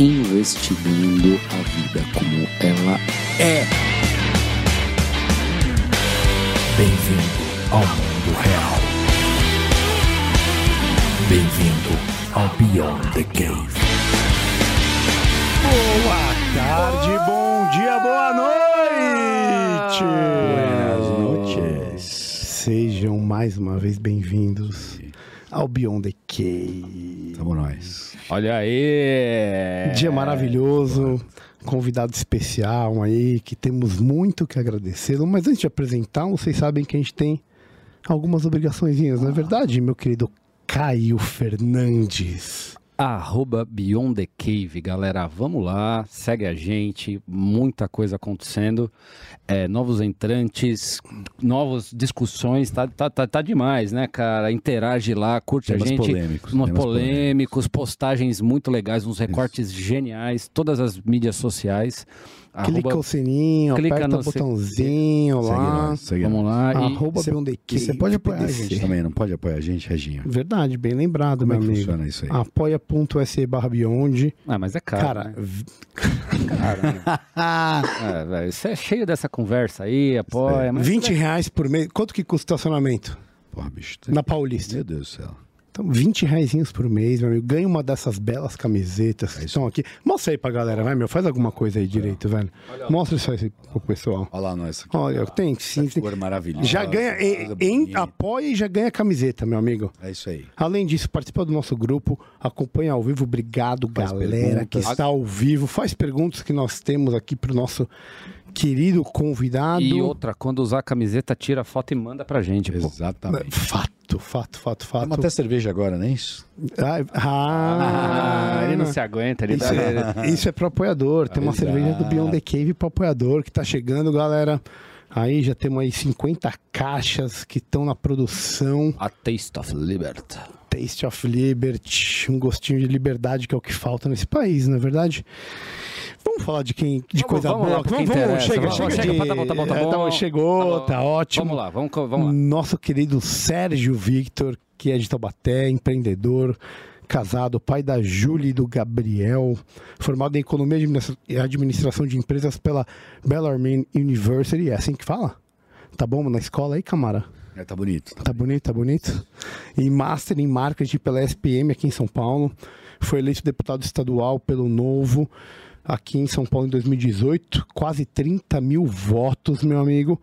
Investigando a vida como ela é. Bem-vindo ao mundo real. Bem-vindo ao Beyond the Cave. Boa tarde, bom dia, boa noite! Buenas noches. Sejam mais uma vez bem-vindos ao Beyond the Cave. Tamo nós. Olha aí! Dia maravilhoso, convidado especial aí, que temos muito que agradecer. Mas antes de apresentar, vocês sabem que a gente tem algumas obrigaçõezinhas, não é verdade, meu querido Caio Fernandes? Arroba Beyond the Cave, galera. Vamos lá, segue a gente, muita coisa acontecendo. É, novos entrantes, novas discussões, tá, tá, tá, tá demais, né, cara? Interage lá, curte Temas a gente. polêmicos, temas polêmicos, postagens muito legais, uns recortes geniais, todas as mídias sociais. Clica Arroba- o sininho, clica aperta o botãozinho Segue lá. segue Vamos lá. e- Arroba Cê- Cave. você pode apoiar a PDC. gente também, não pode apoiar a gente, Reginho? Verdade, bem lembrado, Como é meu que amigo. funciona isso aí? Apoia.se barra Beyond. Ah, mas é caro. Cara, né? Cara, é, velho, você é cheio dessa conversa aí, apoia. Mas 20 reais por mês. Quanto que custa o estacionamento? Porra, bicho. Na Paulista. Meu Deus do céu. Então, 20 reais por mês, meu amigo. Ganha uma dessas belas camisetas que estão aqui. Mostra aí pra galera, vai, meu. Faz alguma coisa aí direito, velho. Mostra isso aí pro pessoal. Olha lá nós aqui. Olha, tem sim. tem. Cor maravilhosa. Já ganha, em, em- apoia e já ganha camiseta, meu amigo. É isso aí. Além disso, participa do nosso grupo, acompanha ao vivo. Obrigado, Faz galera perguntas. que está ao vivo. Faz perguntas que nós temos aqui pro nosso querido convidado. E outra, quando usar a camiseta, tira a foto e manda pra gente, pô. Exatamente. Fato, fato, fato, fato. Toma até cerveja agora, não é isso? Ai, Ah, Ah, ele não se aguenta, ele Isso dá... é, isso é pro apoiador. Tem uma Exato. cerveja do Beyond the Cave pro apoiador que tá chegando, galera. Aí já temos aí 50 caixas que estão na produção. A Taste of Liberty. Taste of Liberty, um gostinho de liberdade que é o que falta nesse país, não é verdade? Vamos falar de quem de Vamos- coisa vamos boa. lá que interessa. chega, Vamos, chega, chega, de... tá bom, tá bom, tá É, bom. chegou, Tá tá, bom. ótimo. Vamos lá, vamos, vamos lá. Nosso querido Sérgio Victor, que é de Taubaté, empreendedor, casado, pai da Júlia e do Gabriel, formado em Economia e e Administração de Empresas pela Bellarmine University. É assim que fala? Tá bom na escola aí, camara? É, tá bonito. Tá bonito, tá bonito. E Master em Marketing pela SPM aqui em São Paulo. Foi eleito deputado estadual pelo Novo aqui em São Paulo em 2018. Quase 30 mil votos, meu amigo.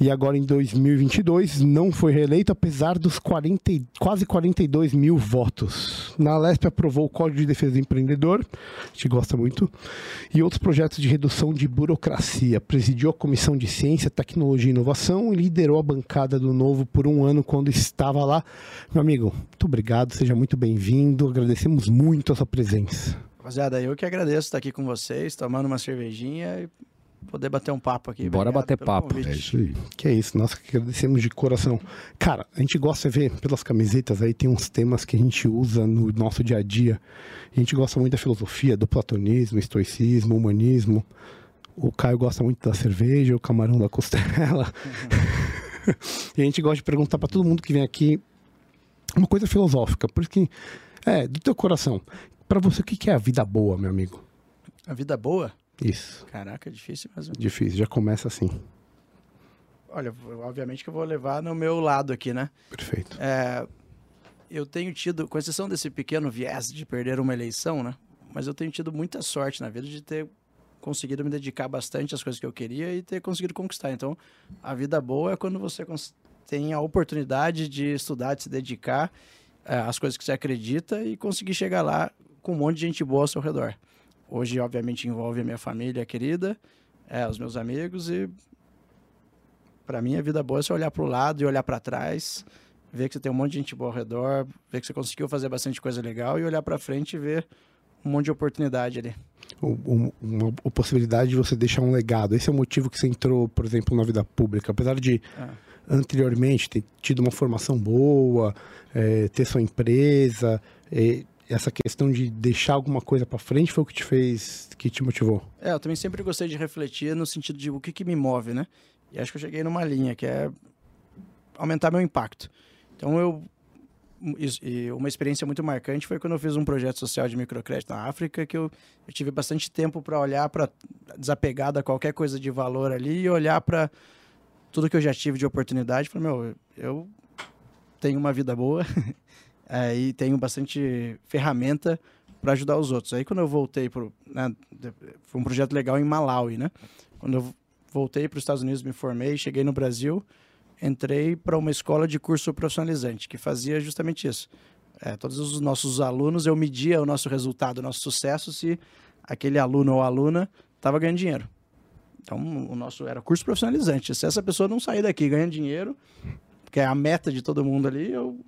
E agora em 2022 não foi reeleito, apesar dos 40, e- quase 42 mil votos. Na Lesp aprovou o Código de Defesa do Empreendedor, a gente gosta muito, e outros projetos de redução de burocracia. Presidiu a Comissão de Ciência, Tecnologia e Inovação e liderou a bancada do Novo por um ano quando estava lá. Meu amigo, muito obrigado, seja muito bem-vindo, agradecemos muito a sua presença. Rapaziada, eu que agradeço estar aqui com vocês, tomando uma cervejinha e poder bater um papo aqui. Bora Obrigado bater papo. convite. É isso aí. Que é isso, nós que agradecemos de coração. Cara, a gente gosta de ver pelas camisetas aí, tem uns temas que a gente usa no nosso dia a dia. A gente gosta muito da filosofia, do platonismo, estoicismo, humanismo. O Caio gosta muito da cerveja, o camarão da costela. e a gente gosta de perguntar para todo mundo que vem aqui uma coisa filosófica, por isso que é do teu coração. Para você, o que que é a vida boa, meu amigo? A vida boa? Isso, Caraca, é difícil mesmo. difícil, já começa assim. Olha, obviamente que eu vou levar no meu lado aqui, né? Perfeito. É, eu tenho tido, com exceção desse pequeno viés de perder uma eleição, né? Mas eu tenho tido muita sorte na vida de ter conseguido me dedicar bastante às coisas que eu queria e ter conseguido conquistar. Então, a vida boa é quando você tem a oportunidade de estudar, de se dedicar é, às coisas que você acredita e conseguir chegar lá com um monte de gente boa ao seu redor. Hoje, obviamente, envolve a minha família querida, é, os meus amigos e para mim a vida boa é você olhar para o lado e olhar para trás, ver que você tem um monte de gente boa ao redor, ver que você conseguiu fazer bastante coisa legal e olhar para frente e ver um monte de oportunidade ali. um- um- uma, a possibilidade de você deixar um legado. Esse é o motivo que você entrou, por exemplo, na vida pública. Apesar de É. anteriormente ter tido uma formação boa, é, ter sua empresa, é, essa questão de deixar alguma coisa para frente foi o que te fez, que te motivou. É, eu também sempre gostei de refletir no sentido de o que, que me move, né? E acho que eu cheguei numa linha que é aumentar meu impacto. Então eu e uma experiência muito marcante foi quando eu fiz um projeto social de microcrédito na África, que eu, eu tive bastante tempo para olhar para desapegar da qualquer coisa de valor ali e olhar para tudo que eu já tive de oportunidade. Falei, meu, eu tenho uma vida boa eh, e tenho bastante ferramenta para ajudar os outros. Aí quando eu voltei pro, né, foi um projeto legal em Malawi, né? Quando eu voltei para os Estados Unidos, me formei, cheguei no Brasil, entrei para uma escola de curso profissionalizante que fazia justamente isso. É, todos os nossos alunos, eu media o nosso resultado, o nosso sucesso, se aquele aluno ou aluna estava ganhando dinheiro. Então, o nosso era curso profissionalizante. Se essa pessoa não sair daqui ganhando dinheiro, que é a meta de todo mundo ali, eu,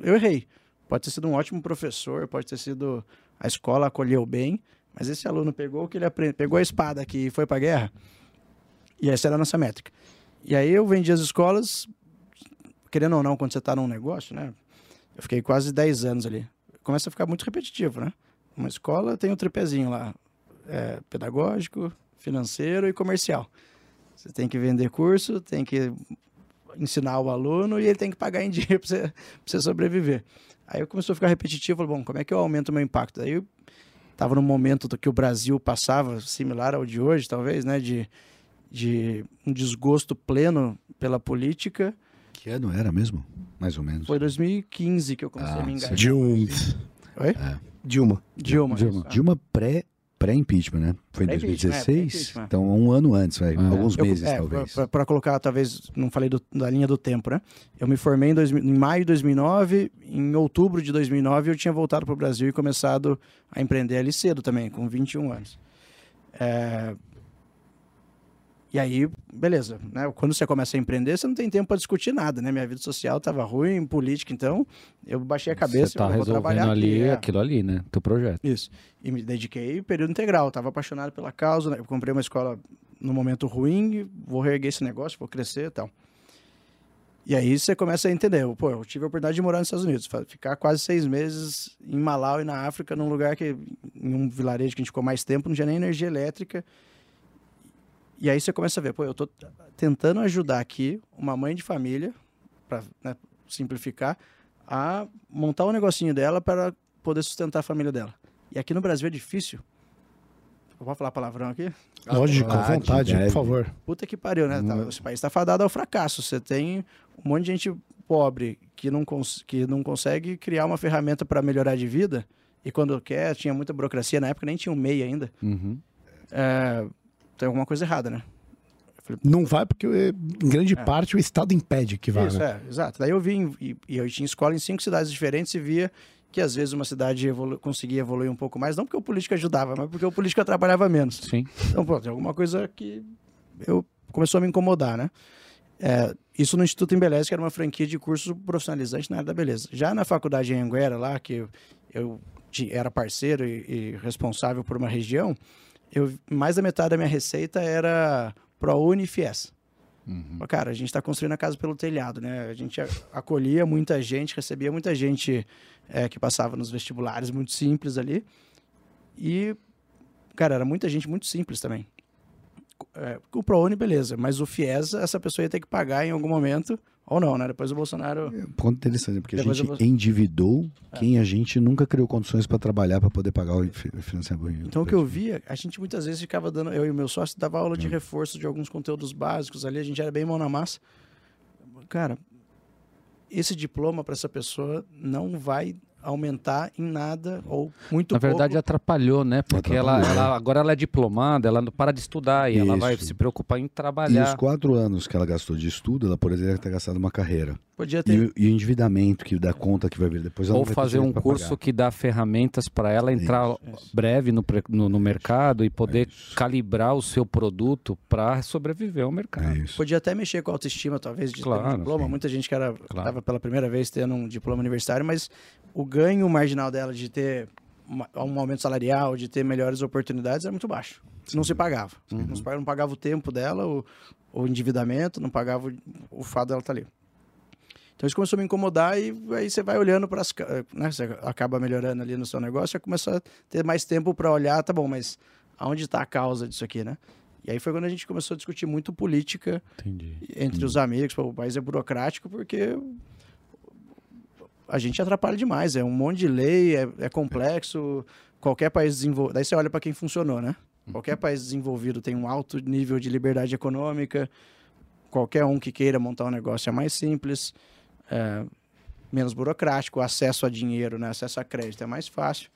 eu errei. Pode ter sido um ótimo professor, pode ter sido a escola acolheu bem, mas esse aluno pegou o que ele aprende, pegou a espada aqui e foi para a guerra. E essa era a nossa métrica. E aí eu vendi as escolas, querendo ou não, quando você está num negócio, né? Eu fiquei quase 10 anos ali. Começa a ficar muito repetitivo, né? Uma escola tem um tripézinho lá, é, pedagógico, financeiro e comercial. Você tem que vender curso, tem que ensinar o aluno e ele tem que pagar em dinheiro para você, você sobreviver. Aí eu começou a ficar repetitivo, falei, bom, como é que eu aumento o meu impacto? Daí eu estava num momento do que o Brasil passava, similar ao de hoje, talvez, né, de, de um desgosto pleno pela política. Que ano era mesmo? Mais ou menos. Foi 2015 que eu comecei Ah, a me engajar. Dilma. Oi? Dilma. Dilma. Dilma, isso. Dilma pré, pré-impeachment, né? Foi em Pré-impeachment, 2016? é, então, um ano antes, vai. É. Alguns Eu- meses, é, talvez. Para colocar, talvez, não falei do- da linha do tempo, né? Eu me formei em, 2000 em maio de 2009, em outubro de 2009 eu tinha voltado para o Brasil e começado a empreender ali cedo também, com 21 anos. É, E aí, beleza, né? Quando você começa a empreender, você não tem tempo para discutir nada, né? Minha vida social estava ruim, política, então eu baixei a cabeça Você tá e vou resolvendo trabalhar ali é. aquilo ali, né? Teu projeto. Isso. E me dediquei período integral. Estava apaixonado pela causa. né? Eu comprei uma escola no momento ruim, vou reerguer esse negócio, vou crescer e tal. E aí você começa a entender. Pô, eu tive a oportunidade de morar nos Estados Unidos, ficar quase seis meses em Malawi, na África, num lugar que, em um vilarejo que a gente ficou mais tempo, não tinha nem energia elétrica. E aí você começa a ver, pô, eu tô tentando ajudar aqui uma mãe de família, para simplificar, a montar um negocinho dela para poder sustentar a família dela. E aqui no Brasil é difícil. Eu vou falar palavrão aqui? Lógico, à vontade, deve. por favor. Puta que pariu, né? Tá- Esse país está fadado ao fracasso. Você tem um monte de gente pobre que não, cons que não consegue criar uma ferramenta para melhorar de vida. E quando quer, tinha muita burocracia. Na época nem tinha o MEI ainda. Uhum. É, tem alguma coisa errada, né? Não vai porque, eh, em grande parte, o Estado impede que vá, Isso, né? é, exato. Daí eu vim, e, e eu tinha escola em cinco cidades diferentes e via que às vezes uma cidade evolu conseguia evoluir um pouco mais, não porque o político ajudava, mas porque o político atrapalhava menos. Sim. Então, pô, tem alguma coisa que eu começou a me incomodar, né? É, isso no Instituto Embeleze, que era uma franquia de curso profissionalizante na área da beleza. Já na faculdade em Anguera, lá, que eu, eu era parceiro e, e responsável por uma região, eu, mais da metade da minha receita era ProUni e FIES. Mas, Cara, a gente está construindo a casa pelo telhado, né? A gente acolhia muita gente, recebia muita gente é, que passava nos vestibulares muito simples ali. E, cara, era muita gente muito simples também. É, o ProUni, beleza, mas o FIES, essa pessoa ia ter que pagar em algum momento, ou não, né? Depois o Bolsonaro. Ponto interessante, porque a Depois gente eu vou- endividou quem a gente nunca criou condições para trabalhar para poder pagar o fi- financiamento. Então, o que eu via, a gente muitas vezes ficava dando. Eu e o meu sócio dava aula Hum. de reforço de alguns conteúdos básicos ali, a gente era bem mão na massa. Cara, esse diploma para essa pessoa não vai aumentar em nada ou muito Na verdade, pouco. atrapalhou, né? Porque ela, Atrapalhou. ela- agora ela é diplomada, ela não para de estudar e ela vai Isso. se preocupar em E os trabalhar. quatro anos que ela gastou de estudo, ela poderia ter gastado uma carreira. Podia E, ter. o- e o endividamento que dá conta que vai vir depois, ela Ou fazer um curso pagar. que dá ferramentas para ela entrar Isso. breve no, no, no mercado e poder isso. calibrar o seu produto para sobreviver ao mercado. É isso. Podia até mexer com a autoestima, talvez, de ter Claro, um diploma. sim. Muita gente que era, Claro. estava pela primeira vez tendo um diploma universitário, mas o ganho marginal dela de ter uma- um aumento salarial, de ter melhores oportunidades, era muito baixo. Não se pagava. Não, se pagava, não pagava o tempo dela, o, o endividamento, não pagava o, o fato dela estar ali. Então isso começou a me incomodar e aí você vai olhando para as. Né, você acaba melhorando ali no seu negócio e começou a ter mais tempo para olhar, tá bom, mas aonde está a causa disso aqui, né? E aí foi quando a gente começou a discutir muito política Entendi. entre os amigos, pô, o país é burocrático porque a gente atrapalha demais, é um monte de lei, é, é complexo, qualquer país desenvolvido, daí você olha para quem funcionou, né? Qualquer país desenvolvido tem um alto nível de liberdade econômica, qualquer um que queira montar um negócio é mais simples, é, menos burocrático, acesso a dinheiro, né? acesso a crédito é mais fácil.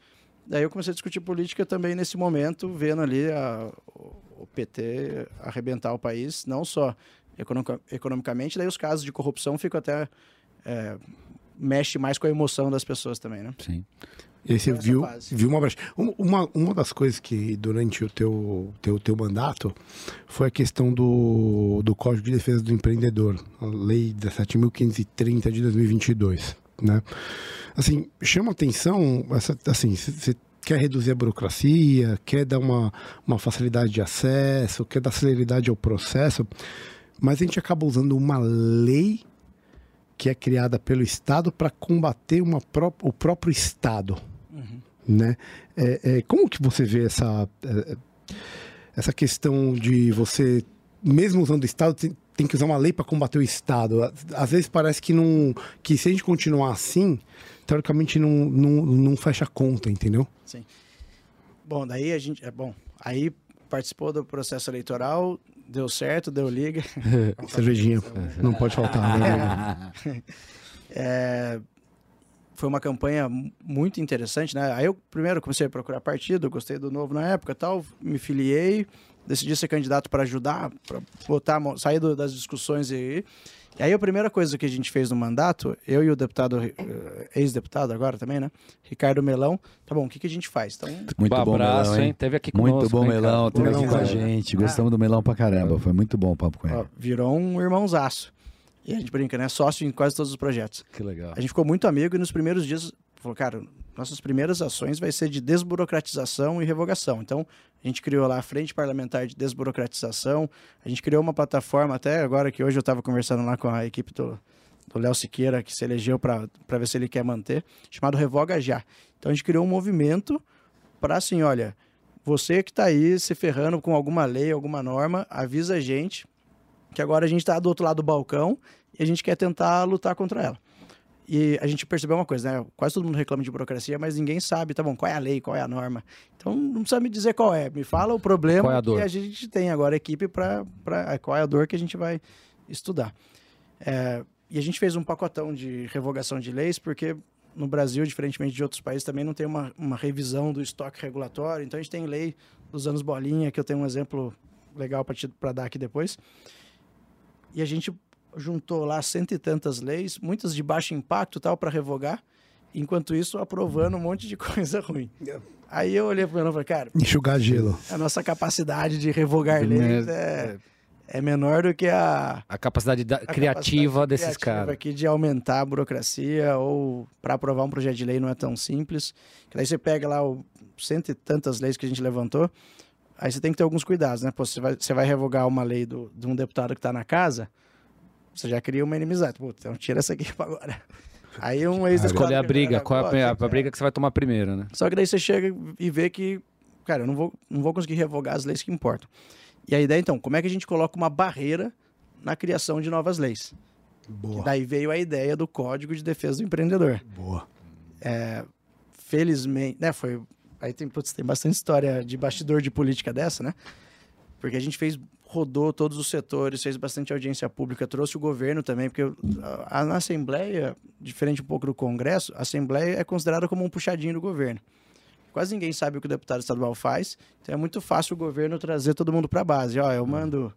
Daí eu comecei a discutir política também nesse momento, vendo ali a- o PT arrebentar o país, não só economica- economicamente, daí os casos de corrupção ficam até. é, mexe mais com a emoção das pessoas também, né? Sim. E aí você Essa viu, fase. viu uma brecha. Um- Uma, uma das coisas que durante o teu, teu, teu mandato foi a questão do, do Código de Defesa do Empreendedor, a Lei 17.530 de 2022, né? Assim, chama atenção, essa, assim, você quer reduzir a burocracia, quer dar uma, uma facilidade de acesso, quer dar celeridade ao processo, mas a gente acaba usando uma lei que é criada pelo Estado para combater uma pró o próprio Estado, né? É, é, como que você vê essa é, essa questão de você, mesmo usando o Estado, tem, tem que usar uma lei para combater o Estado? Às- vezes parece que não, que se a gente continuar assim, teoricamente não, não, não fecha a conta, entendeu? Bom, daí a gente. É bom. Aí participou do processo eleitoral, deu certo, deu liga. Cervejinha, não pode faltar. Né? É, foi uma campanha mu- muito interessante, né? Aí eu primeiro comecei a procurar partido, gostei do novo na época, e tal, me filiei, decidi ser candidato para ajudar, para botar, sair do- das discussões e e aí a primeira coisa que a gente fez no mandato, eu e o deputado eh, ex-deputado agora também, né, Ricardo Melão, tá bom, o que que a gente faz? Então, Muito um bom, abraço, Melão, hein? Teve aqui conosco. Muito bom, hein, Melão. Teve aqui com a gente. Gostamos do Melão pra caramba. Foi muito bom o papo com ele. ó, virou um irmãozaço. E a gente brinca, né, sócio em quase todos os projetos. Que legal. A gente ficou muito amigo e nos primeiros dias falou, cara, nossas primeiras ações vai ser de desburocratização e revogação. Então, a gente criou lá a Frente Parlamentar de Desburocratização, a gente criou uma plataforma, até agora que hoje eu estava conversando lá com a equipe do do Léo Siqueira, que se elegeu para ver se ele quer manter, chamado Revoga Já. Então, a gente criou um movimento para assim, olha, você que está aí se ferrando com alguma lei, alguma norma, avisa a gente que agora a gente está do outro lado do balcão e a gente quer tentar lutar contra ela. E a gente percebeu uma coisa, né? Quase todo mundo reclama de burocracia, mas ninguém sabe, tá bom, qual é a lei, qual é a norma. Então não precisa me dizer qual é, me fala o problema é a que a gente tem agora, equipe, para qual é a dor que a gente vai estudar. É, e a gente fez um pacotão de revogação de leis, porque no Brasil, diferentemente de outros países, também não tem uma, uma revisão do estoque regulatório. Então a gente tem lei dos anos bolinha, que eu tenho um exemplo legal para dar aqui depois. E a gente juntou lá cento e tantas leis, muitas de baixo impacto tal, para revogar, enquanto isso aprovando um monte de coisa ruim. Aí eu olhei para o meu e falei, cara, Enxugar gelo. a nossa capacidade de revogar leis é, é menor do que a, A capacidade da- a criativa capacidade desses caras. aqui de aumentar a burocracia ou para aprovar um projeto de lei não é tão simples. Que daí você pega lá o cento e tantas leis que a gente levantou, aí você tem que ter alguns cuidados, né? Pô, você vai, você vai revogar uma lei do, de um deputado que está na casa, você já cria uma inimizade. Pô, então tira essa aqui para agora. Aí um ex Escolher a briga, qual é a, a briga que você vai tomar primeiro, né? só que daí você chega e vê que, cara, eu não vou, não vou conseguir revogar as leis que importam. E a ideia, então, como é que a gente coloca uma barreira na criação de novas leis? Boa. Daí veio a ideia do Código de Defesa do Empreendedor. Boa. Felizmente, né, foi... Aí tem, putz, tem bastante história de bastidor de política dessa, né? Porque a gente fez, rodou todos os setores, fez bastante audiência pública, trouxe o governo também, porque a, na Assembleia, diferente um pouco do Congresso, a Assembleia é considerada como um puxadinho do governo. Quase ninguém sabe o que o deputado estadual faz, então é muito fácil o governo trazer todo mundo para a base. Ó, eu mando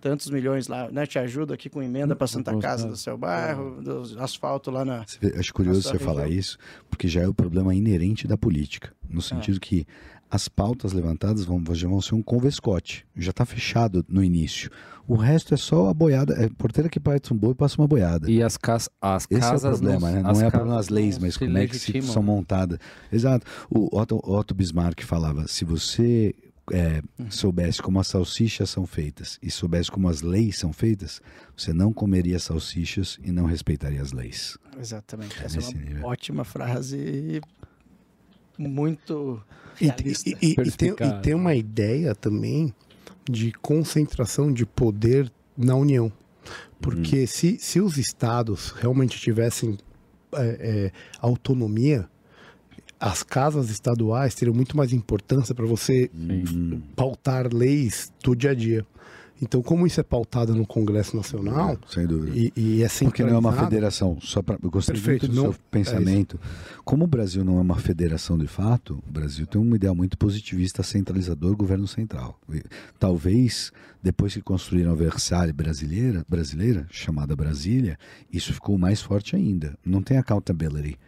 tantos milhões lá, né? Te ajudo aqui com emenda para Santa Casa do seu bairro, do asfalto lá na. Acho curioso você falar isso, porque já é o problema inerente da política. no sentido que as pautas levantadas vão, já vão ser um convescote. Já está fechado no início. O resto é só a boiada. É porteira que parte um boi e passa uma boiada. E as, cas as Esse casas... é o problema, não- né? Não as é o problema das leis, mas como é que se são montadas. Exato. O Otto, Otto Bismarck falava: se você é, soubesse como as salsichas são feitas e soubesse como as leis são feitas, você não comeria salsichas e não respeitaria as leis. Exatamente. Essa é uma nível. ótima frase e muito E, realista. e- e- e tem, e tem uma ideia também de concentração de poder na União. Porque se, se os estados realmente tivessem é, é, autonomia, as casas estaduais teriam muito mais importância para você Hum, pautar leis do dia a dia. Então, como isso é pautado no Congresso Nacional sem dúvida. e, e é Porque não é uma federação, só para eu gostei Perfeito, muito do não- seu pensamento. Como o Brasil não é uma federação de fato, o Brasil tem um ideal muito positivista, centralizador, governo central. E, talvez depois que construíram a Versalhes brasileira, brasileira, chamada Brasília, isso ficou mais forte ainda. Não tem accountability.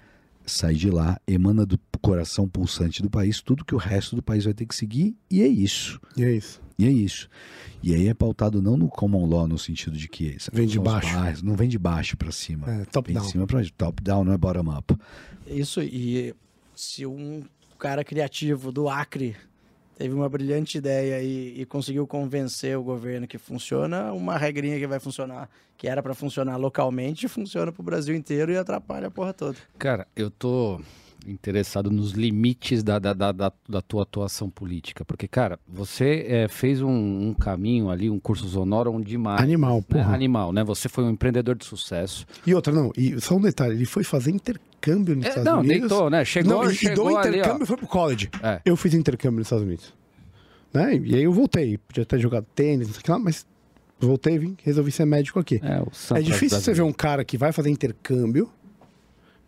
Sai de lá, emana do coração pulsante do país tudo que o resto do país vai ter que seguir e é isso. E é isso. E é isso. E aí é pautado não no common law, no sentido de que Vem de baixo. bairros, não vem de baixo para cima. É, top vem down. de cima para top down, não é bottom up. Isso, e se um cara criativo do Acre teve uma brilhante ideia e, e conseguiu convencer o governo que funciona, uma regrinha que vai funcionar, que era para funcionar localmente, funciona pro Brasil inteiro e atrapalha a porra toda. Cara, eu tô interessado nos limites da, da, da, da, tua atuação política. Porque, cara, você eh, fez um, um caminho ali, um curso sonoro onde demais. Animal, né? porra. Animal, né? Você foi um empreendedor de sucesso. E outra, não, e só um detalhe, ele foi fazer intercâmbio nos É, Estados não, Unidos. deitou, né? Chegou, não, e, e chegou do ali, intercâmbio ó. foi pro college. É. Eu fiz intercâmbio nos Estados Unidos. Né? E aí eu voltei. Podia ter jogado tênis, não sei o que lá, mas voltei, vim, resolvi ser médico aqui. É, É, difícil você ver um cara que vai fazer intercâmbio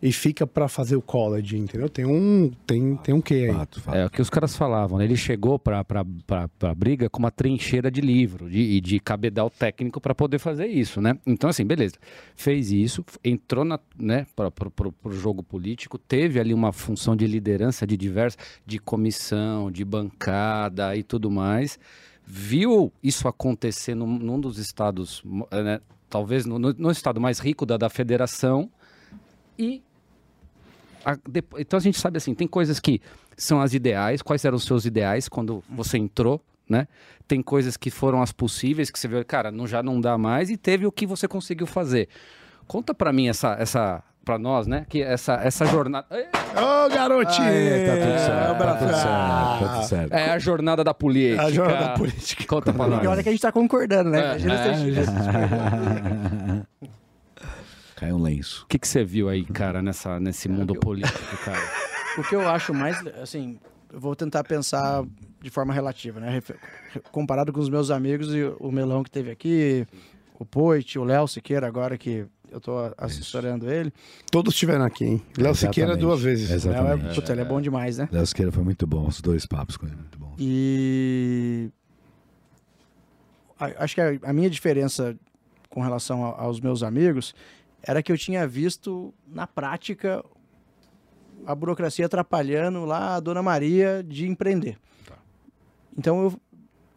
e fica pra fazer o college, entendeu? Tem um, tem, tem um quê aí. Fato, fato. É o que os caras falavam, né? Ele chegou pra, pra, pra, pra briga com uma trincheira de livro de, e de cabedal técnico pra poder fazer isso, né? Então, assim, beleza. Fez isso, entrou na, né, pra, pro, pro, pro jogo político, teve ali uma função de liderança de diversas, de comissão, de bancada e tudo mais. Viu isso acontecer num, num dos estados, né, talvez no, no, no estado mais rico da, da federação, e a- então a gente sabe assim, tem coisas que são as ideais, quais eram os seus ideais quando você entrou, né? Tem coisas que foram as possíveis, que você viu, cara, não, já não dá mais, e teve o que você conseguiu fazer. Conta pra mim essa, essa para nós, né? Que essa, essa jornada. Ô, garotinho! Aê, tá tudo certo, tá tudo certo, tá tudo certo. É a jornada da política. A jornada da política. Conta pra nós. E olha que a gente tá concordando, né? É, Imagina se a gente tivesse discordando. Cai um lenço. O que, que você viu aí, cara, nessa, nesse mundo político, cara? O que eu acho mais, assim, eu vou tentar pensar de forma relativa, né? Comparado com os meus amigos e o Melão que teve aqui, o Poit, o Léo Siqueira agora que eu tô assessorando ele. Todos estiveram aqui, hein? Léo Siqueira Exatamente. duas vezes. O Léo é, Exatamente. puta, ele é bom demais, né? Léo Siqueira foi muito bom, os dois papos com ele, muito bom. E acho que a, minha diferença com relação aos meus amigos era que eu tinha visto na prática a burocracia atrapalhando lá a Dona Maria de empreender. Então eu,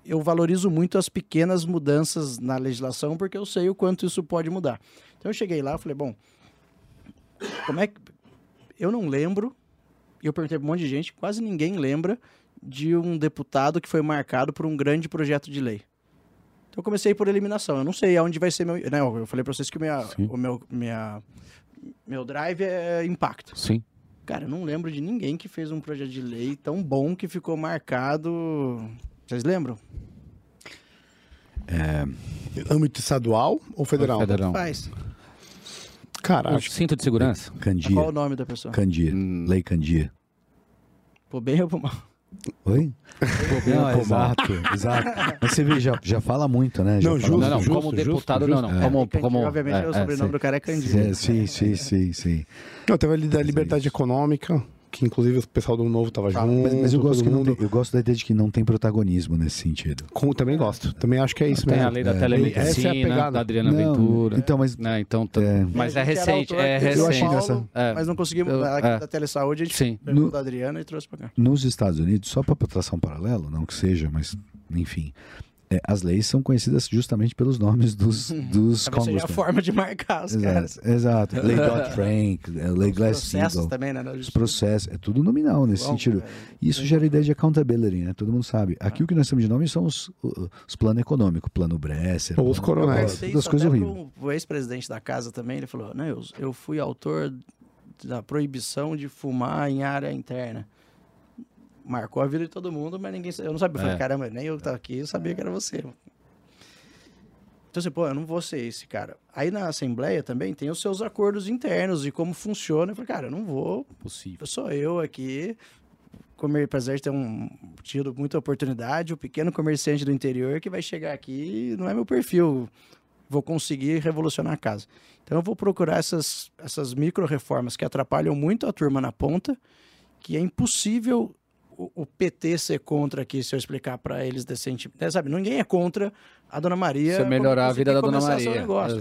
eu valorizo muito as pequenas mudanças na legislação porque eu sei o quanto isso pode mudar. Então eu cheguei lá falei, bom, como é que eu não lembro, e eu perguntei para um monte de gente, quase ninguém lembra de um deputado que foi marcado por um grande projeto de lei. Então eu comecei por eliminação. Eu não sei aonde vai ser meu. Né, eu falei para vocês que minha, o meu, minha, meu drive é impacto. Sim. Cara, eu não lembro de ninguém que fez um projeto de lei tão bom que ficou marcado. Vocês lembram? Âmbito estadual ou federal? Federal. Faz. Cara, O cinto de segurança? Candia. Qual o nome da pessoa? Candia. Hum. Lei Candia. Pô, bem ou mal? Oi? Não, exato, exato. Mas você vê, já, já fala muito, né? Já Não, fala justo, Não, não, justo, como deputado, justo. não, não. É. Como, como, obviamente, é, o é, sobrenome sim. do cara é Candido. É, sim, sim, sim, sim. não, teve ali da liberdade econômica, que inclusive o pessoal do Novo tava junto. Mas, mas eu, gosto mundo. tem- eu gosto da ideia de que não tem protagonismo nesse sentido. Com- também gosto. Também acho que é isso Tem mesmo. a lei da É. telemedicina, Essa é a pegada. da Adriana Não, Ventura. Então, mas né? Então, tá- É. Mas é recente, é aqui de Eu achei recente. Paulo, É. Mas não conseguimos, Eu- aqui é. da Telesaúde, a gente Sim. pegou No- da Adriana e trouxe pra cá. nos Estados Unidos, só para traçar um paralelo, não que seja, mas enfim, é, as leis são conhecidas justamente pelos nomes dos, dos Talvez seja a congressmen. forma de marcar os caras. Exato, exato. Lei Dodd-Frank, é, lei Os processos Glass-Steagall, também, né? os processos, é tudo nominal nesse Bom, sentido. é, Isso gera a ideia de accountability, né? Todo mundo sabe. Aqui o que nós temos de nome são os, os planos econômicos, plano Bresser, Ou os coronéis. Todas isso coisas horríveis. pro ex-presidente da casa também, ele falou, não, eu, eu fui autor da proibição de fumar em área interna. Marcou a vida de todo mundo, mas ninguém... Eu não sabia, eu falei, É. caramba, nem eu que tava aqui, eu sabia que era você. Então, assim, pô, eu não vou ser esse cara. Aí na Assembleia também tem os seus acordos internos e como funciona. Eu falei, cara, eu não vou Possível. sou eu aqui, comer, de ter um, tido muita oportunidade, o pequeno comerciante do interior que vai chegar aqui não é meu perfil. Vou conseguir revolucionar a casa. Então eu vou procurar essas, essas micro-reformas que atrapalham muito a turma na ponta, que é impossível o, o PT ser contra aqui, se eu explicar para eles decentemente. É, sabe, ninguém é contra a Dona Maria. Você melhorar a vida da Dona Maria. negócio,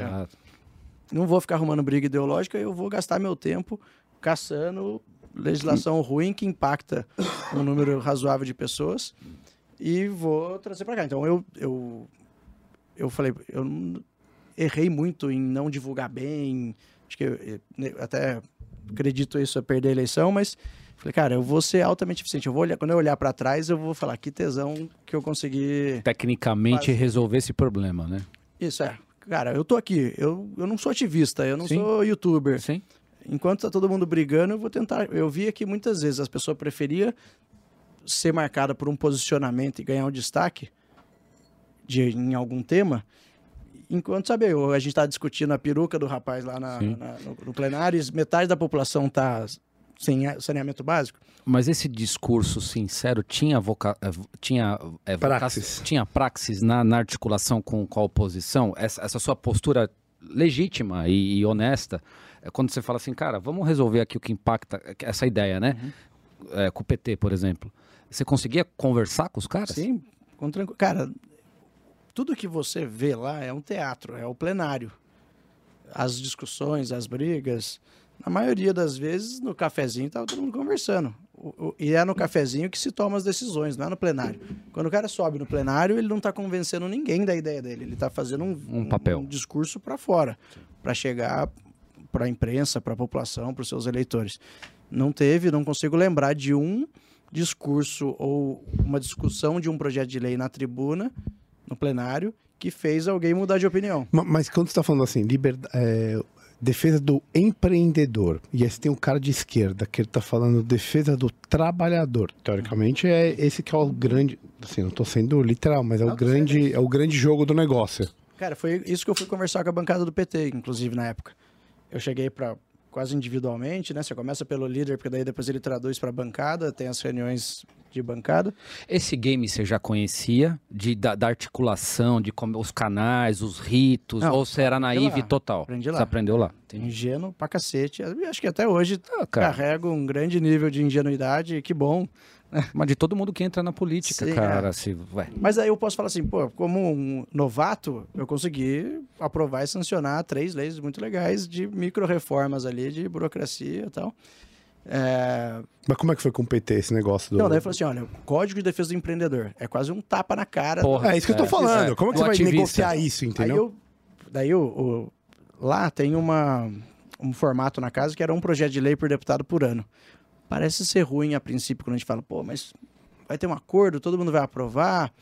não vou ficar arrumando briga ideológica, eu vou gastar meu tempo caçando legislação ruim que impacta um número razoável de pessoas e vou trazer para cá. Então eu, eu, eu falei, eu errei muito em não divulgar bem, acho que eu, eu até acredito isso a perder a eleição, mas falei, cara, eu vou ser altamente eficiente. Eu vou olhar, quando eu olhar para trás, eu vou falar que tesão que eu consegui Tecnicamente Quase. resolver esse problema, né? isso é. Cara, eu tô aqui. Eu, eu não sou ativista, eu não Sim. sou youtuber. Sim. Enquanto tá todo mundo brigando, eu vou tentar. Eu vi que muitas vezes as pessoas preferiam ser marcada por um posicionamento e ganhar um destaque de, em algum tema. Enquanto, sabe, a gente tá discutindo a peruca do rapaz lá na- na- no, no plenário, metade da população tá sem saneamento básico. Mas esse discurso sincero tinha voca... eh, tinha voca- Praxis. tinha praxis na, na articulação com, com a oposição? Essa, essa sua postura legítima e, e honesta, é quando você fala assim, cara, vamos resolver aqui o que impacta essa ideia, né? Uhum. Eh, com o PT, por exemplo. Você conseguia conversar com os caras? Sim, com tranqu... Cara, tudo que você vê lá é um teatro, é o plenário. As discussões, as brigas. Na maioria das vezes, no cafezinho, tava todo mundo conversando. O- o- e é no cafezinho que se toma as decisões, não é no plenário. Quando o cara sobe no plenário, ele não está convencendo ninguém da ideia dele. Ele está fazendo um, Um papel. um discurso para fora, para chegar para a imprensa, para a população, para os seus eleitores. Não teve, não consigo lembrar de um discurso ou uma discussão de um projeto de lei na tribuna, no plenário, que fez alguém mudar de opinião. Ma- Mas quando você está falando assim, liberdade, defesa do empreendedor, e aí você tem um cara de esquerda que ele está falando defesa do trabalhador. Teoricamente é esse que é o grande, assim, não estou sendo literal, mas é o Não, tô grande, é o grande jogo do negócio. Cara, foi isso que eu fui conversar com a bancada do PT, inclusive, na época. Eu cheguei para quase individualmente, né? Você começa pelo líder, porque daí depois ele traduz para a bancada, tem as reuniões de bancada. Esse game você já conhecia? De, da, da articulação, de como, os canais, os ritos? Não, ou você era naive lá. total? Aprendi lá. Você aprendeu lá? Entendi. Ingênuo pra cacete. Eu Acho que até hoje Ah, carrego um grande nível de ingenuidade, que bom. Mas de todo mundo que entra na política, Sim, cara. é. Se, ué. Mas aí eu posso falar assim, pô, como um novato, eu consegui aprovar e sancionar três leis muito legais de micro-reformas ali, de burocracia e tal. É, Mas como é que foi com o PT esse negócio do... Não, daí falou assim, olha, Código de Defesa do Empreendedor. É quase um tapa na cara. Porra. É isso que eu tô É, falando. é. Como é que você vai ativista. negociar isso, Aí entendeu? eu, daí o, o- lá tem uma, um formato na casa que era um projeto de lei por deputado por ano. Parece ser ruim a princípio quando a gente fala, pô, mas vai ter um acordo, todo mundo vai aprovar.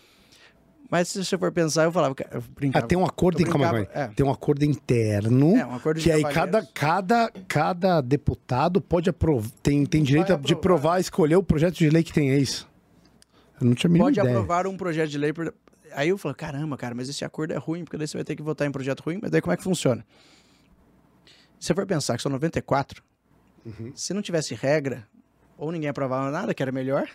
Mas se você for pensar, eu falava, eu Ah, brincava. tem um acordo, em, calma, brincava- calma é. tem um acordo interno É, um acordo que aí cada, cada, cada deputado pode aprovar, tem, tem direito Vai de aprovar. provar, escolher o projeto de lei que tem, é isso? Eu não tinha a pode ideia. aprovar um projeto de lei por... Aí eu falo, caramba, cara, mas esse acordo é ruim, porque daí você vai ter que votar em projeto ruim, mas daí como é que funciona? Se você for pensar que são 94, Uhum. se não tivesse regra, ou ninguém aprovava nada, que era melhor,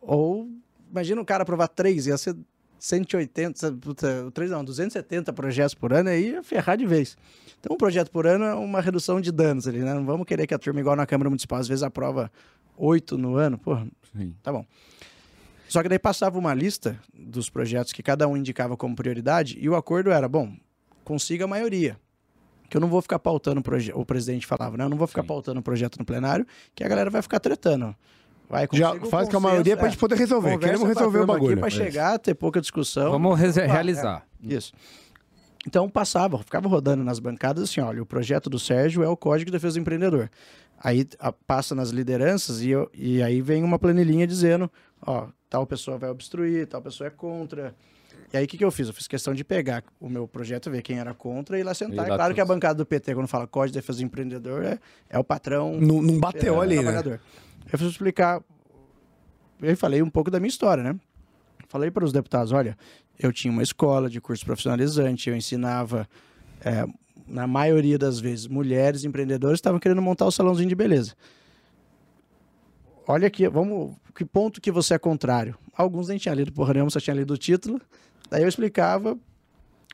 ou imagina o cara aprovar três, ia ser 180, puta, três não, 270 projetos por ano, aí ia ferrar de vez. Então um projeto por ano é uma redução de danos ali, né? Não vamos querer que a turma, igual na Câmara Municipal, às vezes aprova oito no ano, porra, Sim. tá bom. Só que daí passava uma lista dos projetos que cada um indicava como prioridade e o acordo era, bom, consiga a maioria. Que eu não vou ficar pautando o projeto, o presidente falava, né? Eu não vou ficar Sim. pautando o projeto no plenário, que a galera vai ficar tretando. Vai, Já faz com a consenso, maioria pra é. gente poder resolver. Queremos a resolver o bagulho. Aqui pra É. chegar, ter pouca discussão. Vamos re- Ah, realizar. Isso. Então passava, ficava rodando nas bancadas assim, olha, o projeto do Sérgio é o Código de Defesa do Empreendedor. Aí a- passa nas lideranças e, eu- e aí vem uma planilhinha dizendo, ó, tal pessoa vai obstruir, tal pessoa é contra. E aí o que, que eu fiz? Eu fiz questão de pegar o meu projeto, ver quem era contra e ir lá sentar. E É lá claro que a bancada do PT, quando fala Código de Defesa do Empreendedor, é, é o patrão Não, não bateu é, ali, né? trabalhador. Eu fui explicar. Eu falei um pouco da minha história, né? Falei para os deputados: olha, eu tinha uma escola de curso profissionalizante, eu ensinava, é, na maioria das vezes, mulheres empreendedoras estavam querendo montar o salãozinho de beleza. Olha aqui, vamos. Que ponto que você é contrário? Alguns nem tinham lido porra nenhuma, só tinha lido o título. Daí eu explicava,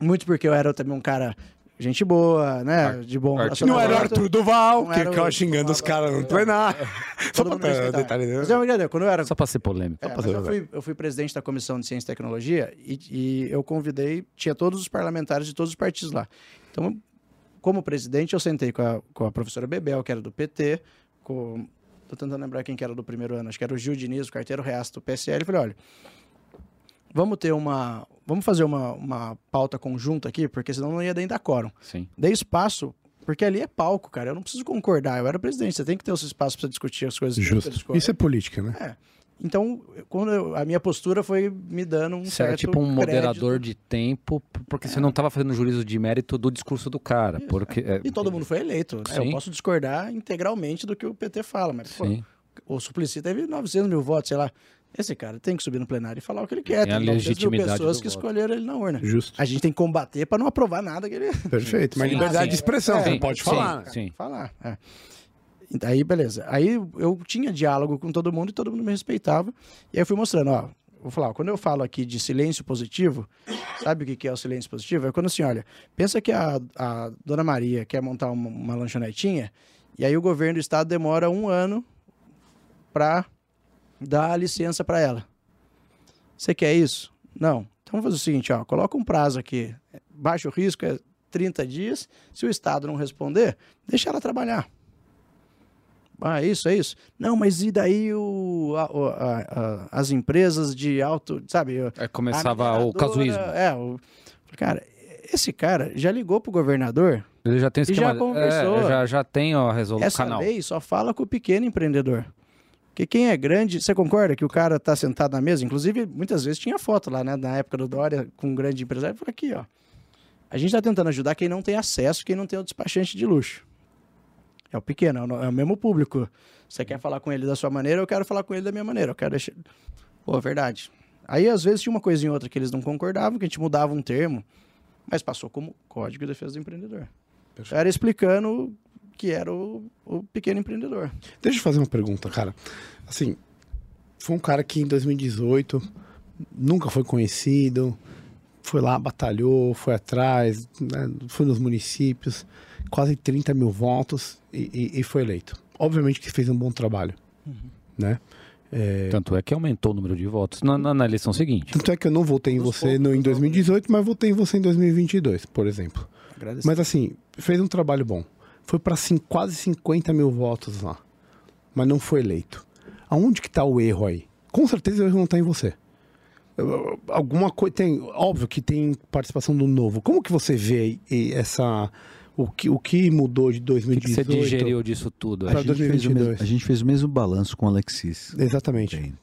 muito porque eu era também um cara, gente boa, né? De bom Não era o. Arthur Duval, Não que ficava xingando os caras no plenário. Só Todo mundo pra respeitava. detalhe, né? Mas é quando eu era Só pra ser polêmico. é, mas eu, fui, eu fui presidente da Comissão de Ciência e Tecnologia e, e eu convidei, tinha todos os parlamentares de todos os partidos lá. Então, como presidente, eu sentei com a, com a professora Bebel, que era do PT, com. Tô tentando lembrar quem que era do primeiro ano, acho que era o Gil Diniz, o carteiro reaço do PSL. Eu falei: olha, vamos ter uma. Vamos fazer uma, uma pauta conjunta aqui, porque senão não ia nem dar quórum. Sim. Dei espaço, porque ali é palco, cara. Eu não preciso concordar. Eu era presidente, você tem que ter esse espaço para discutir as coisas. Justo. Isso é política, né? Então, quando eu- a minha postura foi me dando um Você era certo tipo um crédito. moderador de tempo, porque você não tava fazendo juízo de mérito do discurso do cara. Isso, porque, é, E todo mundo foi eleito. né? Eu posso discordar integralmente do que o PT fala, mas pô, Sim. o Suplicy teve 900 mil votos, sei lá. Esse cara tem que subir no plenário e falar o que ele quer. Tem a 900 mil legitimidade pessoas que voto. escolheram ele na urna. Justo. A gente tem que combater para não aprovar nada que ele Perfeito. Mas Sim, liberdade sim. de expressão, É, você sim, pode sim, falar. né? Sim. falar. É. Aí, beleza. Aí eu tinha diálogo com todo mundo e todo mundo me respeitava. E aí eu fui mostrando, ó. Vou falar, ó, quando eu falo aqui de silêncio positivo, sabe o que que é o silêncio positivo? É quando assim, olha, pensa que a, a dona Maria quer montar uma, uma lanchonetinha, e aí o governo do estado demora um ano para a licença para ela. Você quer isso? Não. Então vamos fazer o seguinte, ó, coloca um prazo aqui. Baixo risco é 30 dias. Se o estado não responder, deixa ela trabalhar. Ah, é isso, é isso. Não, mas e daí o, a- a- a- as empresas de alto, sabe? É, começava o casuísmo. É, o, cara, esse cara já ligou pro governador. Ele já tem E já esquema. conversou. É, já, já tem ó, a resolução. Essa canal. lei só fala com o pequeno empreendedor. Porque quem é grande, você concorda que o cara tá sentado na mesa? Inclusive, muitas vezes tinha foto lá, né? Na época do Dória, com um grande empresário. Falei aqui, ó. A gente tá tentando ajudar quem não tem acesso, quem não tem o despachante de luxo. É o pequeno, é o, é o mesmo público. Você quer falar com ele da sua maneira, eu quero falar com ele da minha maneira. Eu quero deixar. Pô, verdade. Aí, às vezes, tinha uma coisinha ou outra que eles não concordavam, que a gente mudava um termo, mas passou como Código de Defesa do Empreendedor. Era explicando que era o, o pequeno empreendedor. Deixa eu fazer uma pergunta, cara. Assim, foi um cara que em 2018 nunca foi conhecido, foi lá, batalhou, foi atrás, né, foi nos municípios, quase 30 mil votos e, e- e foi eleito. Obviamente que fez um bom trabalho, né? É, Tanto é que aumentou o número de votos na, na- na eleição seguinte. tanto é que eu não votei em Dos você no, em poucos, 2018, mas votei em você em 2022, por exemplo. Agradeço. Mas assim, fez um trabalho bom. Foi para quase 50 mil votos lá. Mas não foi eleito. Aonde que tá o erro aí? Com certeza o erro não tá em você. Alguma coisa tem, óbvio que tem participação do novo. Como que você vê e- essa o que, o que mudou de O que, 2018? você digeriu disso tudo? Pra A gente, fez o 2022. mesmo, a gente fez o mesmo balanço com o Alexis. Exatamente. Tem.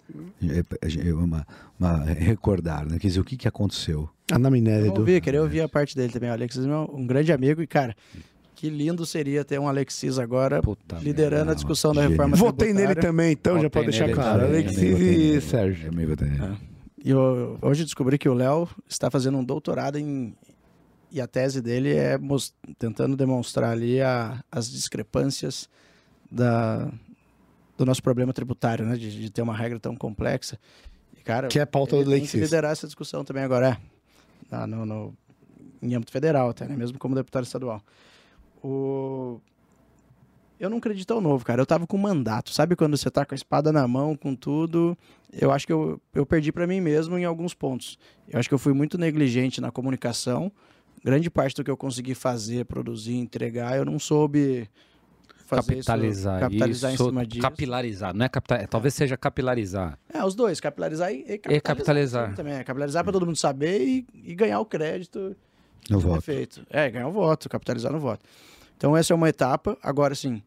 É, é, é uma, uma- recordar, né? Quer dizer, o que, que aconteceu? A anamnese Eu do ouvi, queria ouvir a parte dele também. O Alexis é um um grande amigo e, cara, que lindo seria ter um Alexis agora Puta liderando a não, discussão da reforma Votei nele tributária. também, então, já Votei pode deixar claro. também, Alexis e. Sérgio. Me votei nele. É. E eu, hoje descobri que o Léo está fazendo um doutorado em. E a tese dele é mos- tentando demonstrar ali a- as discrepâncias da, do nosso problema tributário, né? De, de ter uma regra tão complexa. E, cara, Que é a pauta ele do tem que Alexis. liderar essa discussão também agora, é. No, no- em âmbito federal, até, né? Mesmo como deputado estadual. O... Eu não acredito ao novo, cara. Eu tava com mandato. Sabe quando você tá com a espada na mão, com tudo? Eu acho que eu, eu perdi para mim mesmo em alguns pontos. Eu acho que eu fui muito negligente na comunicação. Grande parte do que eu consegui fazer, produzir, entregar, eu não soube fazer capitalizar, isso, capitalizar isso, em cima disso. capilarizar, não é capital, talvez seja capilarizar. É, os dois, capitalizar e, e capitalizar. capitalizar. Também, é, capitalizar para todo mundo saber e, e ganhar o crédito. No é voto. feito. É, ganhar o voto, capitalizar no voto. Então essa é uma etapa. Agora, sim,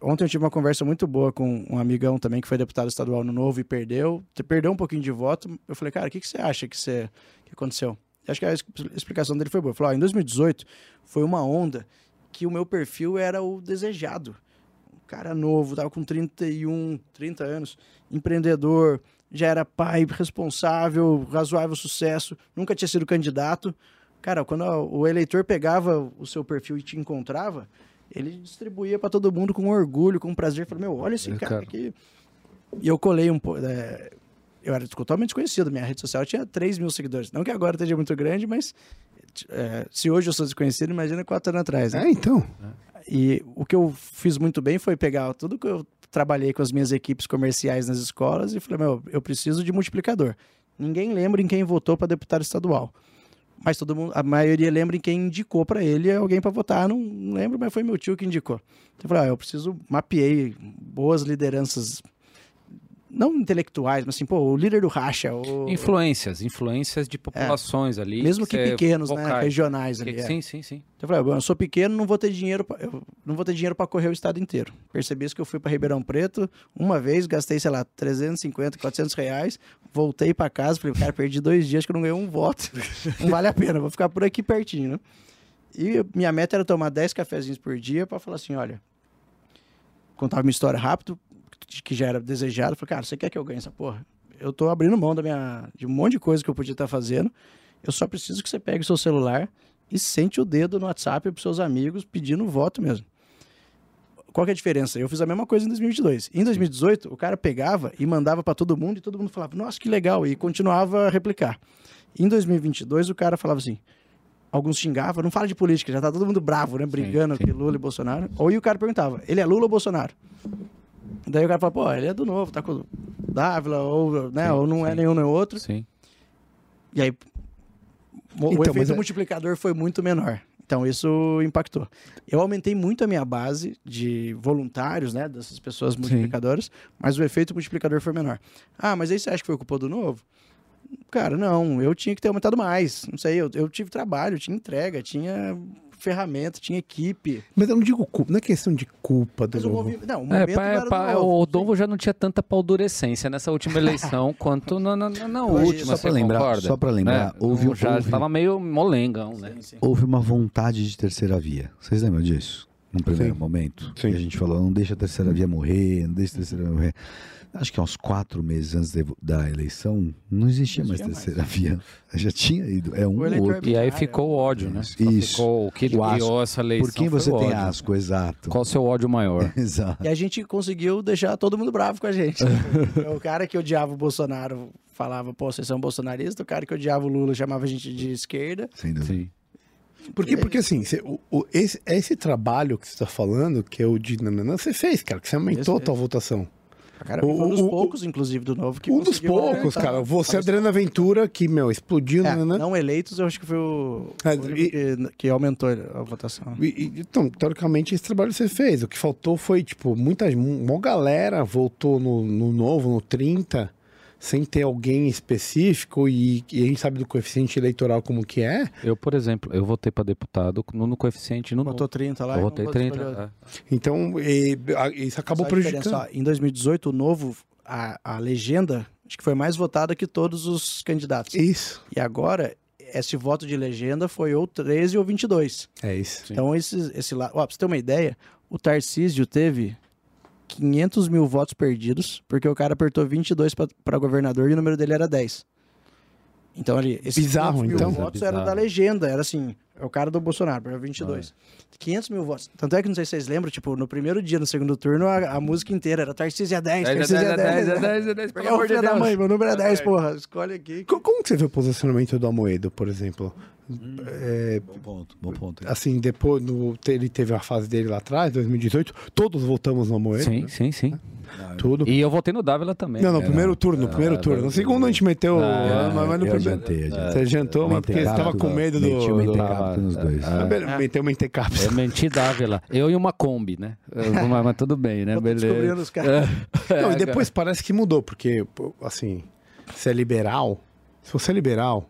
ontem eu tive uma conversa muito boa com um amigão também que foi deputado estadual no Novo e perdeu. Perdeu um pouquinho de voto. Eu falei, cara, o que, que você acha que, você, que aconteceu? Eu acho que a explicação dele foi boa. Ele falou, ó, em 2018 foi uma onda que o meu perfil era o desejado. Um cara novo, tava com 31, 30 anos, empreendedor, já era pai responsável, razoável sucesso, nunca tinha sido candidato. Cara, quando o eleitor pegava o seu perfil e te encontrava, ele distribuía para todo mundo com orgulho, com prazer. Falou, meu, olha esse É, cara, cara. aqui. E eu colei um pouco. eu era totalmente desconhecido. Minha rede social tinha 3 mil seguidores. Não que agora esteja muito grande, mas é, se hoje eu sou desconhecido, imagina quatro anos atrás. Né? É, então. E o que eu fiz muito bem foi pegar tudo que eu trabalhei com as minhas equipes comerciais nas escolas e falei, meu, eu preciso de multiplicador. Ninguém lembra em quem votou para deputado estadual. Mas todo mundo, a maioria lembra em quem indicou para ele alguém para votar. Não, não lembro, mas foi meu tio que indicou. Então eu falei, ah, eu preciso mapeei boas lideranças não intelectuais, mas assim, pô, o líder do racha, o Influências, influências de populações ali. É. mesmo que você pequenos, né, regionais ali. Que- é. Sim, sim, sim. Então eu falei, bom, eu sou pequeno, não vou ter dinheiro, pra, eu não vou ter dinheiro para correr o estado inteiro. Percebi isso que eu fui para Ribeirão Preto, uma vez gastei, sei lá, 350, 400 reais, voltei para casa, falei, cara, perdi dois dias que eu não ganhei um voto, não vale a pena, vou ficar por aqui pertinho, né? E minha meta era tomar 10 cafezinhos por dia para falar assim, olha, contava minha história rápido, que já era desejado, falei, cara, você quer que eu ganhe essa porra? Eu tô abrindo mão da minha, de um monte de coisa que eu podia estar fazendo, eu só preciso que você pegue o seu celular e sente o dedo no WhatsApp para seus amigos pedindo voto mesmo. Qual que é a diferença? Eu fiz a mesma coisa em 2022. Em 2018, o cara pegava e mandava para todo mundo e todo mundo falava, nossa, que legal, e continuava a replicar. Em 2022, o cara falava assim, alguns xingavam, não fala de política, já tá todo mundo bravo, né, brigando sim. aqui Lula e Bolsonaro. Ou e o cara perguntava, ele é Lula ou Bolsonaro? Daí o cara fala, pô, ele é do novo, tá com o Dávila, ou, né, Sim, ou não é sim. nenhum nem outro. Sim. E aí, o- Então, efeito é- multiplicador foi muito menor. Então, isso impactou. Eu aumentei muito a minha base de voluntários, né? Dessas pessoas multiplicadoras, mas o efeito multiplicador foi menor. Ah, mas aí você acha que foi culpa do novo? Cara, não. Eu tinha que ter aumentado mais. Não sei, eu, eu tive trabalho, tinha entrega, tinha ferramenta, tinha equipe. Mas eu não digo culpa, não é questão de culpa do. Não, o É, pa- não era do o já não tinha tanta paldurecência nessa última eleição quanto na, na- na- na última, só pra lembrar- concorda? só pra lembrar, Né? houve- já houve- estava meio molengão, né? Sim, sim. Houve uma vontade de terceira via. Vocês lembram disso? Num primeiro Sim. momento? Sim. E a gente falou, não deixa a terceira via morrer, não deixa a terceira via morrer. Acho que há uns quatro meses antes de- da eleição, não existia Não mais existia terceira via. Já tinha ido. É um ou outro. E aí ficou o ódio, né? Só Isso. Ficou o que O asco. guiou essa eleição Por quem você tem ódio. asco, exato. Qual o seu ódio maior? Exato. E a gente conseguiu deixar todo mundo bravo com a gente. o cara que odiava o Bolsonaro falava, pô, vocês são bolsonaristas. O cara que odiava o Lula chamava a gente de esquerda. Sem dúvida. Sim. Porque, porque assim, você- o, o- esse, esse trabalho que você está falando, que é o de nananã, você fez, cara, que você aumentou a tua votação. Cara, O- um dos o- poucos, inclusive, do Novo que um dos poucos, cara. Você, Adriana Ventura, que, meu, explodiu, É, nananã. não eleitos, eu acho que foi o, É, e- que, que aumentou a votação. E- e, então, teoricamente, esse trabalho você fez. O que faltou foi, tipo, muita uma galera voltou no, no novo, no 30, sem ter alguém específico, e, e a gente sabe do coeficiente eleitoral como que é. Eu, por exemplo, eu votei para deputado no, no coeficiente no Botou 30 lá. Eu votei botou 30. escolheu- é. Então, e- a- isso acabou Só prejudicando. ó, em 2018, o Novo, a, a legenda, acho que foi mais votada que todos os candidatos. Isso. E agora, esse voto de legenda foi ou 13 ou 22. É isso. Então, esse, esse lado. Ó, pra você ter uma ideia, o Tarcísio teve 500 mil votos perdidos, porque o cara apertou 22 pra pra governador e o número dele era 10. Então ali, esses Bizarro, 500 mil então. votos Bizarro. era da legenda, era assim, é o cara do Bolsonaro, para 22. 500 mil votos. Tanto é que não sei se vocês lembram, tipo, no primeiro dia, no segundo turno, a, a música inteira era Tarcísio é 10, Tarcísio é 10. é 10, é 10, Porque é o filho da mãe, meu número é 10, porra. Escolhe aqui. Co- Como que você vê o posicionamento do Amoedo, por exemplo? É, Bom ponto, bom ponto. assim, depois no, ele teve a fase dele lá atrás, 2018, todos voltamos no Amoedo. Sim, né? sim, sim. Tudo. E eu votei no Dávila também. Não, no É, primeiro não. turno, no primeiro turno. No segundo a gente meteu. Ah, mas mas no primeiro. adiantei, adiantei. Você adiantou, mas porque você estava com medo do. meti o do... mentecato nos dois. Ah, Ah, Meteu uma mentecapsa. Eu menti Dávila. Eu e uma Kombi, né? Mas, mas tudo bem, né? Beleza. descobrindo os caras. Não, e depois parece que mudou, porque, assim, você é liberal. Se você é liberal,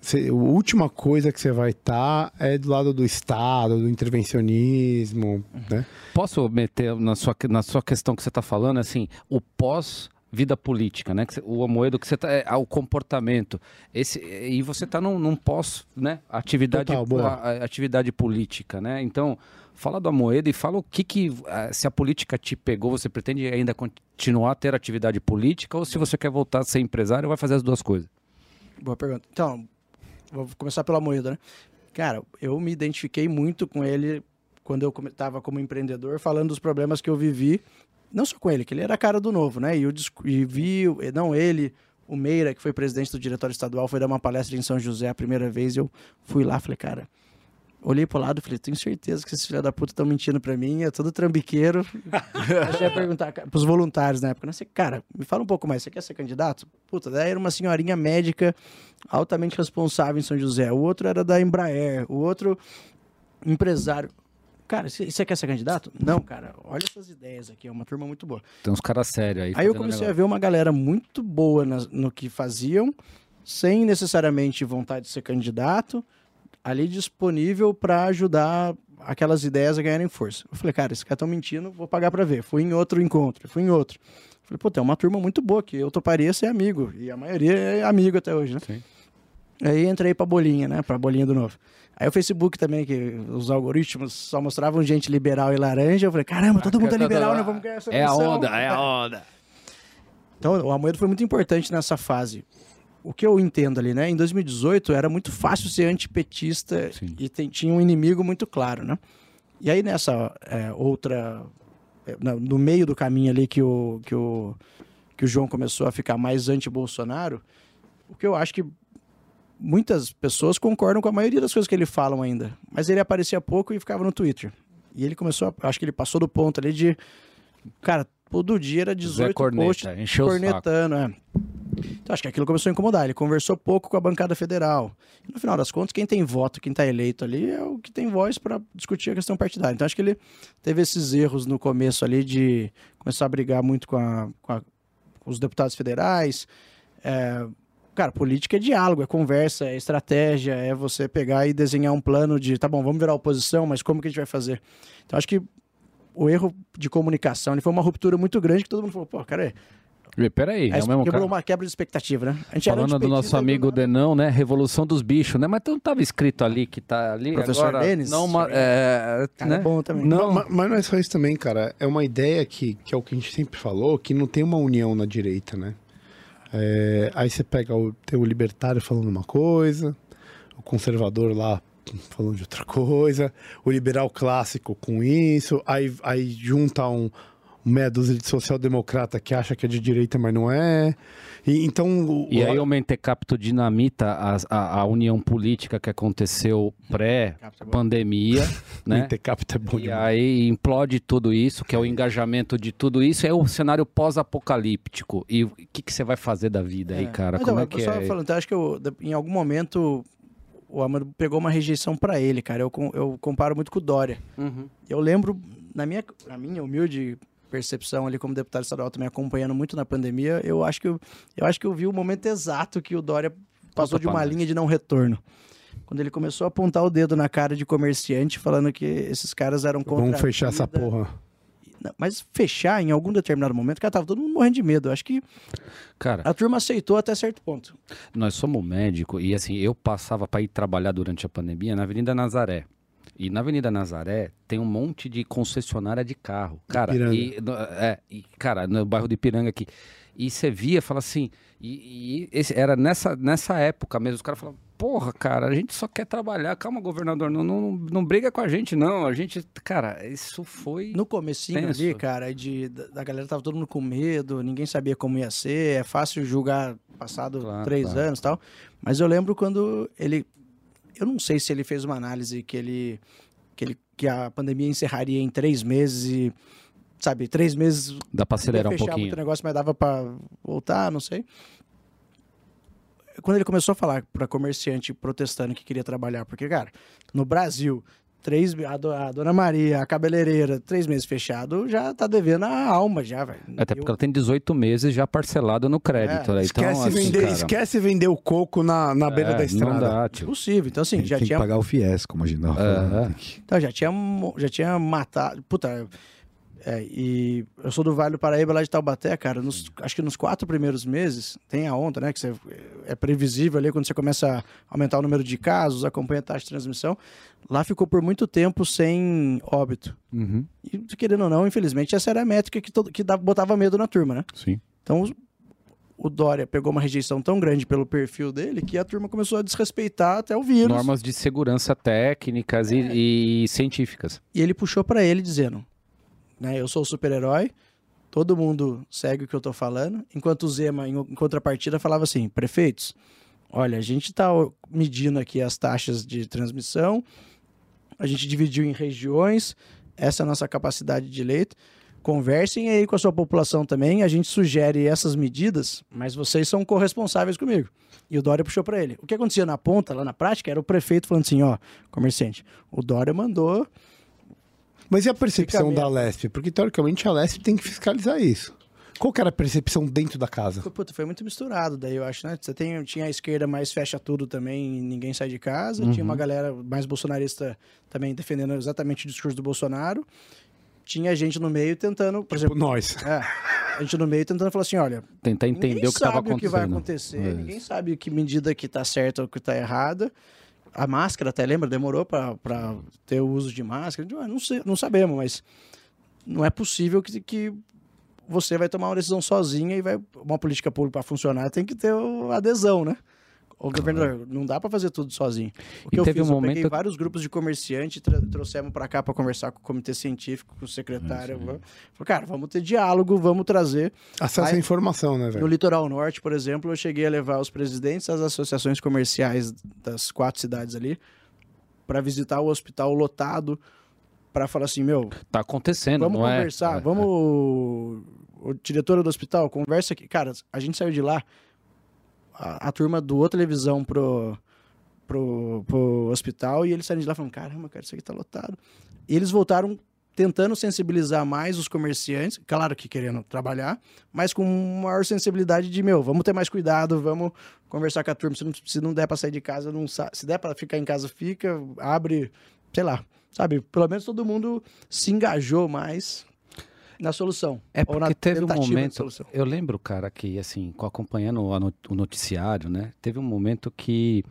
você- a última coisa que você vai estar é do lado do Estado, do intervencionismo, né? Posso meter na sua, na sua questão que você está falando, assim, o pós vida política, né? O Amoedo que você tá, é, o comportamento, esse e você está num, num pós, né? Atividade, Total, boa. a- a- atividade política, né? Então fala do Amoedo e fala o que que ah, se a política te pegou, você pretende ainda continuar a ter atividade política ou se você quer voltar a ser empresário, vai fazer as duas coisas? Boa pergunta. Então, vou começar pela Moeda, né? Cara, eu me identifiquei muito com ele quando eu estava como empreendedor, falando dos problemas que eu vivi. Não só com ele, que ele era a cara do novo, né? E eu e vi, não ele, o Meira, que foi presidente do diretório estadual, foi dar uma palestra em São José a primeira vez. Eu fui lá, falei, cara, olhei pro lado e falei, tenho certeza que esses filha da puta estão mentindo pra mim, é tudo trambiqueiro. Achei a perguntar pros voluntários na época, né? Cara, me fala um pouco mais, você quer ser candidato? Puta, daí era uma senhorinha médica altamente responsável em São José, o outro era da Embraer, o outro empresário. Cara, você quer ser candidato? Não, cara, olha essas ideias aqui, é uma turma muito boa. Tem uns caras sérios aí. Aí eu comecei a negócio. ver uma galera muito boa nas- no que faziam, sem necessariamente vontade de ser candidato, ali disponível para ajudar aquelas ideias a ganharem força. Eu falei, cara, esses caras estão mentindo, vou pagar para ver. Fui em outro encontro, fui em outro. Falei, pô, tem uma turma muito boa que eu toparia ser amigo, e a maioria é amigo até hoje, né? Sim. Aí entrei pra bolinha, né? Pra bolinha do novo. Aí o Facebook também, que os algoritmos só mostravam gente liberal e laranja. Eu falei, caramba, todo mundo é liberal, né? Vamos ganhar essa É a onda, é a onda. Então, o Amoedo foi muito importante nessa fase. O que eu entendo ali, né? Em 2018 era muito fácil ser antipetista Sim. e tem- tinha um inimigo muito claro, né? E aí nessa é, outra... é, no meio do caminho ali que o, que, o, que o João começou a ficar mais anti-Bolsonaro, o que eu acho que muitas pessoas concordam com a maioria das coisas que ele falam ainda. Mas ele aparecia pouco e ficava no Twitter. E ele começou, a, acho que ele passou do ponto ali de... Cara, todo dia era 18 Corneta, posts encheu cornetando, é. Então acho que aquilo começou a incomodar. Ele conversou pouco com a bancada federal. E, no final das contas, quem tem voto, quem está eleito ali, é o que tem voz para discutir a questão partidária. Então acho que ele teve esses erros no começo ali de começar a brigar muito com, a- com a- com os deputados federais. É, cara, política é diálogo, é conversa, é estratégia, é você pegar e desenhar um plano de, tá bom, vamos virar oposição, mas como que a gente vai fazer? Então acho que o erro de comunicação ele foi uma ruptura muito grande que todo mundo falou, pô, cara, E, Peraí, é Aí o mesmo quebrou cara? uma quebra de expectativa, né? A gente era Falando do nosso amigo nada- Denão, né? Revolução dos bichos, né? Mas não tava escrito ali que tá ali. Professor agora, Denis? Não, uma, é, Cara, né? é bom também. Não, Ma- Mas, não é só isso também, cara. É uma ideia que, que é o que a gente sempre falou, que não tem uma união na direita, né? É, aí você pega o, tem o libertário falando uma coisa, o conservador lá falando de outra coisa, o liberal clássico com isso, aí, aí junta um meia dúzia de social-democrata que acha que é de direita, mas não é. E, então, o- E aí o Mentecapto dinamita a, a, a união política que aconteceu pré-pandemia, né? Mentecapto é bom E demais. aí implode tudo isso, que é o engajamento de tudo isso, é o cenário pós-apocalíptico. E o que, que você vai fazer da vida aí, cara? Mas, Como é eu que só é? falando, então, acho que eu, em algum momento o Amado pegou uma rejeição pra ele, cara. Eu, com- eu comparo muito com o Dória. Uhum. Eu lembro, na minha, na minha humilde percepção ali como deputado estadual, também acompanhando muito na pandemia, eu acho que eu, eu acho que eu vi o momento exato que o Dória passou Conta de uma linha de não retorno. Quando ele começou a apontar o dedo na cara de comerciante, falando que esses caras eram contra Vamos a fechar essa vida. porra. Mas fechar em algum determinado momento, cara, tava todo mundo morrendo de medo. Eu acho que Cara, a turma aceitou até certo ponto. nós somos médico e assim, eu passava para ir trabalhar durante a pandemia na Avenida Nazaré. E na Avenida Nazaré tem um monte de concessionária de carro. Cara, Ipiranga. e, no- é, e, cara, no bairro de Ipiranga aqui. E você via, fala assim, e, e esse, era nessa, nessa época mesmo, os caras falavam, porra, cara, a gente só quer trabalhar, calma, governador, não, não, não briga com a gente, não. A gente, cara, isso foi. No comecinho Tenso. ali, cara, de, da, galera tava todo mundo com medo, ninguém sabia como ia ser, é fácil julgar passado Claro, três claro. anos e tal. Mas eu lembro quando ele. Eu não sei se ele fez uma análise que ele. que, ele, que a pandemia encerraria em três meses e. Sabe, três meses Dá pra acelerar um fechar pouquinho. muito negócio, mas dava pra voltar, não sei. Quando ele começou a falar pra comerciante protestando que queria trabalhar, porque, cara, no Brasil, três, a, do- a dona Maria, a cabeleireira, três meses fechado, já tá devendo a alma, já, velho. Até Eu- porque ela tem 18 meses já parcelado no crédito. É, né? Então, Esquece, assim, vender, cara, esquece vender o coco na, na beira é, da estrada. Não dá, tio. Possível. Então, assim, Tem, já tem tinha que pagar o FIES, como a gente tava É. Então, já tinha, já tinha matado. Puta, é, e eu sou do Vale do Paraíba, lá de Taubaté, cara. nos- acho que nos quatro primeiros meses, tem a onda, né? Que você, é previsível ali quando você começa a aumentar o número de casos, acompanha a taxa de transmissão. Lá ficou por muito tempo sem óbito. Uhum, E, querendo ou não, infelizmente, essa era a métrica que, todo, que dava- botava medo na turma, né? sim. Então, o Dória pegou uma rejeição tão grande pelo perfil dele que a turma começou a desrespeitar até o vírus. Normas de segurança técnicas e, e científicas. E ele puxou pra ele dizendo, né, eu sou o super-herói, todo mundo segue o que eu tô falando, enquanto o Zema, em, contrapartida, falava assim, prefeitos, olha, a gente tá medindo aqui as taxas de transmissão, a gente dividiu em regiões, essa é a nossa capacidade de leito, conversem aí com a sua população também, a gente sugere essas medidas, mas vocês são corresponsáveis comigo. E o Dória puxou pra ele. O que acontecia na ponta, lá na prática, era o prefeito falando assim, ó, comerciante, o Dória mandou Mas e a percepção da Lesp? Porque teoricamente a Lesp tem que fiscalizar isso. Qual que era a percepção dentro da casa? Foi, puta, foi muito misturado, daí eu acho, né? Você tem, tinha a esquerda mais fecha tudo também, e ninguém sai de casa. Tinha uma galera mais bolsonarista também defendendo exatamente o discurso do Bolsonaro. Tinha gente no meio tentando, por Tipo, exemplo, nós. é, a gente no meio tentando falar assim, olha, Tentar entender ninguém o que estava sabe o que vai acontecendo. acontecer, É. ninguém sabe que medida que tá certa ou que tá errada. A máscara, até lembra, demorou para ter o uso de máscara. Ah, Não, sei, não sabemos, mas não é possível que, que você vai tomar uma decisão sozinha e vai uma política pública para funcionar tem que ter adesão, né? O governador, não dá para fazer tudo sozinho. O que E eu teve fiz, um eu peguei momento- vários grupos de comerciante, tra trouxemos para cá para conversar com o comitê científico, com o secretário. Falei, cara, vamos ter diálogo, vamos trazer. Acesso à informação, né, No velho? litoral norte, por exemplo, eu cheguei a levar os presidentes das associações comerciais das quatro cidades ali para visitar o hospital lotado, para falar assim, meu, Tá acontecendo, vamos não é? conversar, É, vamos o diretor do hospital conversa aqui, cara, a gente saiu de lá, a, a turma doou televisão pro pro, pro hospital e eles saíram de lá falando, caramba, cara, isso aqui tá lotado. E eles voltaram tentando sensibilizar mais os comerciantes, claro que querendo trabalhar, mas com maior sensibilidade de, meu, vamos ter mais cuidado, vamos conversar com a turma, se não, se não der pra sair de casa, não se der pra ficar em casa, fica, abre, sei lá, sabe? Pelo menos todo mundo se engajou mais na solução. É ou na porque teve um momento. Eu lembro, cara, que assim, co- acompanhando o noticiário, né? Teve um momento que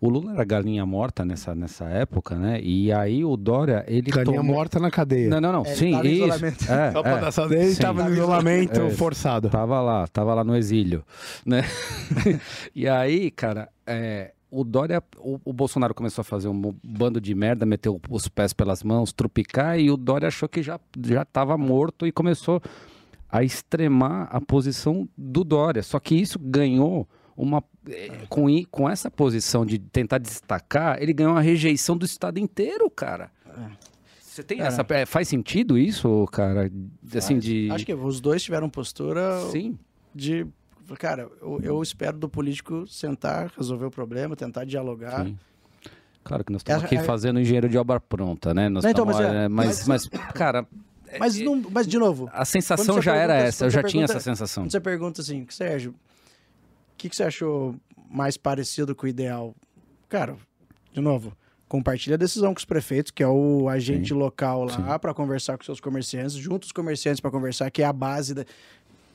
o Lula era galinha morta nessa, nessa época, né? E aí o Dória, ele Galinha tomou... morta na cadeia. Não, não, não. É, ele Sim, tava em isso. isolamento. É, Só pra é. dar essa Ele Sim. tava no isolamento É. forçado. Tava lá, tava lá no exílio, né? e aí, cara, é, o Dória, o, o Bolsonaro começou a fazer um bando de merda, meteu os pés pelas mãos, trupicar, e o Dória achou que já, já tava morto e começou a extremar a posição do Dória. Só que isso ganhou uma. eh, Com, com essa posição de tentar destacar, ele ganhou uma rejeição do Estado inteiro, cara. Você tem essa. é, faz sentido isso, cara? Assim, de. Acho que os dois tiveram postura Sim. de. Cara, eu, eu espero do político sentar, resolver o problema, tentar dialogar. Sim. Claro que nós estamos É, aqui é- fazendo engenheiro de obra pronta, né? Nós Não, então, mas é- é, mas, mas, cara, Mas, não, mas, de novo, a sensação já era pergunta- essa, eu já você tinha pergunta- essa sensação. quando você pergunta assim, Sérgio, o que, que você achou mais parecido com o ideal? Cara, de novo, compartilha a decisão com os prefeitos, que é o agente local lá, para conversar com seus comerciantes, junto os comerciantes para conversar, que é a base da,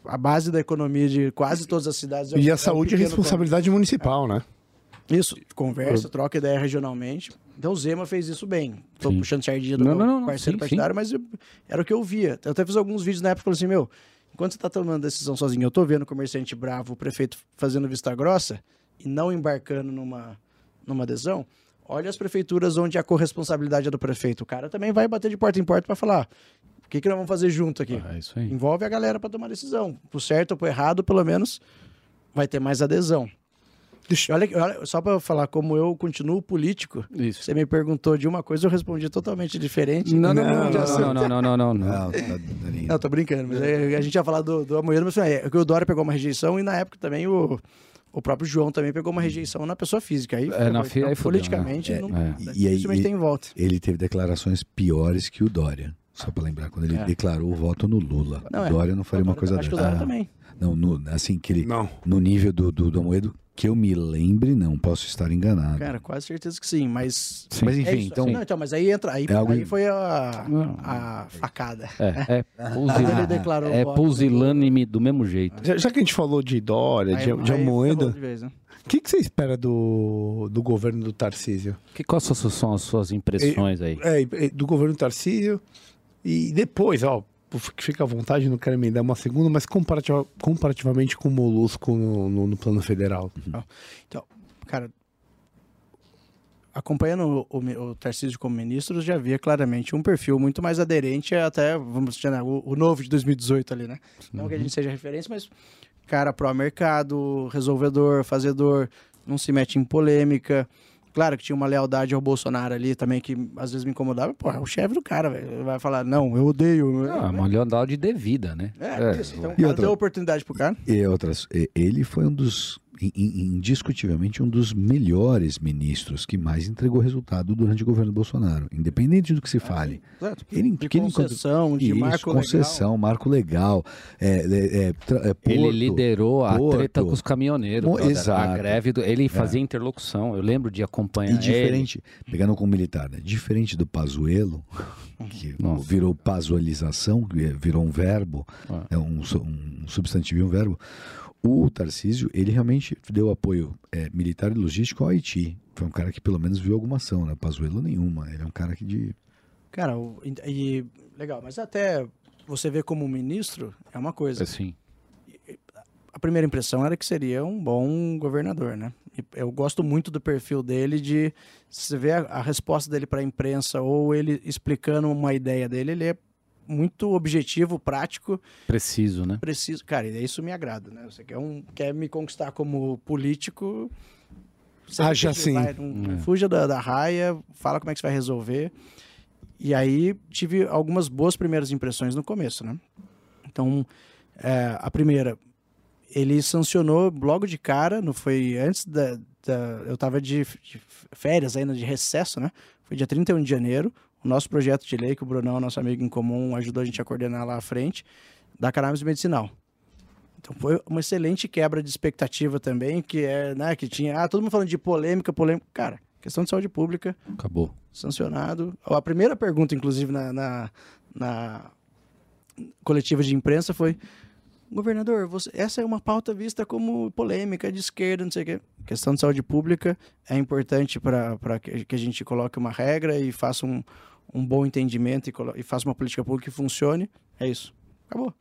a base da economia de quase todas as cidades. é E é a saúde é pequeno responsabilidade municipal, né? Isso, conversa, troca ideia regionalmente. Então o Zema fez isso bem. Tô Sim. puxando sardinha do Não, meu não, não, parceiro sim, partidário, mas eu- era o que eu via. Eu até fiz alguns vídeos na época falei assim, meu, enquanto você tá tomando decisão sozinho, eu tô vendo o comerciante bravo, o prefeito fazendo vista grossa e não embarcando numa, numa adesão, olha as prefeituras onde a corresponsabilidade é do prefeito. O cara também vai bater de porta em porta para falar, que, que nós vamos fazer junto aqui? É isso aí. Envolve a galera para tomar decisão. Pro certo ou pro errado, pelo menos, vai ter mais adesão. Deixa- Olha, olha, só para falar como eu continuo político, Isso. você me perguntou de uma coisa, eu respondi totalmente diferente. Não, não, Não, não, não, não, não, não, não, não. Não, tá, tô brincando, mas aí a gente ia falar do, do Amoedo, mas é, que o Dória pegou uma rejeição e na época também o, o próprio João também pegou uma rejeição na pessoa física. Aí, É, na fi- aí fudeu, politicamente, né? não, É. E aí- e- tem volta. Ele teve declarações piores que o Dória. Só pra lembrar, quando ele É. declarou o voto no Lula. Não, o é. Dória não faria uma coisa Acho que o dessa. Dória também. Não, no- assim, que ele, Não. no nível do, do, do Amoedo, que eu me lembre, não, posso estar enganado. Cara, quase certeza que sim, mas... Mas É enfim, isso. então. Não, então, mas aí entra, aí, É algo- aí foi a, a facada. É, é, declarou é voto- pusilânime do mesmo jeito. Já, já que a gente falou de Dória, Aí- de, de aí Amoedo, o de vez, né? que, que você espera do, do governo do Tarcísio? Que, quais são- as suas impressões aí? É, do governo do Tarcísio. E depois, ó, fica à vontade, não quero emendar uma segunda, mas comparativa- comparativamente com o Molusco no, no- no plano federal. Então, cara, acompanhando o, o, o Tarcísio como ministro, já via claramente um perfil muito mais aderente até, vamos dizer, né, o, o novo de 2018 ali, né? Não que a gente seja referência, mas cara pró-mercado, resolvedor, fazedor, não se mete em polêmica. Claro que tinha uma lealdade ao Bolsonaro ali também, que às vezes me incomodava. Pô, é o chefe do cara, velho. Vai falar, não, eu odeio. Ah, uma lealdade devida, né? É, isso. Então, E cara outra- deu oportunidade pro cara. E outras, ele foi um dos, indiscutivelmente, um dos melhores ministros que mais entregou resultado durante o governo Bolsonaro, independente do que se fale. Exato. Ele, De ele concessão, de Isso, marco concessão, marco legal, é, é, é, tra- é, Ele porto. liderou a Porto. treta com os caminhoneiros. Brother. exato. A greve, do, ele fazia interlocução. Eu lembro de acompanhar E ele. diferente, pegando com o militar, né? diferente do Pazuello, que Nossa. virou pazuelização, que virou um verbo, Ah. é um, um substantivo e um verbo, o Tarcísio, ele realmente deu apoio é, militar e logístico ao Haiti. Foi um cara que pelo menos viu alguma ação, né? Pazuello nenhuma. Ele é um cara que de... Cara, o- e, legal, mas até você ver como ministro é uma coisa. Assim. A primeira impressão era que seria um bom governador, né? Eu gosto muito do perfil dele de você vê a, a resposta dele para a imprensa ou ele explicando uma ideia dele, ele é muito objetivo, prático, Preciso, né? preciso. Cara, e isso me agrada, né? Você quer um quer me conquistar como político, Haja assim. vai, não- É. fuja da, da raia, fala como é que você vai resolver. E aí tive algumas boas primeiras impressões no começo, né? Então, é, a primeira, ele sancionou logo de cara, não foi antes da. da- eu estava de, de férias ainda, de recesso, né? Foi dia 31 de janeiro. O nosso projeto de lei, que o Brunão, nosso amigo em comum, ajudou a gente a coordenar lá à frente, da cannabis medicinal. Então foi uma excelente quebra de expectativa também, que é, né, que tinha, ah, todo mundo falando de polêmica, polêmica. Cara, questão de saúde pública, Acabou. sancionado. A primeira pergunta, inclusive, na, na, na coletiva de imprensa foi: governador, você- essa é uma pauta vista como polêmica de esquerda, não sei o quê. Questão de saúde pública é importante para que, que a gente coloque uma regra e faça um, um bom entendimento e, e faça uma política pública que funcione. É isso. Acabou.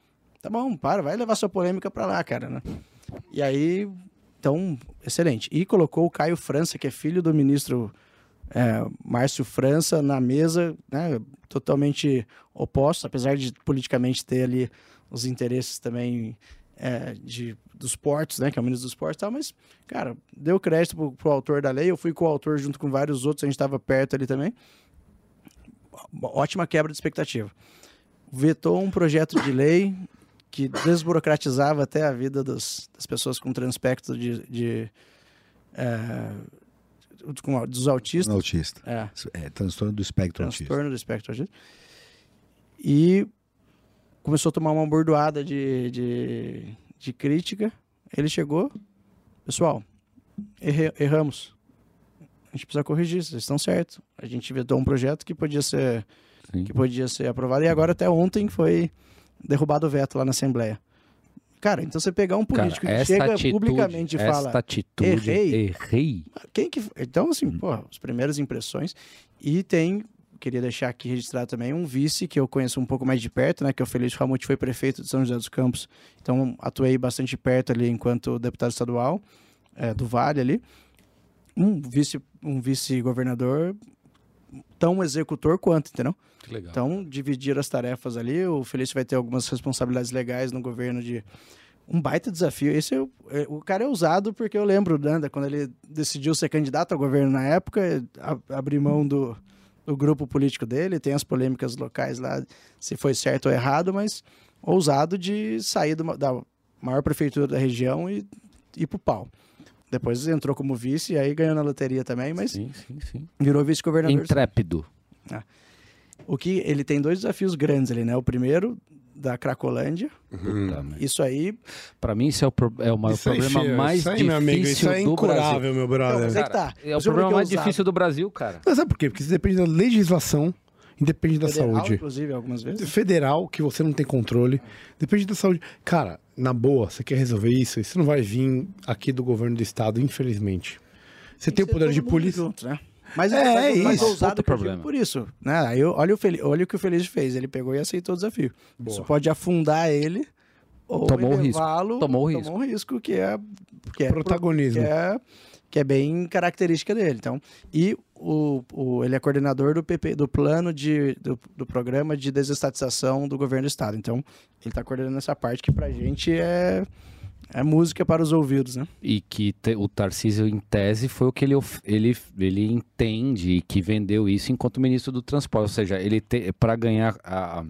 Tá bom, para, vai levar sua polêmica para lá, cara, né? E aí, então, excelente. E colocou o Caio França, que é filho do ministro é, Márcio França na mesa, né, totalmente oposto, apesar de politicamente ter ali os interesses também é, de, dos portos, né, que é o ministro dos portos e tal, mas, cara, deu crédito pro, pro autor da lei, eu fui coautor junto com vários outros, a gente estava perto ali também. Ótima quebra de expectativa. Vetou um projeto de lei que desburocratizava até a vida dos, das pessoas com transpecto de, de é, com- dos autistas. autista. É, É, transtorno do espectro autista. transtorno do espectro autista. E começou a tomar uma bordoada de, de, de crítica. Ele chegou, pessoal, erramos. A gente precisa corrigir, vocês estão certos. A gente vetou um projeto que podia ser Sim. que podia ser aprovado e agora até ontem foi derrubado o veto lá na Assembleia. Cara, então você pegar um Cara, político que esta chega atitude, publicamente e fala. esta atitude, "Errei". errei. Quem que. Então, assim, pô, as primeiras impressões. E tem. Queria deixar aqui registrado também um vice que eu conheço um pouco mais de perto, né? Que é o Felício Ramute, foi prefeito de São José dos Campos. Então, atuei bastante perto ali enquanto deputado estadual é, do Vale ali. Um vice, um vice-governador tão executor quanto, entendeu? Que legal. Então, dividir as tarefas ali. O Felício vai ter algumas responsabilidades legais no governo de um baita desafio. Esse é o, é- o cara é ousado porque eu lembro, né, quando ele decidiu ser candidato ao governo na época, abrir mão do, do grupo político dele, tem as polêmicas locais lá, se foi certo ou errado, mas ousado de sair do da maior prefeitura da região e ir pro pau. Depois entrou como vice e aí ganhou na loteria também, mas Sim, sim, sim. virou vice-governador. Intrépido. O que ele tem dois desafios grandes ali, né? O primeiro da Cracolândia. Merda. Isso aí Pra mim, isso é o, pro- é o maior Isso aí, problema filho, mais isso aí, difícil meu amigo, isso é do Brasil. incurável, meu Não, brother. mas é que tá. É o Você viu problema é mais difícil do Brasil, cara. Mas sabe por quê? Porque isso depende da legislação, independe da Federal, saúde. inclusive, algumas vezes. Federal, que você não tem controle, depende da saúde. Cara, na boa, você quer resolver isso? Isso não vai vir aqui do governo do estado, infelizmente. Você tem o que ser poder de polícia. junto, né? Mas É, é, mas, é mas isso. ousado Outro problema. por isso. Né? Aí olha, o Fel- olha o que o Feliz fez. Ele pegou e aceitou o desafio. Isso pode afundar ele ou Tomou o risco. Tomou o risco. Tomou um risco que é, que é Protagonismo. que é, que é bem característica dele. Então, e o, o- ele é coordenador do PP, do plano de, do, do programa de desestatização do governo do estado. Então, ele está coordenando essa parte que pra gente é, é música para os ouvidos, né? E que te- o Tarcísio, em tese, foi o que ele, ele, ele entende e que vendeu isso enquanto ministro do transporte. Ou seja, ele para ganhar a, a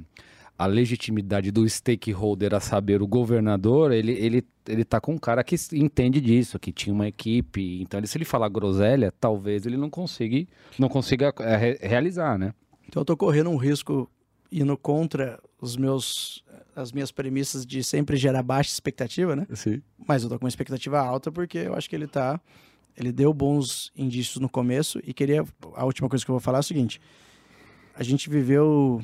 legitimidade do stakeholder, a saber, o governador, ele, ele, ele tá com um cara que entende disso, que tinha uma equipe. Então, ele, se ele falar groselha, talvez ele não consiga, não consiga é, re- realizar, né? Então eu tô correndo um risco indo contra os meus as minhas premissas de sempre gerar baixa expectativa, né? Sim. Mas eu tô com uma expectativa alta porque eu acho que ele tá ele deu bons indícios no começo e queria a última coisa que eu vou falar é o seguinte. A gente viveu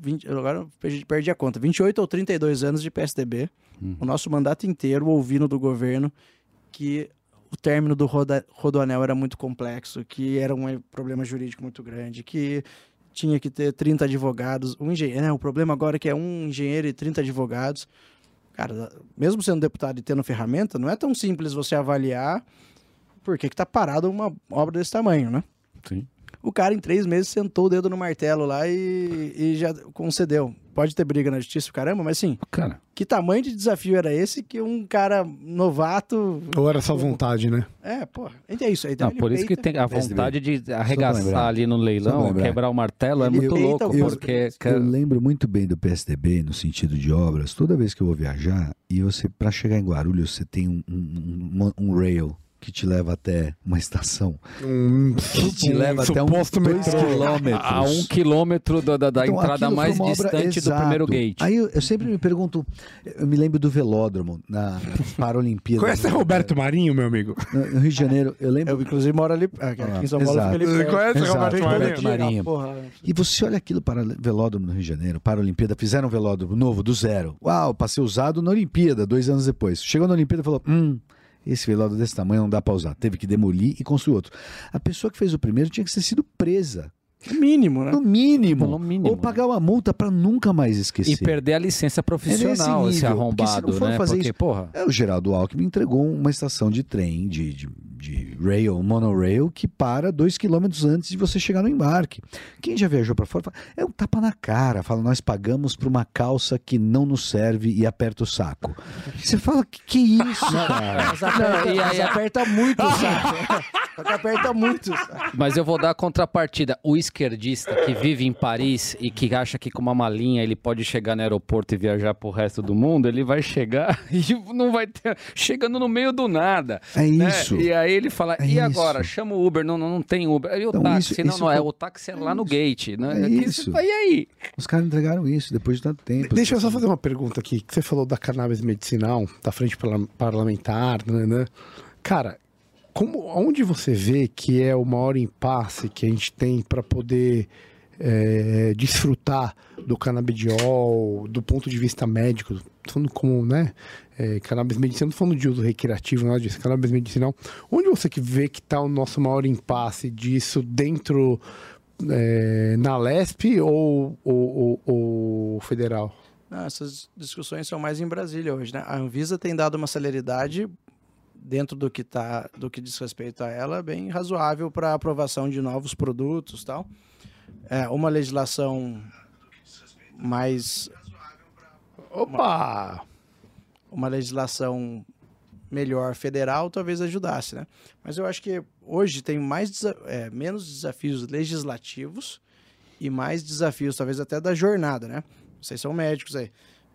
20, agora perdi, perdi a conta, 28 ou 32 anos de PSDB. O nosso mandato inteiro ouvindo do governo que o término do roda, rodoanel era muito complexo, que era um problema jurídico muito grande, que tinha que ter 30 advogados. Um engenheiro, né? O problema agora é que é um engenheiro e 30 advogados. Cara, mesmo sendo deputado e tendo ferramenta, não é tão simples você avaliar por que que tá parado uma obra desse tamanho, né? Sim. O cara, em três meses, sentou o dedo no martelo lá e, e já concedeu. Pode ter briga na justiça, caramba, mas sim, Cara, que tamanho de desafio era esse que um cara novato. Ou era só vontade, né? É, porra. É isso aí. então não, por isso que peita- tem a PSDB. vontade de arregaçar ali no leilão, quebrar o martelo, é Ele muito peita louco, algumas porque... Eu lembro muito bem do PSDB no sentido de obras. Toda vez que eu vou viajar, e você, para chegar em Guarulhos, você tem um, um, um- um rail que te leva até uma estação. Um, Que te leva até um dois quilômetros. A um quilômetro da, da- da Então, entrada mais uma obra- distante do primeiro gate. Aí eu, eu sempre me pergunto, eu me lembro do velódromo na Paralimpíada. Conhece Roberto Marinho, meu amigo? No, no Rio de Janeiro, eu lembro. Eu, inclusive, moro ali. Aqui Ah, em São Paulo, fica ali. Conhece Exato, Roberto Roberto Marinho? Marinho. E você olha aquilo para velódromo no Rio de Janeiro, para a Olimpíada, fizeram um velódromo novo, do zero. Uau, para ser usado na Olimpíada, dois anos depois. Chegou na Olimpíada e falou: hum, esse velódromo desse tamanho não dá para usar. Teve que demolir e construir outro. A pessoa que fez o primeiro tinha que ter sido presa. Mínimo, né? No mínimo. No mínimo, Ou pagar uma multa para nunca mais esquecer. E perder a licença É profissional, nesse esse nível, porque se arrombado, não for né? fazer Porque, isso- porra... É, o Geraldo Alckmin entregou uma estação de trem, de, de, de rail, monorail, que para dois quilômetros antes de você chegar no embarque. Quem já viajou para fora, fala, é um tapa na cara. Fala, nós pagamos por uma calça que não nos serve e aperta o saco. Você fala, que que isso, cara? Mas aperta, e aí- mas aperta muito o saco. Só que aperta muito o saco. Mas eu vou dar a contrapartida. O esquerdista que vive em Paris e que acha que com uma malinha ele pode chegar no aeroporto e viajar pro resto do mundo, ele vai chegar e não vai ter... Chegando no meio do nada. É né? isso. E aí ele fala, É e agora? isso. Chama o Uber. Não, não, não tem Uber. E o Então, táxi? isso- não, isso não, é foi- o táxi é lá no gate. Né? É isso. E aí? Os caras entregaram isso depois de tanto tempo. Deixa eu só fazer uma pergunta aqui. Que você falou da cannabis medicinal, da frente parla- parlamentar, né? né? Cara, como, onde você vê que é o maior impasse que a gente tem para poder é, desfrutar do canabidiol do ponto de vista médico, falando como, né, é, cannabis medicinal, não falando de uso recreativo, nada disso, cannabis medicinal, onde você que vê que está o nosso maior impasse disso dentro, é, na LESP ou, ou, ou, ou federal? Não, essas discussões são mais em Brasília hoje, né? A Anvisa tem dado uma celeridade dentro do que tá, do que diz respeito a ela, bem razoável para aprovação de novos produtos, tal. É, uma legislação mais Opa! uma legislação melhor federal talvez ajudasse, né? Mas eu acho que hoje tem mais é, menos desafios legislativos e mais desafios talvez até da jornada, né? Vocês são médicos aí.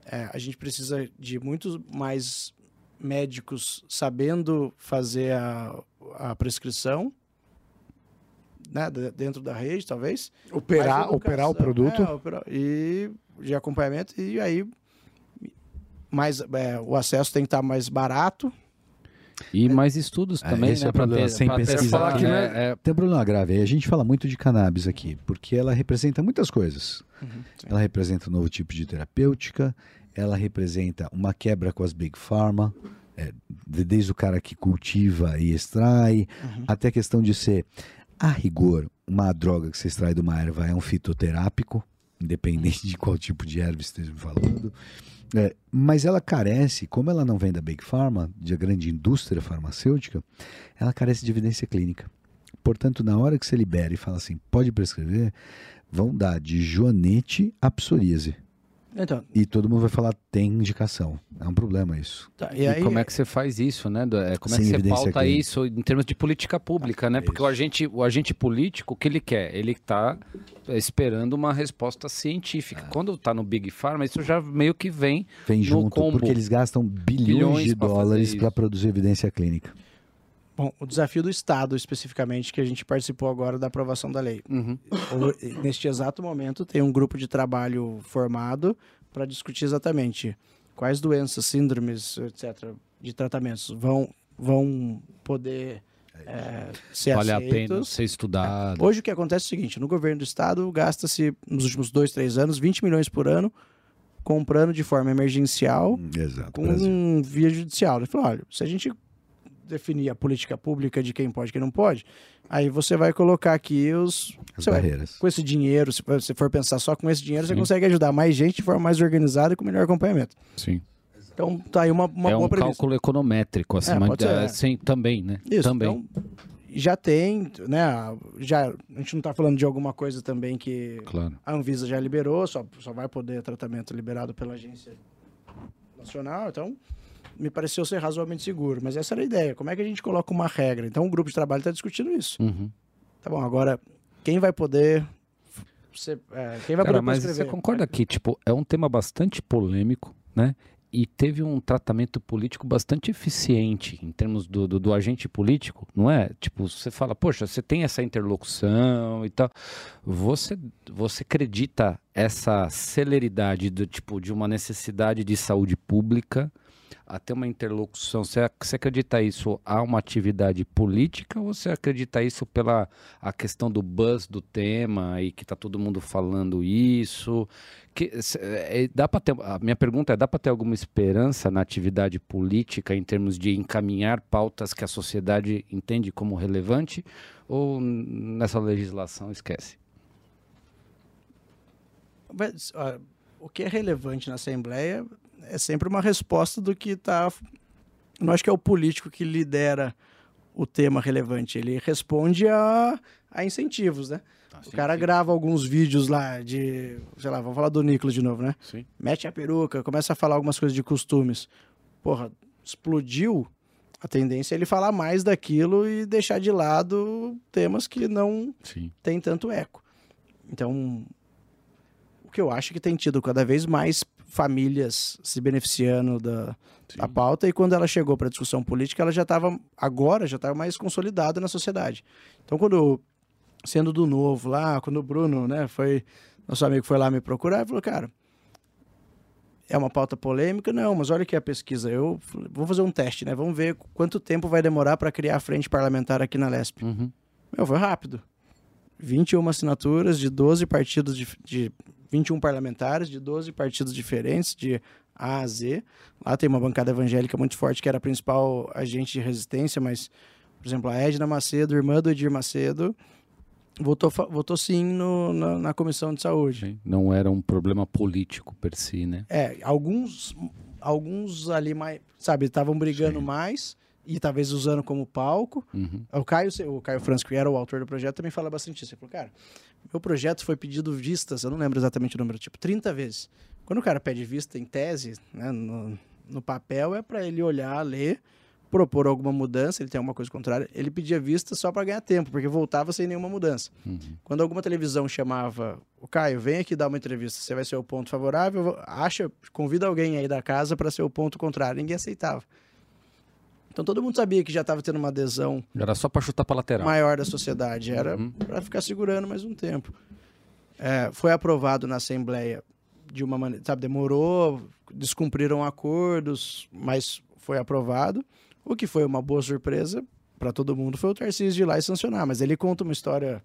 É, a gente precisa de muitos mais médicos sabendo fazer a, a prescrição, né? de- Dentro da rede, talvez. Operar, Mais operar o educação, produto. é, operar- e de acompanhamento, e aí mais, é, o acesso tem que estar mais barato. E mais estudos É, também, esse né? é o pra problema, ter- sem pra ter- pesquisar, falar que, né? né, é, Tem um problema grave. A gente fala muito de cannabis aqui, porque ela representa muitas coisas. ela representa um novo tipo de terapêutica, ela representa uma quebra com as big pharma, é, de- desde o cara que cultiva e extrai, até a questão de ser, a rigor, uma droga que você extrai de uma erva é um fitoterápico, independente de qual tipo de erva estejam falando. É, mas ela carece, como ela não vem da Big Pharma, de grande indústria farmacêutica, ela carece de evidência clínica. Portanto, na hora que você libera e fala assim, pode prescrever, vão dar de joanete a psoríase. Então, E todo mundo vai falar, tem indicação. É um problema isso. tá, E, e aí, como é que você faz isso, né? É, como é que você pauta clínica. isso em termos de política pública, né? Porque o agente, o agente político, o que ele quer? Ele está esperando uma resposta científica. Quando está no Big Pharma, isso já meio que vem Vem No junto, combo. porque eles gastam bilhões, Bilhões de dólares para produzir evidência clínica. Bom, o desafio do Estado, especificamente, que a gente participou agora da aprovação da lei. O- Neste exato momento, tem um grupo de trabalho formado para discutir exatamente quais doenças, síndromes, etc., de tratamentos vão, vão poder é, ser vale a pena aceitos. ser estudado. Hoje o que acontece é o seguinte, no governo do estado gasta-se, nos últimos dois, três anos, 20 milhões por ano comprando de forma emergencial Exato. com Brasil. um via judicial. Ele falou, olha, se a gente definir a política pública de quem pode e quem não pode, aí você vai colocar aqui os... As você vai- barreiras. com esse dinheiro, se você for pensar só com esse dinheiro, você Sim. consegue ajudar mais gente de forma mais organizada e com melhor acompanhamento. Sim. Então, tá aí uma, uma é boa um premissa. cálculo econométrico, acima pode de, ser, é. sim, também, né? Isso, também. então, já tem, né, já, a gente não está falando de alguma coisa também que Claro. a Anvisa já liberou, só, só vai poder tratamento liberado pela agência nacional, então me pareceu ser razoavelmente seguro. Mas essa era a ideia, como é que a gente coloca uma regra? Então o grupo de trabalho está discutindo isso. Uhum. Tá bom, agora, quem vai poder... é, quem vai Cara, poder mas prescrever? você concorda que, tipo, é um tema bastante polêmico, né? E teve um tratamento político bastante eficiente em termos do, do, do agente político, não é? Tipo, você fala, poxa, você tem essa interlocução e tal. Você, você acredita essa celeridade do tipo de uma necessidade de saúde pública até uma interlocução? Você, você acredita isso a uma atividade política ou você acredita isso pela a questão do buzz do tema e que tá todo mundo falando isso? Que, é, dá para ter, a minha pergunta é, dá para ter alguma esperança na atividade política em termos de encaminhar pautas que a sociedade entende como relevante ou nessa legislação esquece? Mas, ó, o que é relevante na Assembleia é sempre uma resposta do que está. Não acho que é o político que lidera o tema relevante. Ele responde a, a incentivos, né? o cara grava alguns vídeos lá de. Sei lá, vamos falar do Nicolas de novo, né? Sim. Mete a peruca, começa a falar algumas coisas de costumes. Porra, explodiu. A tendência é ele falar mais daquilo e deixar de lado temas que não Sim. tem tanto eco. Então, o que eu acho que tem tido cada vez mais famílias se beneficiando da, da pauta e quando ela chegou para a discussão política, ela já estava agora já estava mais consolidada na sociedade. Então, quando sendo do novo lá, quando o Bruno, né, foi nosso amigo foi lá me procurar, ele falou, cara, é uma pauta polêmica? Não, mas olha aqui a pesquisa. Eu vou fazer um teste, né? Vamos ver quanto tempo vai demorar para criar a frente parlamentar aqui na LESP. Uhum. Meu, foi rápido. 21 assinaturas de 12 partidos, de, de 21 parlamentares, de 12 partidos diferentes, de A a Z. Lá tem uma bancada evangélica muito forte, que era a principal agente de resistência, mas, por exemplo, a Edna Macedo, irmã do Edir Macedo, votou, votou sim no- na, na Comissão de Saúde. Sim. Não era um problema político per si, né? É, alguns, alguns ali mais, sabe, estavam brigando Sim. mais e talvez usando como palco. Uhum. O Caio, o Caio Franz, que era o autor do projeto, também fala bastante isso. Ele falou, cara, meu projeto foi pedido vistas, eu não lembro exatamente o número, tipo, 30 vezes. Quando o cara pede vista em tese, né, no, no papel, é para ele olhar, ler, propor alguma mudança, ele tem alguma coisa contrária. Ele pedia vista só para ganhar tempo, porque voltava sem nenhuma mudança. Uhum. Quando alguma televisão chamava o Caio, vem aqui dar uma entrevista, você vai ser o ponto favorável, acha, convida alguém aí da casa para ser o ponto contrário. Ninguém aceitava. Então todo mundo sabia que já estava tendo uma adesão Era só pra chutar pra lateral. maior da sociedade. Era Uhum. para ficar segurando mais um tempo. É, foi aprovado na Assembleia de uma maneira, sabe, demorou, descumpriram acordos, mas foi aprovado. O que foi uma boa surpresa para todo mundo foi o Tarcísio de ir lá e sancionar. Mas ele conta uma história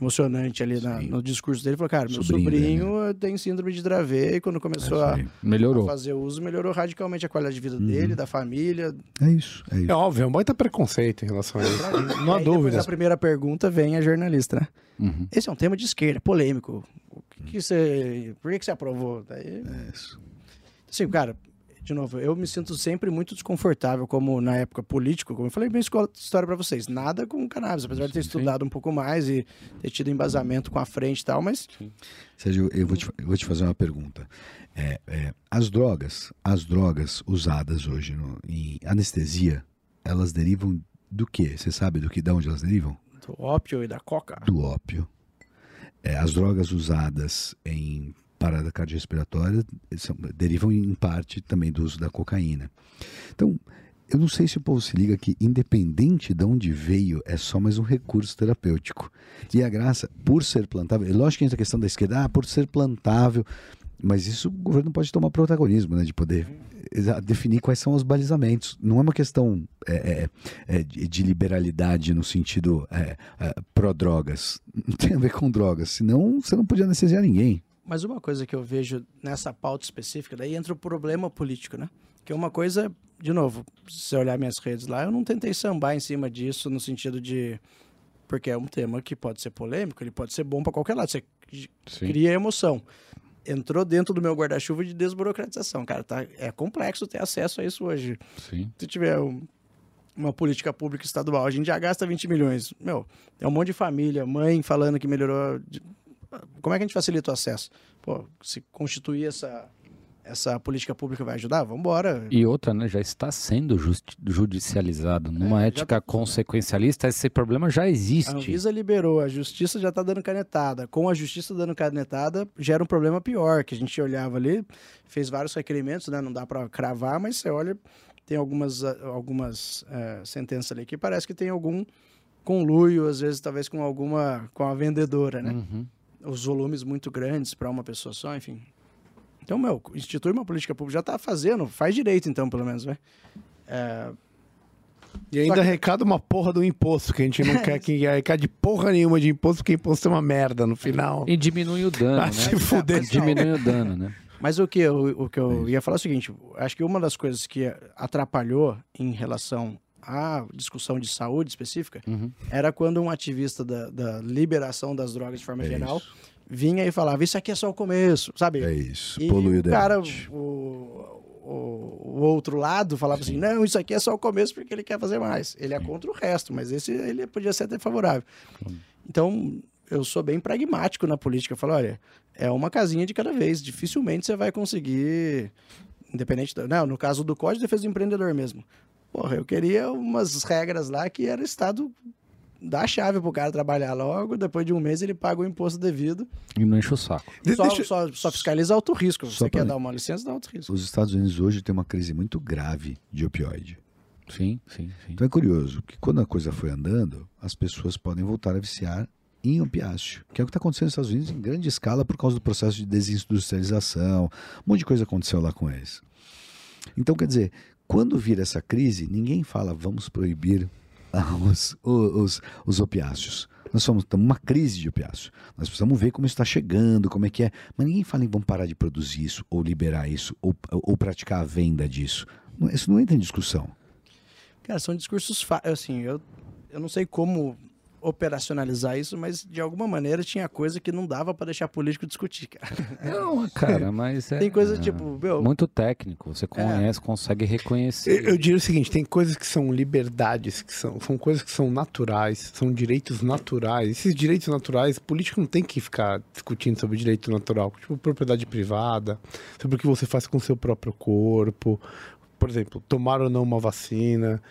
emocionante ali na- no discurso dele. Falou, cara, meu Sobrinho sobrinho, tem síndrome de Dravet e quando começou É a, a Melhorou. fazer uso, melhorou radicalmente a qualidade de vida Uhum. dele, da família. É isso, é isso. É óbvio, é um baita preconceito em relação a isso. Não há aí, depois dúvidas. da primeira pergunta vem a jornalista, né? Uhum. Esse é um tema de esquerda, polêmico. O que, que você. Por que, que você aprovou? Daí, É isso. assim, cara, de novo, eu me sinto sempre muito desconfortável, como na época político, como eu falei bem escola- história pra vocês. Nada com cannabis, apesar de ter estudado um pouco mais e ter tido embasamento com a frente e tal, mas Sérgio, eu vou te, eu vou te fazer uma pergunta. É, é, as drogas, as drogas usadas hoje no- em anestesia, elas derivam do quê? Você sabe do que, de onde elas derivam? do ópio e da coca. Do ópio. É, as drogas usadas em parada cardiorrespiratória são- derivam em parte também do uso da cocaína. Então, eu não sei se o povo se liga que, independente de onde veio, é só mais um recurso terapêutico. E a graça, por ser plantável, é lógico que entra a questão da esquerda, ah, por ser plantável, mas isso o governo pode tomar protagonismo, né, de poder definir quais são os balizamentos. Não é uma questão é, é, é, de, de liberalidade no sentido é, é, pró-drogas. Não tem a ver com drogas, senão você não podia anestesiar ninguém. Mas uma coisa que eu vejo nessa pauta específica, daí entra o problema político, né? Que é uma coisa, de novo, se você olhar minhas redes lá, eu não tentei sambar em cima disso no sentido de. Porque é um tema que pode ser polêmico, ele pode ser bom para qualquer lado. Você Sim. cria emoção. Entrou dentro do meu guarda-chuva de desburocratização, cara. Tá, é complexo ter acesso a isso hoje. Sim. Se tiver um- uma política pública estadual, a gente já gasta 20 milhões. Meu, tem um monte de família, mãe falando que melhorou. Como é que a gente facilita o acesso? Pô, se constituir essa, essa política pública vai ajudar? Vamos embora. E outra, né, já está sendo judicializado. Numa É, ética consequencialista, esse problema já A existe. Anvisa liberou, a justiça já está dando canetada. Com a justiça dando canetada, gera um problema pior, que a gente olhava ali, fez vários requerimentos, né? Não dá para cravar, mas você olha, tem algumas, ah, algumas eh, sentenças ali que parece que tem algum conluio, às vezes talvez com alguma, com a vendedora, né? Uhum. Os volumes muito grandes para uma pessoa só, enfim. Então, meu, institui uma política pública, já está fazendo, faz direito então, pelo menos, né? É, E ainda arrecada uma porra do imposto, que a gente não quer que arrecade porra nenhuma de imposto, porque imposto é uma merda no final. E diminui o dano, Ah, né? se fuder. Diminui o dano, né? Mas o que eu, o que eu ia falar é o seguinte: acho que uma das coisas que atrapalhou em relação à discussão de saúde específica Uhum. era quando um ativista da, da liberação das drogas de forma É geral isso. vinha e falava: Isso aqui é só o começo, sabe? É isso. E Polui o o cara, o, o, o outro lado falava assim, não, isso aqui é só o começo porque ele quer fazer mais. Ele é contra o resto, mas esse ele podia ser até favorável. Então, eu sou bem pragmático na política. Eu falo, olha, é uma casinha de cada vez. Dificilmente você vai conseguir, independente... Da, não, no caso do Código de Defesa do Empreendedor mesmo. Porra, eu queria umas regras lá que era o Estado dar a chave pro cara trabalhar logo, depois de um mês ele paga o imposto devido. E não enche o saco. De- Só, deixa- só, só fiscaliza alto risco. Só Você quer pra- dar uma licença, dá alto risco. Os Estados Unidos hoje têm uma crise muito grave de opioide. Sim, sim, sim. Então é curioso que quando a coisa foi andando, as pessoas podem voltar a viciar em opiáceo, que é o que está acontecendo nos Estados Unidos em grande escala por causa do processo de desindustrialização, um monte de coisa aconteceu lá com eles. Então, quer dizer, quando vira essa crise, ninguém fala vamos proibir ah, os, os, os opiáceos. Nós estamos numa crise de opiáceo. Nós precisamos ver como está chegando, como é que é. Mas ninguém fala em vamos parar de produzir isso, ou liberar isso, ou, ou praticar a venda disso. Isso não entra em discussão. Cara, são discursos. Assim, eu, eu não sei como operacionalizar isso, mas de alguma maneira tinha coisa que não dava pra deixar político discutir, cara. Não, cara, mas é. Tem coisa é tipo, meu. Muito técnico. Você conhece, consegue reconhecer. Eu, eu diria o seguinte: tem coisas que são liberdades, que são, são coisas que são naturais, são direitos naturais. Esses direitos naturais, político não tem que ficar discutindo sobre direito natural, tipo propriedade privada, sobre o que você faz com o seu próprio corpo. Por exemplo, tomar ou não uma vacina,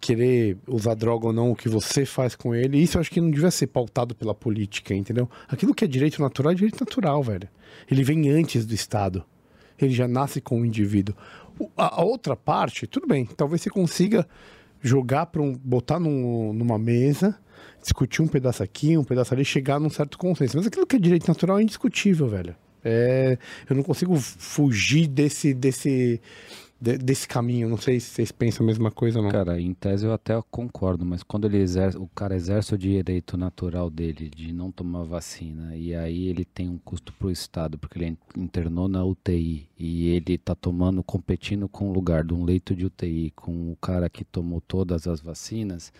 querer usar droga ou não, o que você faz com ele. Isso eu acho que não devia ser pautado pela política, entendeu? Aquilo que é direito natural é direito natural, velho. Ele vem antes do Estado ele já nasce com o indivíduo. A outra parte, tudo bem, talvez você consiga jogar para um, botar num- numa mesa, discutir um pedaço aqui, um pedaço ali, chegar num certo consenso. Mas aquilo que é direito natural é indiscutível, velho. É, eu não consigo fugir desse, desse, de- desse caminho. Não sei se vocês pensam a mesma coisa não. Cara, em tese eu até concordo, mas quando ele exerce, o cara exerce o direito natural dele de não tomar vacina e aí ele tem um custo pro Estado, porque ele internou na UTI e ele tá tomando, competindo com o lugar de um leito de UTI com o cara que tomou todas as vacinas,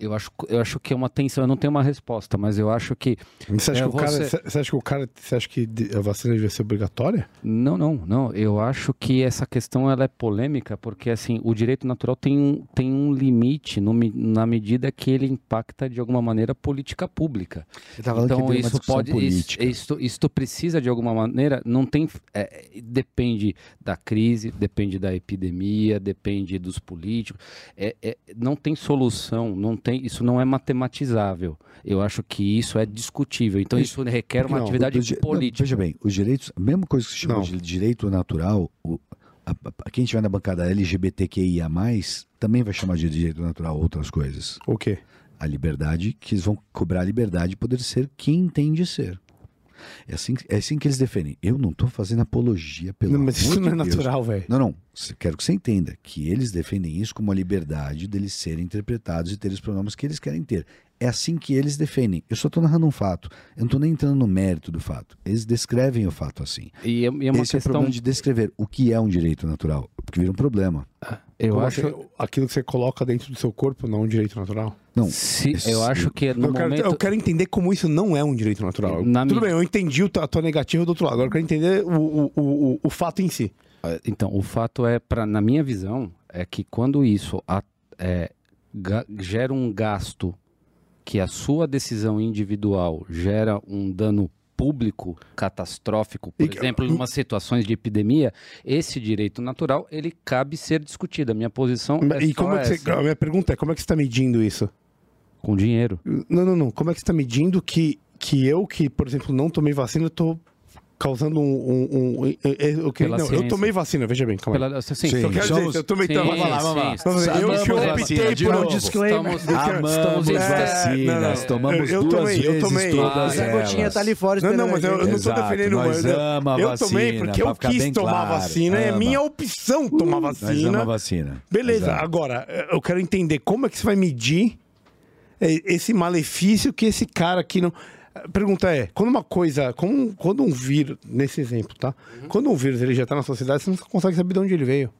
eu acho, eu acho que é uma tensão, eu não tenho uma resposta, mas eu acho que Você acha, É, que o cara, você- você acha que o cara. Você acha que a vacina devia ser obrigatória? Não, não, não. Eu acho que essa questão ela é polêmica porque assim o direito natural tem um, tem um limite no na medida que ele impacta de alguma maneira a política pública. Você tá Então isso pode, isso, política. isto, isto precisa de alguma maneira, não tem, é, depende da crise, depende da epidemia, depende dos políticos. É, é- não tem solução, não tem, isso não é matematizável. Eu acho que isso é discutível. Então isso, requer uma não, atividade di- não, política. veja bem, os direitos, a mesma coisa que se chama Não. de direito natural, o, a, a- quem estiver na bancada LGBTQIA, também vai chamar de direito natural outras coisas. O quê? A liberdade, que eles vão cobrar a liberdade de poder ser quem entende ser. É assim, é assim que eles defendem. Eu não estou fazendo apologia pelo Não, mas isso não é de Deus. natural, velho. Não, não. Quero que você entenda que eles defendem isso como a liberdade deles serem interpretados e ter os pronomes que eles querem ter. É assim que eles defendem. Eu só estou narrando um fato. Eu não estou nem entrando no mérito do fato. Eles descrevem o fato assim. E é, e é uma Esse é o questão. problema de descrever o que é um direito natural. Porque vira um problema. Eu Como acho. assim, aquilo que você coloca dentro do seu corpo não é um direito natural? Não. Se, eu acho que no eu, quero, momento. eu quero entender como isso não é um direito natural. Na Tudo mi- bem, eu entendi a tua negativa do outro lado. Agora eu quero entender o, o, o, o- o fato em si. Então, o fato é, pra, na minha visão, é que quando isso a- é, ga- gera um gasto que a sua decisão individual gera um dano público catastrófico, por E exemplo, em umas situações de epidemia, esse direito natural ele cabe ser discutido. A minha posição é e como é que você, a minha pergunta é: como é que você está medindo isso? com dinheiro. Não, não, não. Como é que você está medindo que, que eu, que, por exemplo, não tomei vacina, estou causando um. um, um- eu, queria- Pela não, eu tomei vacina, veja bem, calma. Pela, assim, Sim. Eu dizer, eu tomei sim, então, vamos lá, vamos lá. sim. Eu, vacina optei por um disclaimer. Estamos- Amamos É, vacinas, não, não. tomamos eu, eu duas tomei, eu tomei. todas A Zé Gotinha tá ali fora Não, não, mas eu, eu a não estou Exato, defendendo nós eu- ama a Eu tomei vacina, porque eu quis tomar claro. vacina, é Ama. minha opção tomar Nós ama a vacina. vacina. Beleza, Exato. agora, eu quero entender como é que você vai medir eh, esse malefício que esse cara aqui não. A pergunta é, quando uma coisa, como- quando um vírus, nesse exemplo, tá? Quando um vírus ele já tá na sociedade, você não consegue saber de onde ele veio.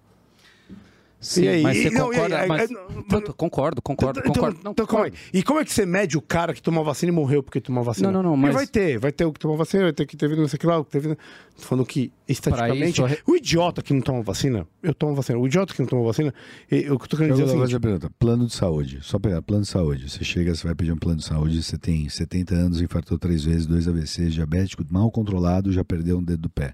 Sim, E aí? mas você não, concorda. aí- mas- aí- não, Pronto, concordo, concordo, Então, concordo. Não, então, calma aí. E como é que você mede o cara que tomou vacina e morreu porque tomou vacina? Não, não, não, Porque mas- vai ter, vai ter o que tomou vacina, vai ter que teve não sei o que lá, o que teve. Tô falando que, estatisticamente, isso, o idiota que não toma vacina, eu tomo vacina. O idiota que não toma vacina, o que eu tô querendo Eu dizer é vou o fazer seguinte. a pergunta. Plano de saúde. Só pegar plano de saúde. Você chega, você vai pedir um plano de saúde, você tem 70 anos, infartou três vezes, dois AVCs, diabético, mal controlado, já perdeu um dedo do pé.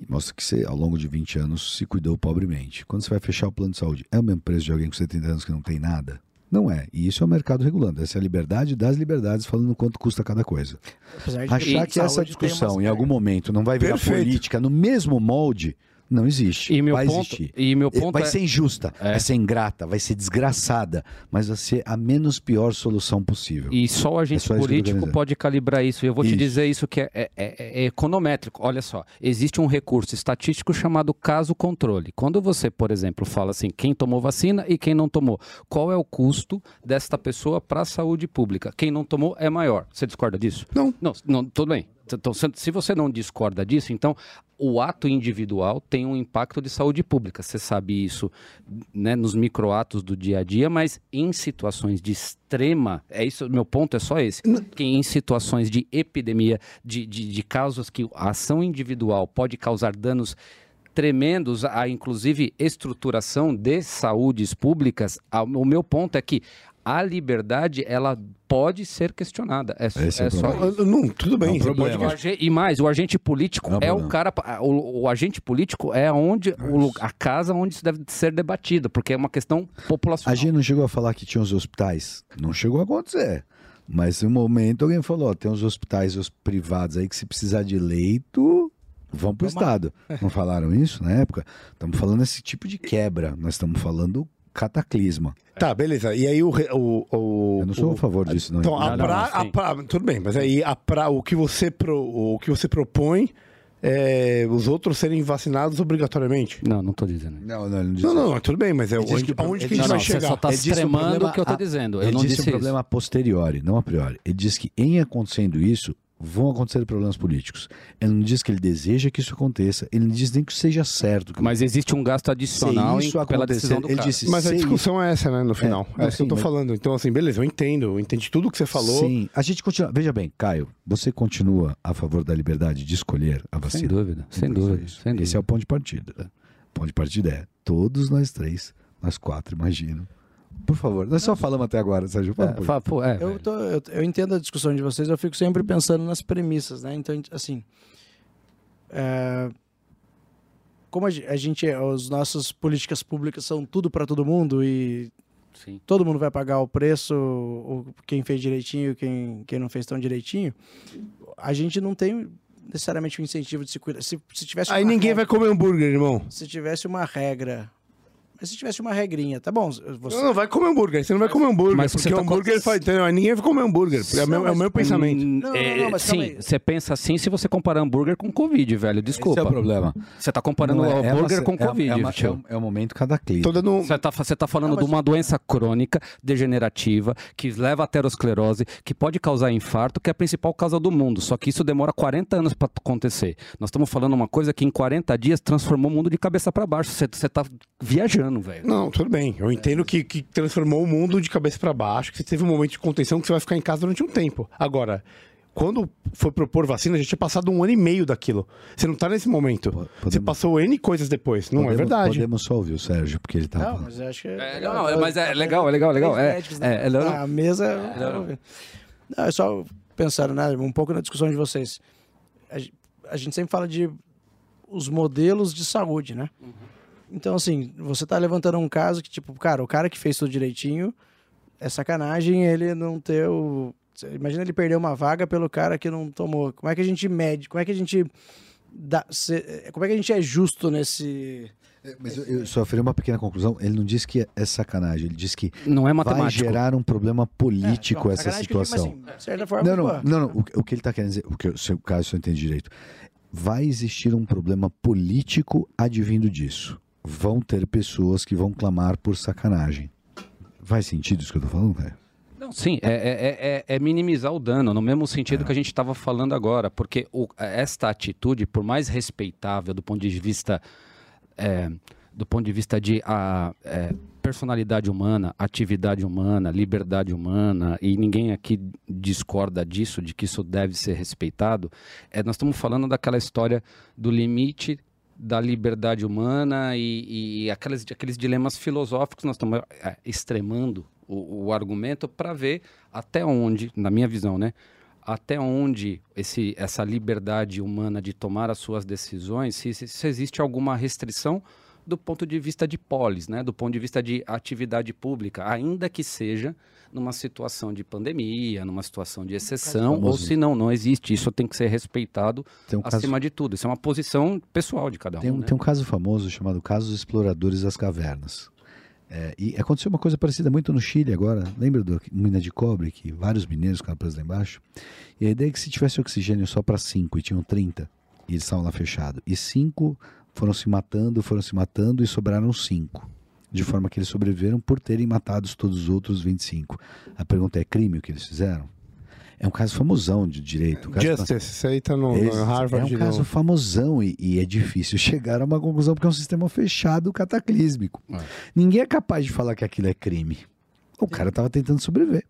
E mostra que você, ao longo de 20 anos, se cuidou pobremente. Quando você vai fechar o plano de saúde, é o mesmo preço de alguém com 70 anos que não tem nada? Não é. E isso é o mercado regulando. Essa é a liberdade das liberdades, falando quanto custa cada coisa. Apesar de que Achar que essa discussão, em algum momento, não vai virar Perfeito. política no mesmo molde, Não existe. E meu vai ponto- existir. e meu ponto vai é- ser injusta, É. vai ser ingrata, vai ser desgraçada, mas vai ser a menos pior solução possível. E só o agente É político pode calibrar isso. E eu vou te Isso. dizer isso que é, é- é- é econométrico. Olha só, existe um recurso estatístico chamado caso controle. Quando você, por exemplo, fala assim, quem tomou vacina e quem não tomou, qual é o custo desta pessoa para a saúde pública? Quem não tomou é maior. Você discorda disso? Não. Não, não tudo bem. Então, se- você não discorda disso, então o ato individual tem um impacto de saúde pública. Você sabe isso né, nos microatos do dia a dia, mas em situações de extrema, é isso, meu ponto é só esse, que em situações de epidemia, de, de, de casos que a ação individual pode causar danos tremendos a inclusive estruturação de saúdes públicas, o meu ponto é que a liberdade ela pode ser questionada. É, é é o só Não, tudo bem. É você problema. pode- O ag- E mais, o agente político Não, é não. o cara. O, o agente político é onde o a casa onde isso deve ser debatido, porque é uma questão A populacional. gente não chegou a falar que tinha os hospitais. Não chegou a acontecer. Mas no momento alguém falou: ó, tem uns hospitais os privados aí que se precisar de leito, vão pro Estado. Não falaram isso na época? Estamos falando esse tipo de quebra. Nós estamos falando cataclisma. Tá, beleza. E aí o. o, o Eu não sou o- a favor disso, não. Então, a Não, pra, não, a pra- tudo bem, mas aí a pra, o, que você pro, o que você propõe é os outros serem vacinados obrigatoriamente. Não, não estou dizendo. Não, não, ele não disse Não, isso. não, tudo bem, mas é onde, que aonde que ele- a gente Não, vai não, você chegar? só está extremando o que eu estou a- dizendo. Eu Ele não disse disse um problema a posteriori, não a priori. Ele diz que em acontecendo isso, vão acontecer problemas políticos. Ele não diz que ele deseja que isso aconteça, ele não diz nem que seja certo. isso. Mas existe um gasto adicional isso em, pela decisão do ele cara. disse- Mas a discussão é essa, né, no final. não, É, isso que eu tô mas- falando. Então, assim, beleza, eu entendo. Eu entendi tudo que você falou. Sim, a gente continua. Veja bem, Caio, você continua a favor da liberdade de escolher a vacina? Sem dúvida, sem dúvida, sem dúvida. Esse é o ponto de partida. O ponto de partida é todos nós três, nós quatro, imagino. Por favor, nós só falamos até agora, Sérgio. É, fa- pô, é, Eu, tô, eu, eu entendo a discussão de vocês, eu fico sempre pensando nas premissas, né? Então, assim. é, como a a gente, as nossas políticas públicas são tudo para todo mundo e Sim. todo mundo vai pagar o preço, o, quem fez direitinho, quem, quem não fez tão direitinho, a gente não tem necessariamente o incentivo de se cuidar. Se, se tivesse Aí ninguém regra- vai comer hambúrguer, irmão. Se tivesse uma regra. Mas se tivesse uma regrinha, tá bom? Você, Não, não vai comer hambúrguer. Você não vai comer hambúrguer. mas porque tá o hambúrguer com- faz. Ninguém vai comer hambúrguer. É o meu, é o meu pensamento. Hum, Não, não, é, não, mas calma sim, aí. você pensa assim se você comparar hambúrguer com Covid, velho. Desculpa. Esse é o problema. Você tá comparando Não é- é hambúrguer uma- com é uma- Covid, é, uma- é um- é um momento dando um. Você tá, você tá falando Não, mas- de uma doença crônica, degenerativa, que leva a aterosclerose, que pode causar infarto, que é a principal causa do mundo. Só que isso demora 40 anos para acontecer. Nós estamos falando uma coisa que em 40 dias transformou o mundo de cabeça para baixo. Você, você tá viajando, velho. Não, tudo bem. Eu entendo que, que transformou o mundo de cabeça pra baixo, que você teve um momento de contenção que você vai ficar em casa durante um tempo. Agora, quando foi propor vacina, a gente tinha passado um ano e meio daquilo. Você não tá nesse momento. Po- Você podemos- passou N coisas depois. Não é Podemos- verdade. Podemos só ouvir o Sérgio, porque ele tá Não, falando. mas eu acho que. É, não, é- mas é legal, é legal, é legal. É, médicos é, é, na, não, na mesa. Não, é só pensando, né? Um pouco na discussão de vocês. A, gen- a gente sempre fala de os modelos de saúde, né? Então, assim, você tá levantando um caso que, tipo, cara, o cara que fez tudo direitinho, é sacanagem ele não ter o. Imagina ele perder uma vaga pelo cara que não tomou. Como é que a gente mede? Como é que a gente. Dá, se- como é que a gente é justo nesse. Mas eu, eu só farei uma pequena conclusão. Ele não disse que é sacanagem, ele disse que não é vai gerar um problema político É, bom, essa eu digo, situação. assim, de certa forma, Não, não, não, não. O, o que ele está querendo dizer, o que se o caso eu entendi direito, vai existir um problema político advindo disso. Vão ter pessoas que vão clamar por sacanagem. Faz sentido isso que eu tô falando, cara? Não, sim, é, é- é- é minimizar o dano, no mesmo sentido que a gente estava falando agora, porque o- esta atitude, por mais respeitável do ponto de vista é, do ponto de vista de a, é, personalidade humana, atividade humana, liberdade humana, e ninguém aqui discorda disso, de que isso deve ser respeitado, é, nós estamos falando daquela história do limite da liberdade humana e, e aqueles, aqueles dilemas filosóficos, nós estamos é, extremando o, o argumento para ver até onde, na minha visão, né? Até onde esse, essa liberdade humana de tomar as suas decisões, se, se- se existe alguma restrição do ponto de vista de polis, né? do ponto de vista de atividade pública, ainda que seja numa situação de pandemia, numa situação de exceção, ou se não, não existe. Isso tem que ser respeitado um caso, acima de tudo. Isso é uma posição pessoal de cada um. tem um, né? tem um caso famoso chamado Caso dos Exploradores das Cavernas. É, e aconteceu uma coisa parecida muito no Chile agora. Lembra do mina de cobre que vários mineiros ficaram presos lá embaixo? E a ideia é que se tivesse oxigênio só para cinco e tinham 30, e eles estavam lá fechados, e cinco foram se matando, foram se matando e sobraram cinco. De forma que eles sobreviveram por terem matado todos os outros 25. A pergunta é: crime o que eles fizeram? É um caso famosão de direito. Um Justice, isso aí tá no, esse Harvard. é um caso famosão e, e é difícil chegar a uma conclusão porque é um sistema fechado cataclísmico. É. Ninguém é capaz de falar que aquilo é crime. O cara estava tentando sobreviver.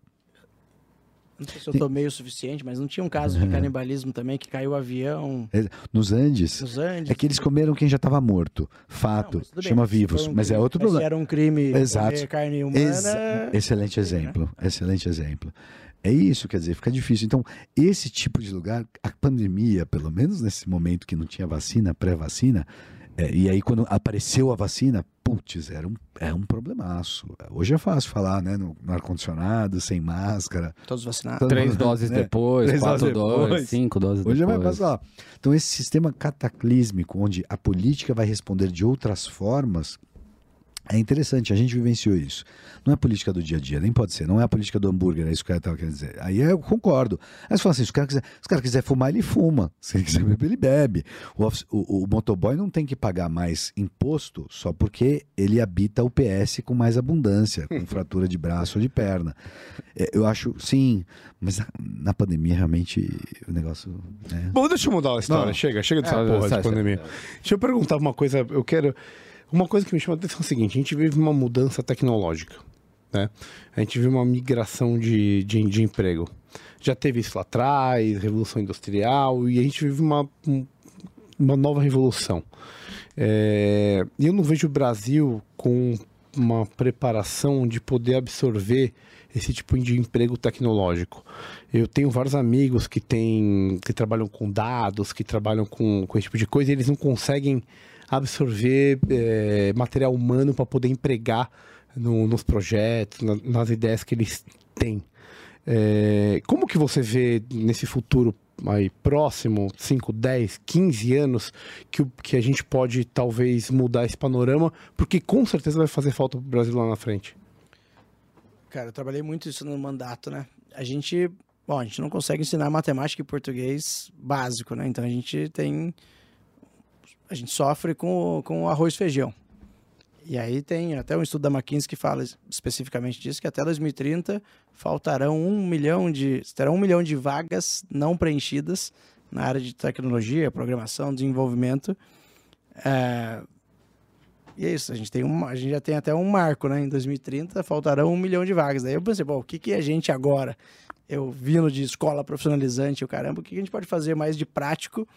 Não sei se eu tomei o suficiente, mas não tinha um caso de canibalismo também, que caiu o avião Nos Andes, nos Andes. é que eles comeram quem já estava morto. Não, Fato. bem, chama se vivos. um mas é crime- outro mas se problema. era um crime Exato. comer carne humana. Exa- excelente exemplo. Excelente exemplo. É isso, quer dizer, fica difícil. Então, esse tipo de lugar, a pandemia, pelo menos nesse momento que não tinha vacina, pré-vacina, é, e aí quando apareceu a vacina, putz, era um, é um problemaço. Hoje é fácil falar, né? No, no ar-condicionado, sem máscara. Todos vacinados. Todo Três mundo, doses né? depois, Três quatro doses doses, depois. cinco doses Hoje é depois. mais fácil. ó. Então, esse sistema cataclísmico, onde a política vai responder de outras formas, é interessante. A gente vivenciou isso. Não é política do dia a dia, nem pode ser. Não é a política do hambúrguer, é isso que eu estava querendo dizer. Aí eu concordo. Aí você fala assim: se o cara quiser, se o cara quiser fumar, ele fuma. Se ele quiser beber, ele bebe. O, office- o- o motoboy não tem que pagar mais imposto só porque ele habita o PS com mais abundância, com fratura de braço ou de perna. É, eu acho, sim, mas na, na pandemia realmente o negócio. né? Bom, deixa eu mudar a história. Não. Chega, chega dessa É, porra de pandemia. Deixa eu perguntar uma coisa. Eu quero. Uma coisa que me chama a atenção é o seguinte: a gente vive uma mudança tecnológica. Né? A gente vive uma migração de, de, de emprego. Já teve isso lá atrás, Revolução Industrial, e a gente vive uma, um- uma nova revolução. É, eu não vejo o Brasil com uma preparação de poder absorver esse tipo de emprego tecnológico. Eu tenho vários amigos que têm, que trabalham com dados, que trabalham com, com esse tipo de coisa, e eles não conseguem absorver eh, material humano para poder empregar no- nos projetos, na- nas ideias que eles têm. Eh, como que você vê nesse futuro aí próximo, 5, 10, 15 anos, que, que a gente pode talvez mudar esse panorama, porque com certeza vai fazer falta para o Brasil lá na frente. Cara, eu trabalhei muito isso no mandato, né? A gente, bom, a gente não consegue ensinar matemática e português básico, né? Então a gente tem, a gente sofre com, com arroz e feijão. E aí tem até um estudo da McKinsey que fala especificamente disso, que até 2030 faltarão um milhão de, terão um milhão de vagas não preenchidas na área de tecnologia, programação, desenvolvimento. É, e é isso, a gente, tem um, a gente já tem até um marco, né? Em 2030 faltarão um milhão de vagas. Daí eu pensei, bom, o que, que a gente agora, eu vindo de escola profissionalizante, o caramba, o que, que a gente pode fazer mais de prático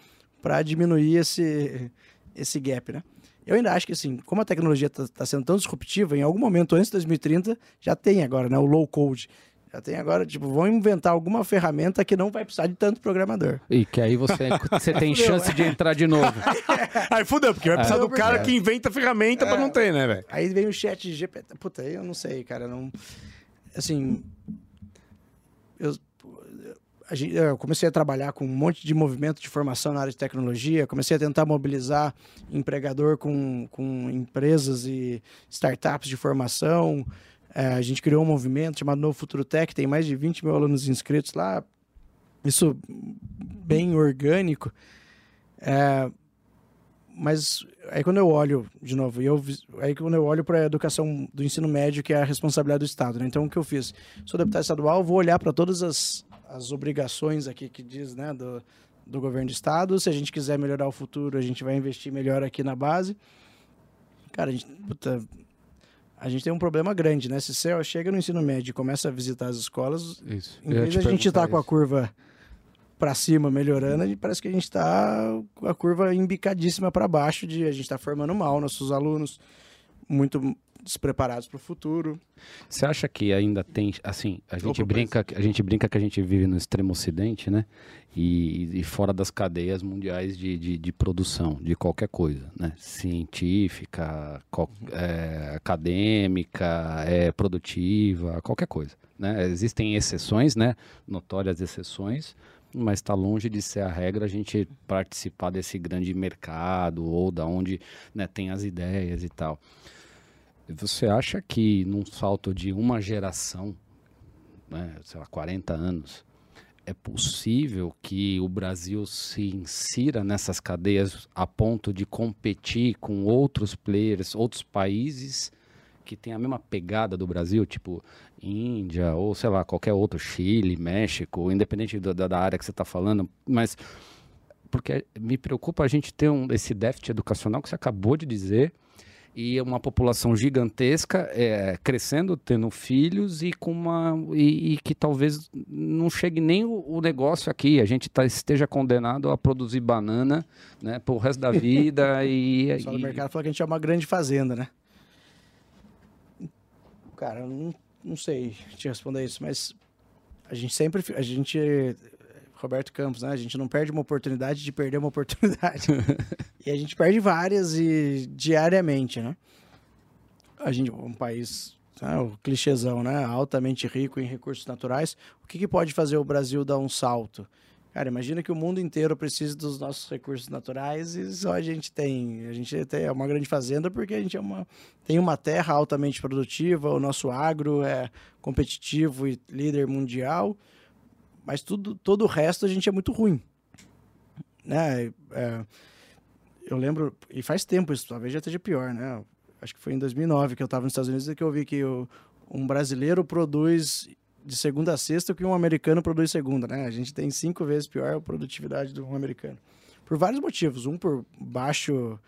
para diminuir esse, esse gap, né? Eu ainda acho que, assim, como a tecnologia está sendo tão disruptiva, em algum momento antes de 2030 já tem agora, né? O low code. Já tem agora, tipo, vão inventar alguma ferramenta que não vai precisar de tanto programador. E que aí você, você tem chance de entrar de novo. Aí fudeu, porque vai precisar É. do cara que inventa a ferramenta pra não ter, né, velho? Aí vem o chat GPT. Puta, aí eu não sei, cara. Não... Assim. Eu, gente, eu comecei a trabalhar com um monte de movimento de formação na área de tecnologia. Comecei a tentar mobilizar empregador com, com empresas e startups de formação. É, a gente criou um movimento chamado Novo Futuro Tech. Tem mais de 20 mil alunos inscritos lá. Isso bem orgânico. É, mas aí quando eu olho, de novo, eu, aí quando eu olho para a educação do ensino médio, que é a responsabilidade do Estado, né? Então o que eu fiz? Sou deputado estadual, vou olhar para todas as, as obrigações aqui que diz, né, do, do governo do Estado. Se a gente quiser melhorar o futuro, a gente vai investir melhor aqui na base. Cara, a gente, puta, a gente tem um problema grande, né? Se você chega no ensino médio e começa a visitar as escolas, Isso. em vez de a gente estar com a curva para cima melhorando, parece que a gente está com a curva embicadíssima para baixo de a gente está formando mal nossos alunos, muito despreparados para o futuro. Você acha que ainda tem, assim, a gente Opa, brinca, a gente brinca que a gente vive no extremo ocidente, né? E, e fora das cadeias mundiais de, de, de produção de qualquer coisa, né? Científica, qual- é, acadêmica, é, produtiva, qualquer coisa, né? Existem exceções, né? Notórias exceções, mas está longe de ser a regra a gente participar desse grande mercado ou da onde né, tem as ideias e tal. Você acha que num salto de uma geração, né, sei lá, 40 anos, é possível que o Brasil se insira nessas cadeias a ponto de competir com outros players, outros países que têm a mesma pegada do Brasil, tipo Índia ou sei lá, qualquer outro, Chile, México, independente da, da- área que você está falando, mas porque me preocupa a gente ter um, esse déficit educacional que você acabou de dizer e uma população gigantesca é, crescendo, tendo filhos e com uma e, e que talvez não chegue nem o, o negócio aqui. A gente tá, esteja condenado a produzir banana, né, pro resto da vida e, O pessoal do e- mercado fala que a gente é uma grande fazenda, né? Cara, eu não, não sei te responder isso, mas a gente sempre, a gente, Roberto Campos, né? A gente não perde uma oportunidade de perder uma oportunidade. e a gente perde várias e diariamente, né? A gente, um país, né, o clichêzão, né? Altamente rico em recursos naturais. O que, que pode fazer o Brasil dar um salto? Cara, imagina que o mundo inteiro precisa dos nossos recursos naturais e só a gente tem. A gente tem é uma grande fazenda porque a gente é uma, tem uma terra altamente produtiva, o nosso agro é competitivo e líder mundial, mas tudo, todo o resto a gente é muito ruim. Né? É, eu lembro, e faz tempo isso, talvez já esteja pior, né? Acho que foi em 2009 que eu estava nos Estados Unidos e que eu vi que o, um brasileiro produz de segunda a sexta o que um americano produz segunda, né? A gente tem cinco vezes pior a produtividade do um americano. Por vários motivos. Um por baixo,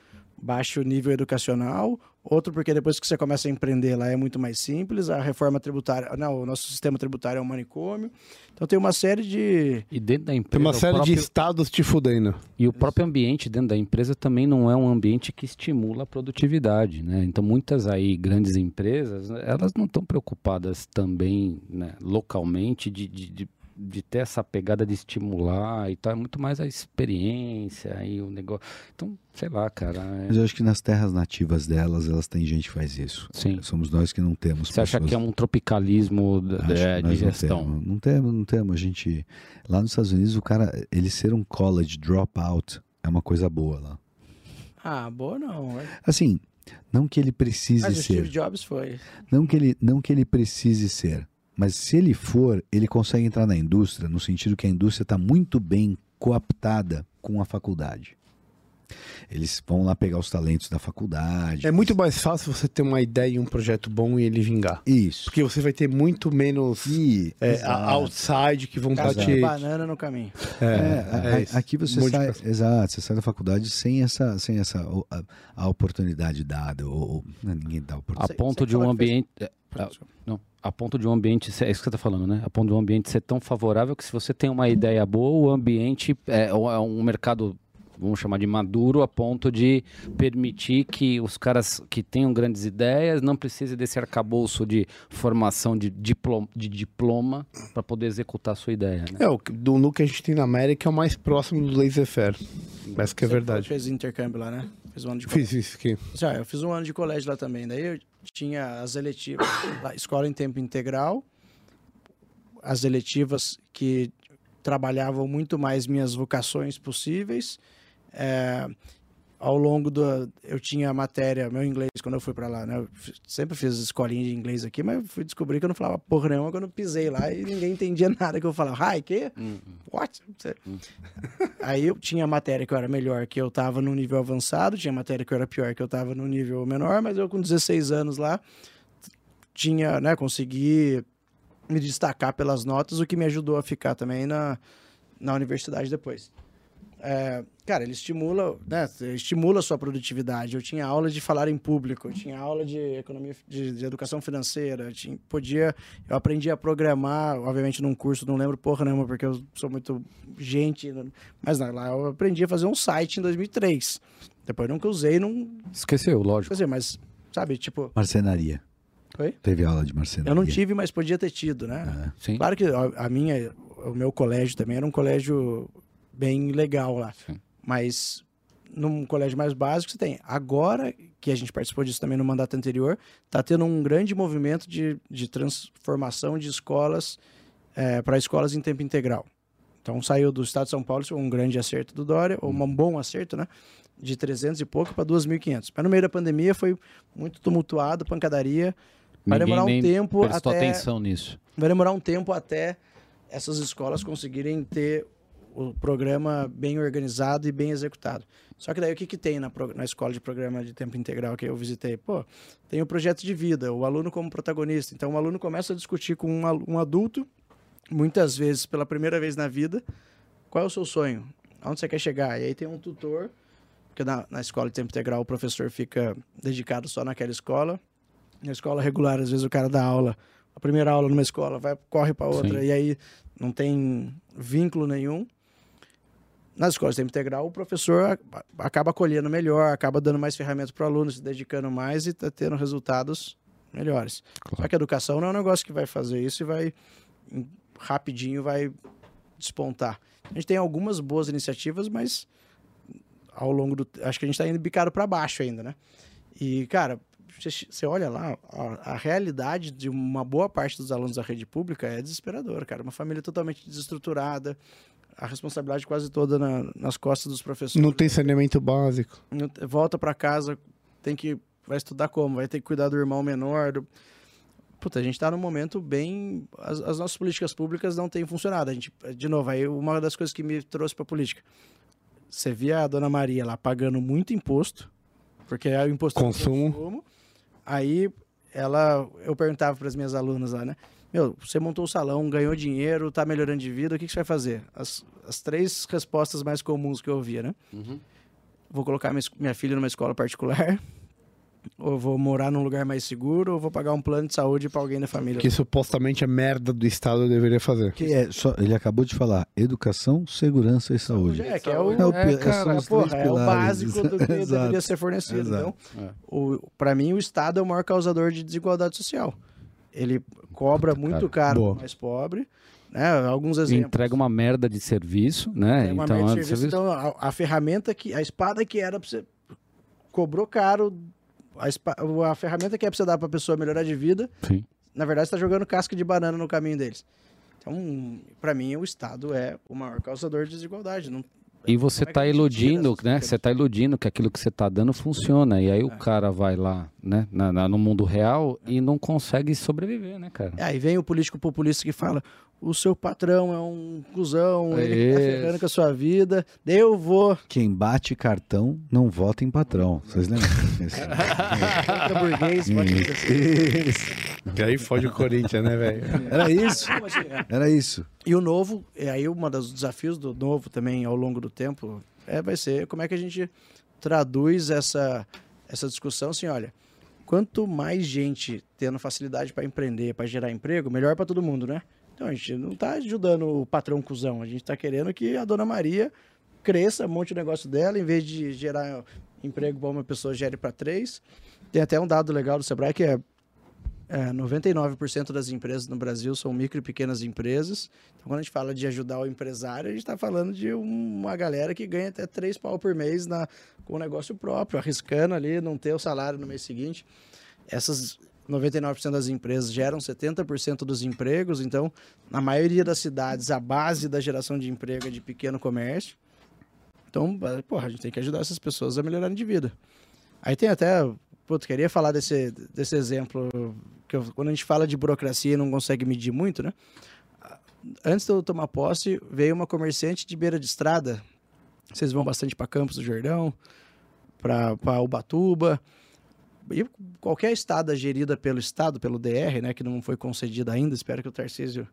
baixo nível educacional, outro porque depois que você começa a empreender lá é muito mais simples, a reforma tributária, não, o nosso sistema tributário é um manicômio. Então tem uma série de... e dentro da empresa Tem uma série de próprio- estados te fudendo. E o próprio ambiente dentro da empresa também não é um ambiente que estimula a produtividade, né? Então muitas aí grandes empresas, elas não estão preocupadas também, né, localmente de, de, de, de ter essa pegada de estimular e tal, é muito mais a experiência e o negócio. Então, sei lá, cara. é- Mas eu acho que nas terras nativas delas, elas têm gente que faz isso. Sim. Somos nós que não temos. Você acha pessoas- que é um tropicalismo d- Acho é, de não gestão? temos. Não temos, não temos. A gente. Lá nos Estados Unidos, o cara, ele ser um college dropout é uma coisa boa lá. Ah, boa não. é. Assim, não que ele precise Mas o ser. Steve Jobs foi. Não que, ele, não que ele precise ser. Mas se ele for, ele consegue entrar na indústria, no sentido que a indústria está muito bem coaptada com a faculdade. Eles vão lá pegar os talentos da faculdade. É muito mais fácil você ter uma ideia e um projeto bom e ele vingar. Isso. Porque você vai ter muito menos E, é, a- outside que vão de te. banana no caminho. É, É, a- isso. aqui você Um sai, exato, você sai da faculdade sem essa, sem essa a, a oportunidade dada, ou, ou- não, ninguém dá A oportunidade. Você- ponto você de um que fez- ambiente. é, ah, Não, a ponto de um ambiente, ser- é isso que você está falando, né? A ponto de um ambiente ser tão favorável que se você tem uma ideia boa, o ambiente é, ou é um mercado, vamos chamar de maduro, a ponto de permitir que os caras que tenham grandes ideias não precisem desse arcabouço de formação de diploma, de diploma para poder executar a sua ideia, né? É, o que- do no que a gente tem na América é o mais próximo do laissez-faire. Essa que é verdade. Fez intercâmbio lá, né? Fez um ano de Fiz isso aqui. Já, eu fiz um ano de colégio lá também. Daí eu tinha as eletivas, lá, escola em tempo integral, as eletivas que trabalhavam muito mais minhas vocações possíveis. É, ao longo do. Eu tinha matéria, meu inglês, quando eu fui para lá, né? Eu sempre fiz escolinha de inglês aqui, mas fui descobrir que eu não falava porra nenhuma quando eu pisei lá e ninguém entendia nada que eu falava. Hi, que? What? Você- Aí eu tinha matéria que eu era melhor, que eu tava no nível avançado, tinha matéria que eu era pior, que eu tava no nível menor, mas eu com 16 anos lá tinha, né, consegui me destacar pelas notas, o que me ajudou a ficar também na, na universidade depois. É, cara, ele estimula, né, estimula a sua produtividade. Eu tinha aula de falar em público, eu tinha aula de economia, de, de educação financeira, eu tinha, podia, eu aprendi a programar, obviamente num curso, não lembro porra nenhuma, porque eu sou muito gente, mas não, lá eu aprendi a fazer um site em 2003. Depois nunca usei, não Esqueceu, lógico. fazer, mas sabe, tipo, Marcenaria. Oi? Teve aula de marcenaria. eu não tive, mas podia ter tido, né? Sim. Claro que a, a minha, o meu colégio também era um colégio bem legal lá. Sim. Mas num colégio mais básico você tem. Agora que a gente participou disso também no mandato anterior, está tendo um grande movimento de, de transformação de escolas para escolas em tempo integral. Então saiu do Estado de São Paulo, isso foi um grande acerto do Dória, ou um bom acerto, né? De 300 e pouco para 2.500. Mas no meio da pandemia foi muito tumultuado, pancadaria. Vai Ninguém demorar um tempo prestou até atenção nisso. vai demorar um tempo até essas escolas conseguirem ter o programa bem organizado e bem executado. Só que daí o que, que tem na, na escola de programa de tempo integral que eu visitei? Pô, tem o projeto de vida, o aluno como protagonista. Então o aluno começa a discutir com um, um adulto, muitas vezes pela primeira vez na vida, qual é o seu sonho? Aonde você quer chegar? E aí tem um tutor, porque na, na escola de tempo integral o professor fica dedicado só naquela escola. Na escola regular, às vezes o cara dá aula, a primeira aula numa escola, vai corre para outra, Sim. e aí não tem vínculo nenhum. Nas escolas de tempo integral, o professor acaba acolhendo melhor, acaba dando mais ferramentas para o aluno, se dedicando mais e está tendo resultados melhores. Só que a educação não é um negócio que vai fazer isso e vai rapidinho vai despontar. A gente tem algumas boas iniciativas, mas ao longo do acho que a gente está indo bicado para baixo ainda, né? E cara, você- você olha lá, a, a realidade de uma boa parte dos alunos da rede pública é desesperadora, cara. Uma família totalmente desestruturada, a responsabilidade quase toda na- nas costas dos professores. Não tem saneamento básico. Volta para casa, tem que vai estudar como, vai ter que cuidar do irmão menor. Do... Puta, a gente tá num momento bem as, as nossas políticas públicas não têm funcionado. A gente, de novo, aí uma das coisas que me trouxe para política. Você via a dona Maria lá pagando muito imposto, porque é o imposto Consumo. consumo. Aí ela eu perguntava para as minhas alunas lá, né? Meu, você montou o salão, ganhou dinheiro, tá melhorando de vida, o que, que você vai fazer? As, as três respostas mais comuns que eu ouvia, né? Vou colocar minha, minha filha numa escola particular, ou vou morar num lugar mais seguro, ou vou pagar um plano de saúde para alguém da família. Que supostamente a merda do Estado deveria fazer. Que é só, ele acabou de falar educação, segurança e saúde. É, que é o, É o é, pi- cara, porra, é o básico do que deveria ser fornecido. Exato. Então, o, para mim, o Estado é o maior causador de desigualdade social. Ele cobra muito caro Boa. mais pobre, né? Alguns exemplos. Entrega uma merda de serviço, né? É uma então, merda de é serviço, então a, a ferramenta que a espada que era pra você cobrou caro a, espa- a ferramenta que é pra você dar pra pessoa melhorar de vida, Sim. na verdade você tá jogando casca de banana no caminho deles. Então, pra mim o Estado é o maior causador de desigualdade, não E você Como é tá iludindo, né? Você tá iludindo que aquilo que você tá dando funciona. E aí o cara vai lá, né, na, na- no mundo real e não consegue sobreviver, né, cara? Aí vem o político populista que fala: o seu patrão é um cuzão, ele tá Isso. ferrando com a sua vida, eu vou. Quem bate cartão não vota em patrão. Vocês lembram? disso? Fica burguês, pode acontecer. E aí fode o Corinthians, né, velho? Era isso. É. Era isso. E o novo, e aí um dos desafios do novo também ao longo do tempo é, vai ser como é que a gente traduz essa, essa discussão assim, olha, quanto mais gente tendo facilidade para empreender, para gerar emprego, melhor para todo mundo, né? Então a gente não está ajudando o patrão cuzão, a gente está querendo que a dona Maria cresça, monte o negócio dela, em vez de gerar emprego para uma pessoa, gere para três. Tem até um dado legal do Sebrae que é é, 99% das empresas no Brasil são micro e pequenas empresas. Então, quando a gente fala de ajudar o empresário, a gente está falando de uma galera que ganha até três pau por mês na, com o negócio próprio, arriscando ali, não ter o salário no mês seguinte. Essas 99% das empresas geram 70% dos empregos, então, na maioria das cidades, a base da geração de emprego é de pequeno comércio. Então, porra, a gente tem que ajudar essas pessoas a melhorarem de vida. Aí tem até Putz, queria falar desse, desse exemplo, que eu- quando a gente fala de burocracia e não consegue medir muito, né? Antes de eu tomar posse, veio uma comerciante de beira de estrada. Vocês vão bastante para Campos do Jordão, para Ubatuba. E qualquer estrada gerida pelo Estado, pelo DR, né, que não foi concedida ainda, espero que o Tarcísio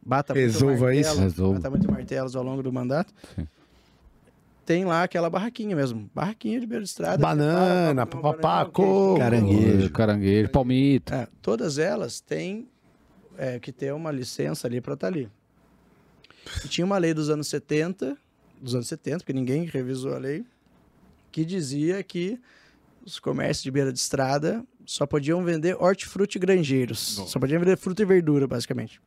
bata muito Resolva martelo, isso. Resolva. bata muito martelos ao longo do mandato. Sim. Tem lá aquela barraquinha mesmo, barraquinha de beira de estrada. Banana, come um papapá, coco. Caranguejo. Caranguejo, palmito. é, todas elas têm é, que ter uma licença ali para estar ali. E tinha uma lei dos anos 70, dos anos 70, porque ninguém revisou a lei, que dizia que os comércios de beira de estrada só podiam vender hortifruti granjeiros. Só podiam vender fruta e verdura, basicamente.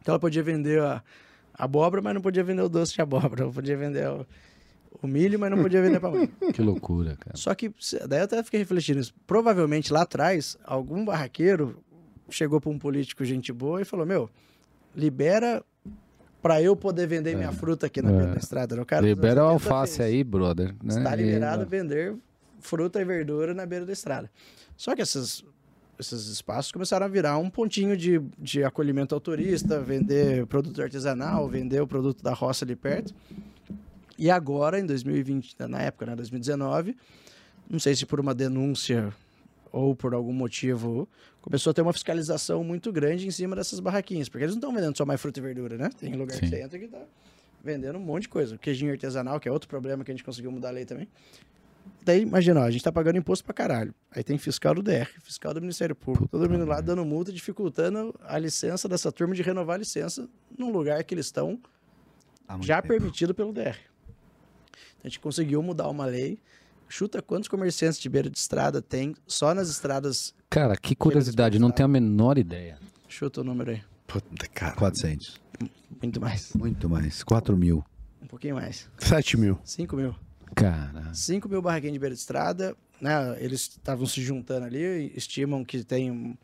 Então ela podia vender a abóbora, mas não podia vender o doce de abóbora. Não podia vender o, o milho, mas não podia vender pamonha. Que loucura, cara. Só que, daí eu até fiquei refletindo isso. Provavelmente lá atrás, algum barraqueiro chegou para um político gente boa e falou: Meu, libera para eu poder vender minha fruta aqui na É. beira da estrada. O cara dos Libera o anos 80 alface fez. aí, brother. Né? Está E- liberado vender fruta e verdura na beira da estrada. Só que esses, esses espaços começaram a virar um pontinho de, de acolhimento ao turista, vender produto artesanal, vender o produto da roça ali perto. E agora, em 2020, na época, né, 2019, não sei se por uma denúncia ou por algum motivo, começou a ter uma fiscalização muito grande em cima dessas barraquinhas. Porque eles não estão vendendo só mais fruta e verdura, né? Tem lugar que Sim. você entra que tá vendendo um monte de coisa. Queijinho artesanal, que é outro problema que a gente conseguiu mudar a lei também. Daí, imagina, ó, a gente tá pagando imposto pra caralho. Aí tem fiscal do DR, fiscal do Ministério Público, todo mundo lá dando multa, dificultando a licença dessa turma de renovar a licença num lugar que eles estão já tempo. permitido pelo DR. A gente conseguiu mudar uma lei. Chuta quantos comerciantes de beira de estrada tem só nas estradas. Cara, que curiosidade, não tenho a menor ideia. Chuta o número aí. Puta, cara. 400. Muito mais. Muito mais. 4 mil. Um pouquinho mais. 7 mil. 5 mil. Cara, 5 mil barraquinhas de beira de estrada, né? Eles estavam se juntando ali, e estimam que tem. um-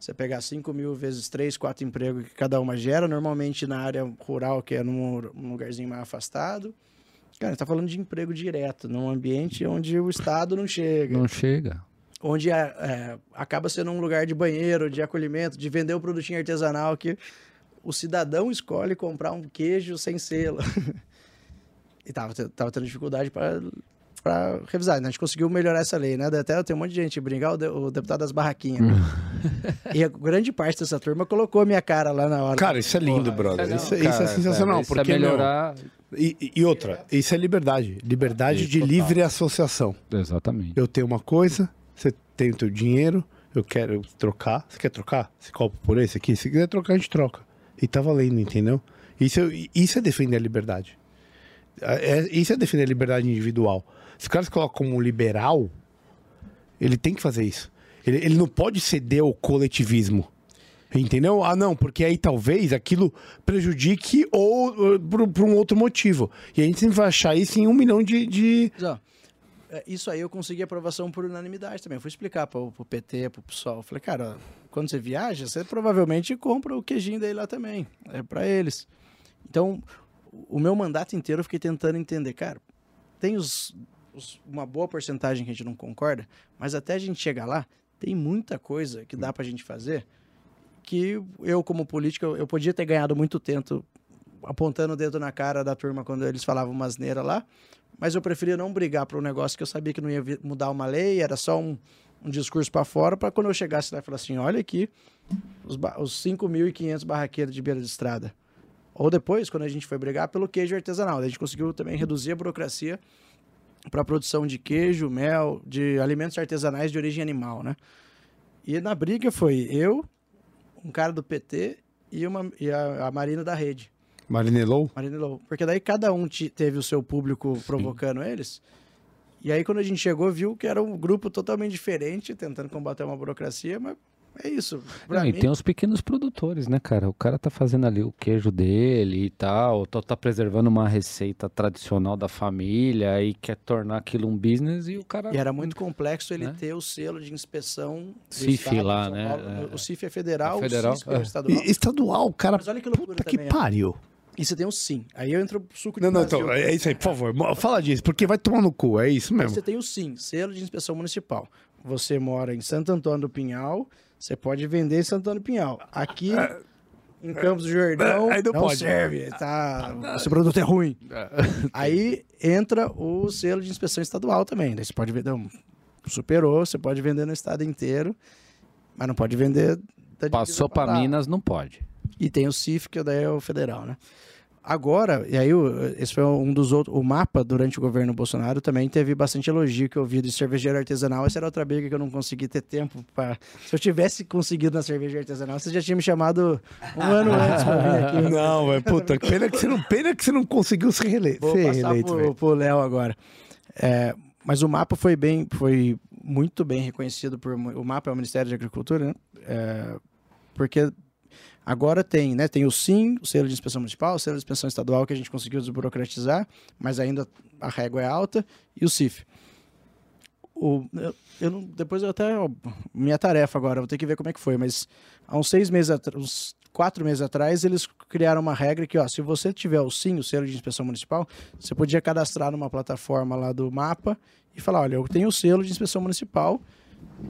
Você pegar 5 mil vezes 3, 4 empregos que cada uma gera, normalmente na área rural, que é num, num lugarzinho mais afastado. Cara, tá falando de emprego direto, num ambiente onde o Estado não chega. não chega. onde é, é, acaba sendo um lugar de banheiro, de acolhimento, de vender o produtinho artesanal que o cidadão escolhe comprar um queijo sem selo. e tava, tava tendo dificuldade para para revisar. né? A gente conseguiu melhorar essa lei, né? Até tem um monte de gente brincar, o, de- o deputado das barraquinhas. e a grande parte dessa turma colocou a minha cara lá na hora. Cara, isso é lindo, brother. Cara, Isso, isso é cara, sensacional. isso é porque, meu, melhorar. e, e- e outra, isso é liberdade. Liberdade de Total. livre associação. Exatamente. Eu tenho uma coisa, você tem o teu dinheiro, eu quero trocar. Você quer trocar? Esse copo por esse aqui? Se quiser trocar, a gente troca. E tá valendo, entendeu? Isso, é- isso é defender a liberdade. É- é- isso é defender a liberdade individual. Se o cara se coloca como liberal, ele tem que fazer isso. Ele, ele não pode ceder ao coletivismo. Entendeu? Ah, não, porque aí talvez aquilo prejudique ou uh, por, por um outro motivo. E a gente sempre vai achar isso em um milhão de- de, é, isso aí eu consegui aprovação por unanimidade também. Eu fui explicar pro, pro PT, pro PSOL. Eu falei, cara, quando você viaja, você provavelmente compra o queijinho daí lá também. É para eles. Então, o meu mandato inteiro eu fiquei tentando entender, cara, tem os, os- uma boa porcentagem que a gente não concorda, mas até a gente chegar lá, tem muita coisa que dá pra gente fazer que eu, como político, eu, podia ter ganhado muito tempo apontando o dedo na cara da turma quando eles falavam uma asneira lá, mas eu preferia não brigar para um negócio que eu sabia que não ia mudar uma lei, era só um, um discurso para fora, para quando eu chegasse lá e falar assim: olha aqui, os, os 5.500 barraqueiros de beira de estrada. Ou depois, quando a gente foi brigar pelo queijo artesanal, a gente conseguiu também reduzir a burocracia para a produção de queijo, mel, de alimentos artesanais de origem animal, né? E na briga foi eu, um cara do PT e, uma, e a, a Marina da Rede. Marinelou? Marina Low. Porque daí cada um teve o seu público provocando eles. E aí quando a gente chegou, viu que era um grupo totalmente diferente, tentando combater uma burocracia, mas é isso. Não, e tem os pequenos produtores, né, cara? O cara tá fazendo ali o queijo dele e tal, tá, tá preservando uma receita tradicional da família e quer tornar aquilo um business e o cara. E era muito complexo ele Né? ter o selo de inspeção do CIF lá, né? Paulo. É. O CIF é federal, É federal, o CISP é, é. estadual. E- Estadual, cara. Mas olha que loucura Puta que também, pariu. E você tem o SIM. Aí eu entro pro suco de Não, não, então, é isso aí, por favor. Fala disso, porque vai tomar no cu, é isso Aí mesmo. você tem o SIM, selo de inspeção municipal. Você mora em Santo Antônio do Pinhal, você pode vender em Santo Antônio do Pinhal. Aqui, em Campos do Jordão, Aí não não, pode. serve, tá, esse produto é ruim. Aí entra o selo de inspeção estadual também. Daí você pode vender, superou, você pode vender no estado inteiro, mas não pode vender Passou lá. Minas, não pode. E tem o CIF, que daí é o federal, né? Agora, e aí esse foi um dos outros, o mapa durante o governo Bolsonaro também teve bastante elogio que eu vi de cervejeiro artesanal. Essa era outra briga que eu não consegui ter tempo para. Se eu tivesse conseguido na cerveja artesanal, você já tinha me chamado um ano antes pra vir aqui. Não, velho, puta, pena que você não, pena que você não conseguiu ser, rele Vou ser passar reeleito, pro, pro Léo agora. É, mas o mapa foi bem, foi muito bem reconhecido por o mapa é o Ministério da Agricultura, né? É, porque agora tem, né? Tem o SIM, o selo de inspeção municipal, o selo de inspeção estadual que a gente conseguiu desburocratizar, mas ainda a régua é alta e o CIF. O, eu, eu não, depois eu até ó, minha tarefa agora, vou ter que ver como é que foi, mas há uns seis meses, uns quatro meses atrás, eles criaram uma regra que, ó, se você tiver o SIM, o selo de inspeção municipal, você podia cadastrar numa plataforma lá do mapa e falar, olha, eu tenho o selo de inspeção municipal,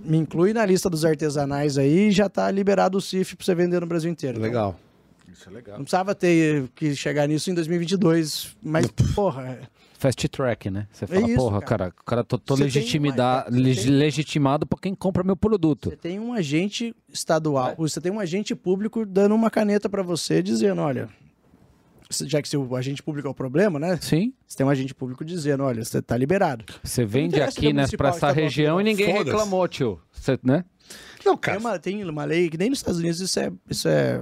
me inclui na lista dos artesanais aí e já está liberado o CIF para você vender no Brasil inteiro. Legal. Isso é legal. Não precisava ter que chegar nisso em 2022, mas, porra, Fast track, né? Você fala, isso, porra, cara. cara, o cara tô, tô tem leg- tem- legitimado pra quem compra meu produto. você tem um agente estadual, você tem um agente público dando uma caneta para você dizendo, olha, já que se o agente público é o problema, né? Sim, Você tem um agente público dizendo, olha, você tá liberado. você vende aqui é né, pra essa estadual, região e ninguém reclamou, tio. Você, né? Não, Tem cara. uma, tem uma lei que nem nos Estados Unidos isso é isso é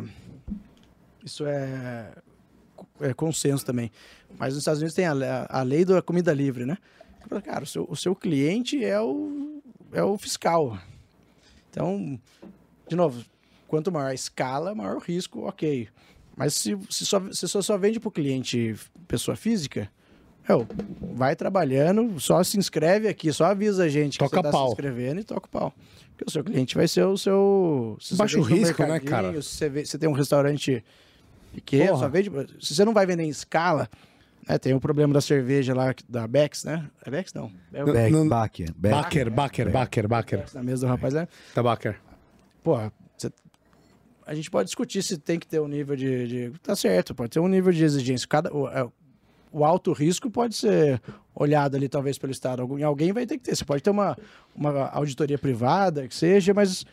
isso é, é consenso também. Mas nos Estados Unidos tem a, le- a lei da comida livre, né? Cara, o seu, o seu cliente é o é o fiscal. Então, de novo, quanto maior a escala, maior o risco, ok. Mas se, se, só, se só, só vende para o cliente pessoa física, meu, vai trabalhando, só se inscreve aqui, só avisa a gente que Toca você tá pau. se inscrevendo e toca o pau. Porque o seu cliente vai ser o seu... se Baixo risco, né, cara? Se você, vê- você tem um restaurante pequeno, Porra. só vende... Se você não vai vender em escala, né, tem o problema da cerveja lá, da Bex, né? É Bex? Não. É o Beck, não- Baker. Baker, Baker, Baker, Baker. na mesa do rapaz, né? Tá, Baker. Pô, você- a gente pode discutir se tem que ter um nível de, de- Tá certo, pode ter um nível de exigência. Cada, o, é, o alto risco pode ser olhado ali, talvez, pelo Estado. Algum, alguém vai ter que ter. Você pode ter uma, uma auditoria privada, que seja, mas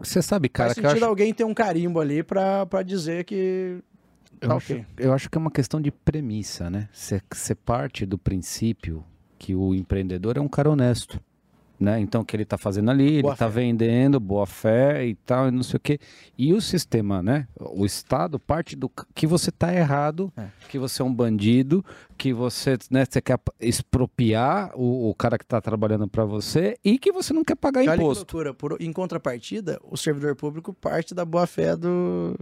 Você sabe, cara, faz que sentido acho, alguém ter um carimbo ali pra dizer que. eu, Tá acho, ok. eu acho que é uma questão de premissa, né? Você parte do princípio que o empreendedor é um cara honesto. Né? Então, o que ele está fazendo ali, ele Boa está fé. vendendo, boa fé e tal, e não sei o quê. E o sistema, né? O Estado parte do que você está errado, É. que você é um bandido, que você, né, você quer expropriar o, o cara que está trabalhando para você e que você não quer pagar olha que imposto. loucura. Por, em contrapartida, o servidor público parte da boa fé do.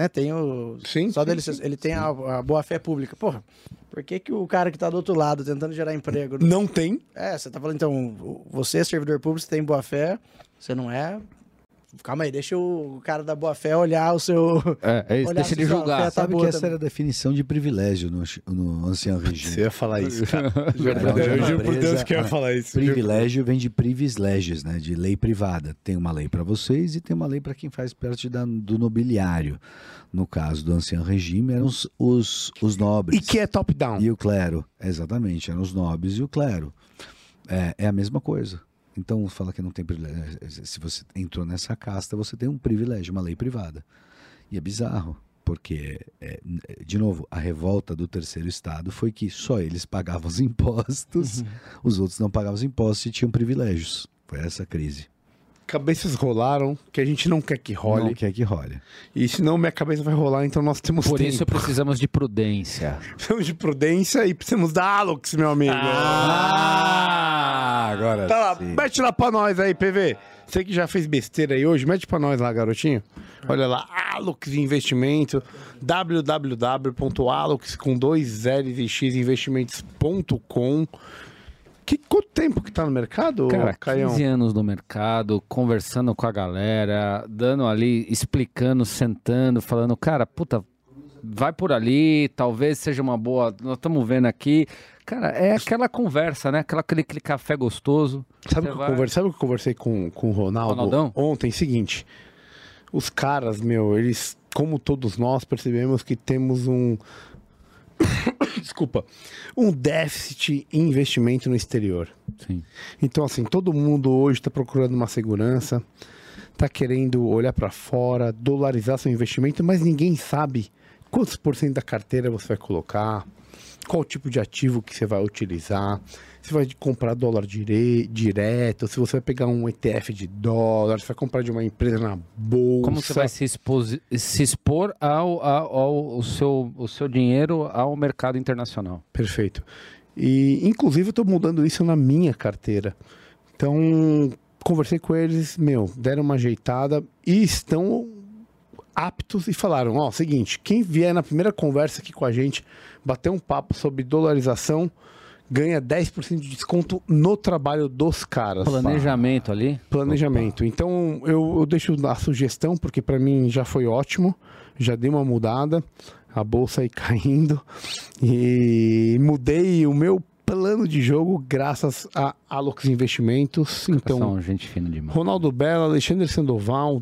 Né, tem o. Sim, Só dele, ele tem a, a boa fé pública. Porra, por que, que o cara que tá do outro lado tentando gerar emprego. Não tem. É, você tá falando, então, você é servidor público, você tem boa fé, você não é. Calma aí, deixa o cara da boa fé olhar o seu. É, é isso, Olhar deixa se ele julgar. fé tá Sabe que essa também. era a definição de privilégio no, no ancião regime. Você ia falar isso, cara. Eu uma juro por Deus que eu ia falar isso. Privilégio vem de privilégios, né? De lei privada. Tem uma lei para vocês e tem uma lei para quem faz parte da- do nobiliário. No caso do ancião regime, eram os, os, os nobres. E que é top-down. E o clero, exatamente, eram os nobres e o clero. É, é a mesma coisa. Então, fala que não tem privilégio. Se você entrou nessa casta, você tem um privilégio, uma lei privada. E é bizarro, porque, é, de novo, a revolta do terceiro estado foi que só eles pagavam os impostos, os outros não pagavam os impostos e tinham privilégios. Foi essa a crise. Cabeças rolaram, que a gente não quer que Não role. quer que role. E senão minha cabeça vai rolar, então nós temos Por tempo. isso precisamos de prudência. Precisamos de prudência e precisamos da Alux, meu amigo. Ah, agora Tá lá, mete lá pra nós aí, PV. Você que já fez besteira aí hoje, mete pra nós lá, garotinho. Olha lá, Alux Investimento, www.alux com dois L's e X investimentos.com. Que quanto tempo que tá no mercado, Cara, Caião? 15 anos no mercado, conversando com a galera, dando ali, explicando, sentando, falando, cara, puta, vai por ali, talvez seja uma boa. Nós estamos vendo aqui. Cara, é aquela conversa, né? Aquela, aquele, aquele café gostoso. Sabe o que, vai- sabe que eu conversei com, com o Ronaldo Ronaldão? ontem? Seguinte, os caras, meu, eles, como todos nós, percebemos que temos um. Desculpa. Um déficit em investimento no exterior. Sim. Então, assim, todo mundo hoje está procurando uma segurança, está querendo olhar para fora, dolarizar seu investimento, mas ninguém sabe quantos por cento da carteira você vai colocar, qual tipo de ativo que você vai utilizar, se vai comprar dólar dire- direto, se você vai pegar um ETF de dólar, se vai comprar de uma empresa na bolsa. Como você vai se, expos- se expor ao, ao, ao- o seu, o seu dinheiro ao mercado internacional? Perfeito. E, inclusive, eu estou mudando isso na minha carteira. Então, conversei com eles, meu, deram uma ajeitada e estão aptos e falaram: ó, seguinte, quem vier na primeira conversa aqui com a gente, bater um papo sobre dolarização, ganha 10% de desconto no trabalho dos caras. Planejamento ali. Planejamento. Então eu, eu deixo a sugestão, porque para mim já foi ótimo, já dei uma mudada, a bolsa aí caindo, e mudei o meu plano de jogo graças a Alox Investimentos. Então, São gente fina demais. Ronaldo Bela, Alexandre Sandoval,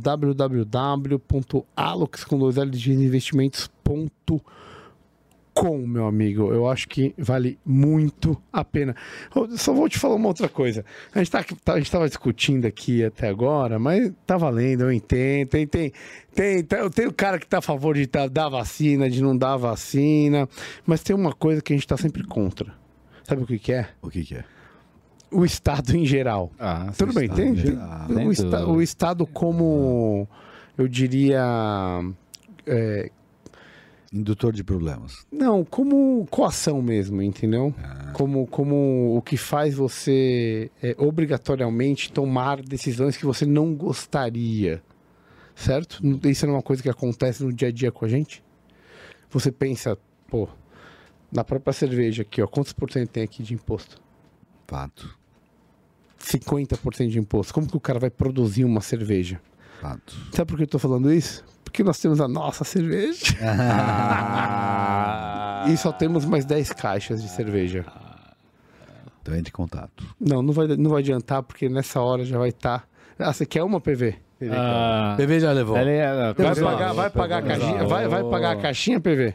www.alox.investimentos.com, meu amigo. Eu acho que vale muito a pena. Eu só vou te falar uma outra coisa. A gente, tá, tá- a gente tava discutindo aqui até agora, mas tá valendo, eu entendo. Tem, tem, tem, tem, tem o cara que tá a favor de tá- dar vacina, de não dar vacina, mas tem uma coisa que a gente tá sempre contra. Sabe o que, que é? O que, que é? O Estado em geral. Ah, Tudo bem, tem, em tem- geral. o, esta- o Estado como, eu diria, é, Indutor de problemas. não, como coação mesmo, entendeu? Ah. Como, como o que faz você é, obrigatoriamente tomar decisões que você não gostaria, certo? Isso não é uma coisa que acontece no dia a dia com a gente? Você pensa, pô, na própria cerveja aqui, ó, quantos por cento tem aqui de imposto? Fato. 50% de imposto. Como que o cara vai produzir uma cerveja? Fato. Sabe por que eu tô falando isso? Porque nós temos a nossa cerveja e só temos mais 10 caixas de cerveja. Então entre em contato. Não, não vai, não vai adiantar, porque nessa hora já vai estar. Ah, você quer uma PV? PV Ah, PV já levou. ele é- vai, pessoal, pagar, vai pagar a caixinha? Vai, vai pagar a caixinha, PV?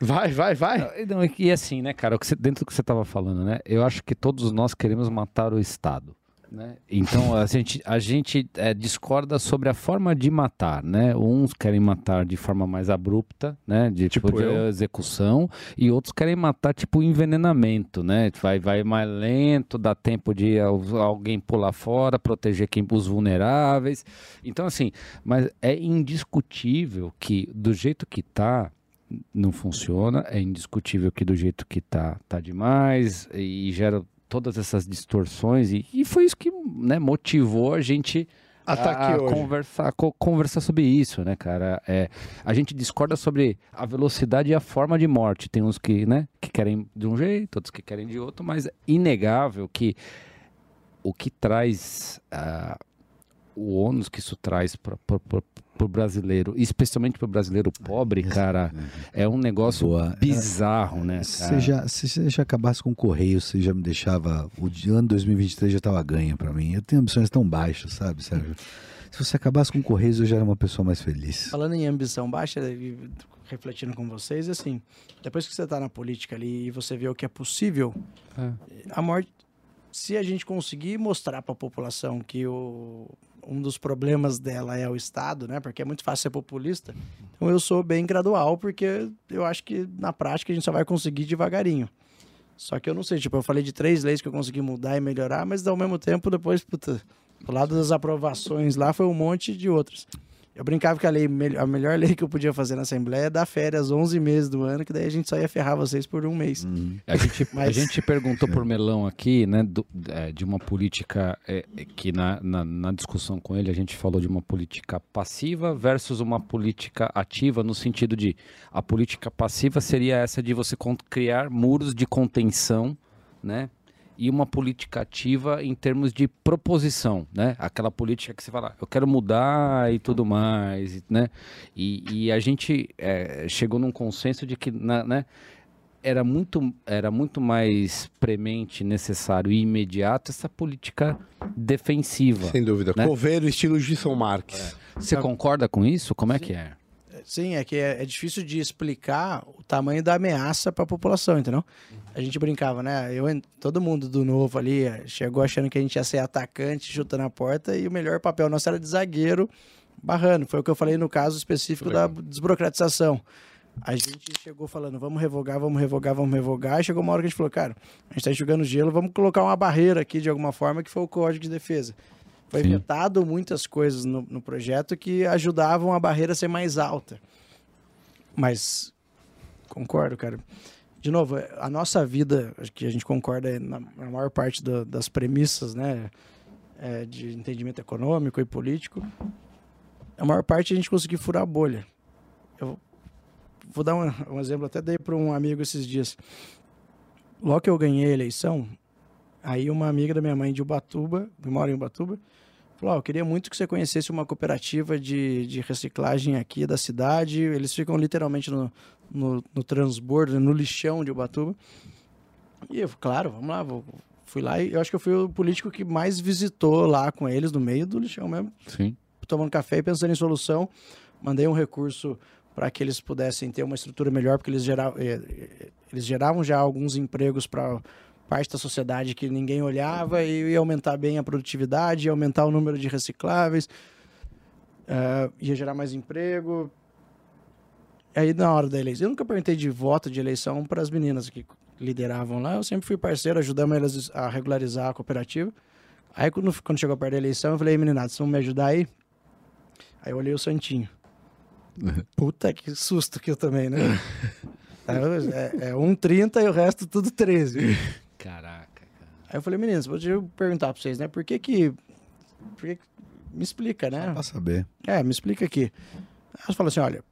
Vai, vai, vai. Não, e assim, né, cara, dentro do que você estava falando, né? Eu acho que todos nós queremos matar o Estado. Né? Então a gente, a gente é, discorda sobre a forma de matar, né? Uns querem matar de forma mais abrupta, né? De tipo, Tipo de execução, e outros querem matar tipo envenenamento, né? Vai, vai mais lento, dá tempo de al- alguém pular fora, proteger quem os vulneráveis. Então assim, mas é indiscutível que do jeito que tá não funciona, é indiscutível que do jeito que tá, tá demais e gera todas essas distorções e, e foi isso que né, motivou a gente tá a, hoje. conversar, co- conversar sobre isso, né, cara? É, a gente discorda sobre a velocidade e a forma de morte. Tem uns que, né, que querem de um jeito, outros que querem de outro, mas é inegável que o que traz ah, o ônus que isso traz para o brasileiro, e especialmente para o brasileiro pobre, cara, é um negócio Boa. bizarro, né? Você, já, se você já acabasse com o Correio, você já me deixava. O de- ano 2023 já estava ganho pra mim. Eu tenho ambições tão baixas, sabe, Sérgio? Se você acabasse com o Correios, eu já era uma pessoa mais feliz. Falando em ambição baixa, e refletindo com vocês, assim, depois que você tá na política ali e você vê o que é possível, É. a morte, se a gente conseguir mostrar para a população que o, um dos problemas dela é o Estado, né? Porque é muito fácil ser populista. Então eu sou bem gradual, porque eu acho que na prática a gente só vai conseguir devagarinho. Só que eu não sei, tipo, eu falei de três leis que eu consegui mudar e melhorar, mas ao mesmo tempo depois, puta, do lado das aprovações lá foi um monte de outras. Eu brincava que a, lei, a melhor lei que eu podia fazer na Assembleia é dar férias 11 meses do ano, que daí a gente só ia ferrar vocês por um mês. A gente, a Mas- gente perguntou por Melão aqui, né, do- é, de uma política é, é, que na, na, na discussão com ele a gente falou de uma política passiva versus uma política ativa, no sentido de a política passiva seria essa de você criar muros de contenção, né? E uma política ativa em termos de proposição, né? Aquela política que você fala, eu quero mudar e tudo mais, né? E, e a gente é, chegou num consenso de que, na- né? era muito, era muito mais premente, necessário e imediato essa política defensiva. Sem dúvida. Né? Coveiro, estilo Gilson Marques. Você concorda com isso? Como é que é? Sim, é que é, é difícil de explicar o tamanho da ameaça para a população, entendeu? A gente brincava, né? Eu, todo mundo do novo ali eh, chegou achando que a gente ia ser atacante, chutando a porta, e o melhor papel nosso era de zagueiro, barrando. Foi o que eu falei no caso específico da desburocratização. A gente chegou falando, vamos revogar, vamos revogar, vamos revogar, e chegou uma hora que a gente falou, cara, a gente tá enxugando gelo, vamos colocar uma barreira aqui de alguma forma, que foi o Código de Defesa. Foi Sim. vetado muitas coisas no, no projeto que ajudavam a barreira a ser mais alta. Mas concordo, cara. De novo, a nossa vida, acho que a gente concorda é na, maior parte da- das premissas, né, é, de entendimento econômico e político, a maior parte a gente conseguir furar a bolha. Eu vou dar um, um exemplo, até dei para um amigo esses dias. Logo que eu ganhei a eleição, aí uma amiga da minha mãe de Ubatuba, que mora em Ubatuba, falou: "Ó, eu queria muito que você conhecesse uma cooperativa de, de reciclagem aqui da cidade. Eles ficam literalmente no, no, no transbordo, no lixão de Ubatuba. E eu, claro, vamos lá. Vou, fui lá e eu acho que eu fui o político que mais visitou lá com eles, no meio do lixão mesmo Sim. tomando café e pensando em solução. Mandei um recurso para que eles pudessem ter uma estrutura melhor, porque eles, gera, eh, eh, eles geravam já alguns empregos para parte da sociedade que ninguém olhava e ia aumentar bem a produtividade, ia aumentar o número de recicláveis, eh, ia gerar mais emprego. Aí na hora da eleição, eu nunca perguntei de voto de eleição para as meninas que lideravam lá, eu sempre fui parceiro, ajudamos elas a regularizar a cooperativa. Aí quando, quando chegou perto da eleição, eu falei, "Ei, meninada, vocês vão me ajudar aí? Aí eu olhei o Santinho. Puta, que susto que eu também, né? é, é 1,30 e o resto tudo 13. Caraca, cara. Aí eu falei, meninas, vou te perguntar pra vocês, né? Por que que... Por que que- me explica, né? Pra saber. É, me explica aqui. Elas falam assim, olha...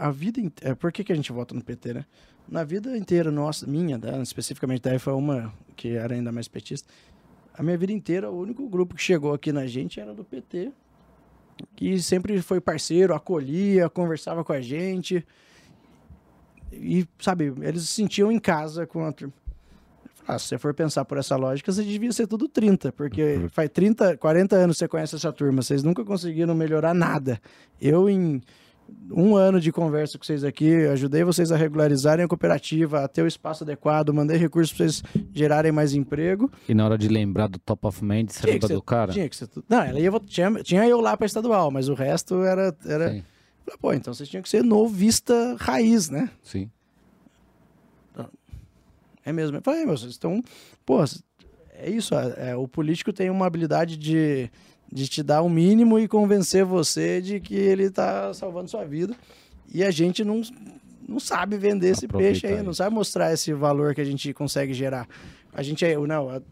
A vida inteira... Por que que a gente vota no PT, né? Na vida inteira nossa, minha, né, especificamente daí foi uma que era ainda mais petista. A minha vida inteira, o único grupo que chegou aqui na gente era do PT. Que sempre foi parceiro, acolhia, conversava com a gente. E, sabe, eles se sentiam em casa com a turma. Ah, se você for pensar por essa lógica, você devia ser tudo 30, porque faz 30, 40 anos que você conhece essa turma, vocês nunca conseguiram melhorar nada. Eu, em um ano de conversa com vocês aqui, ajudei vocês a regularizarem a cooperativa, a ter o espaço adequado, mandei recursos para vocês gerarem mais emprego. E na hora de lembrar do Top of Mind, você Tinha lembra ser- do cara? Tinha que ser tudo. Não, ela ia, tinha, tinha eu lá para estadual, mas o resto era. era... Sim. Pô, então vocês tinham que ser novista raiz, né? Sim. É mesmo. Eu falei, "É, mas vocês estão. Pô, é isso. é- é, o político tem uma habilidade de, de te dar o mínimo e convencer você de que ele tá salvando sua vida. E a gente não, não sabe vender esse Aproveitar peixe aí, não isso. sabe mostrar esse valor que a gente consegue gerar. A gente é. Não, é-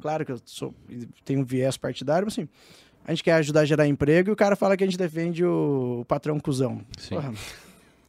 claro que eu sou, tenho um viés partidário, mas assim. A gente quer ajudar a gerar emprego e o cara fala que a gente defende o, o patrão cuzão. Sim. Porra,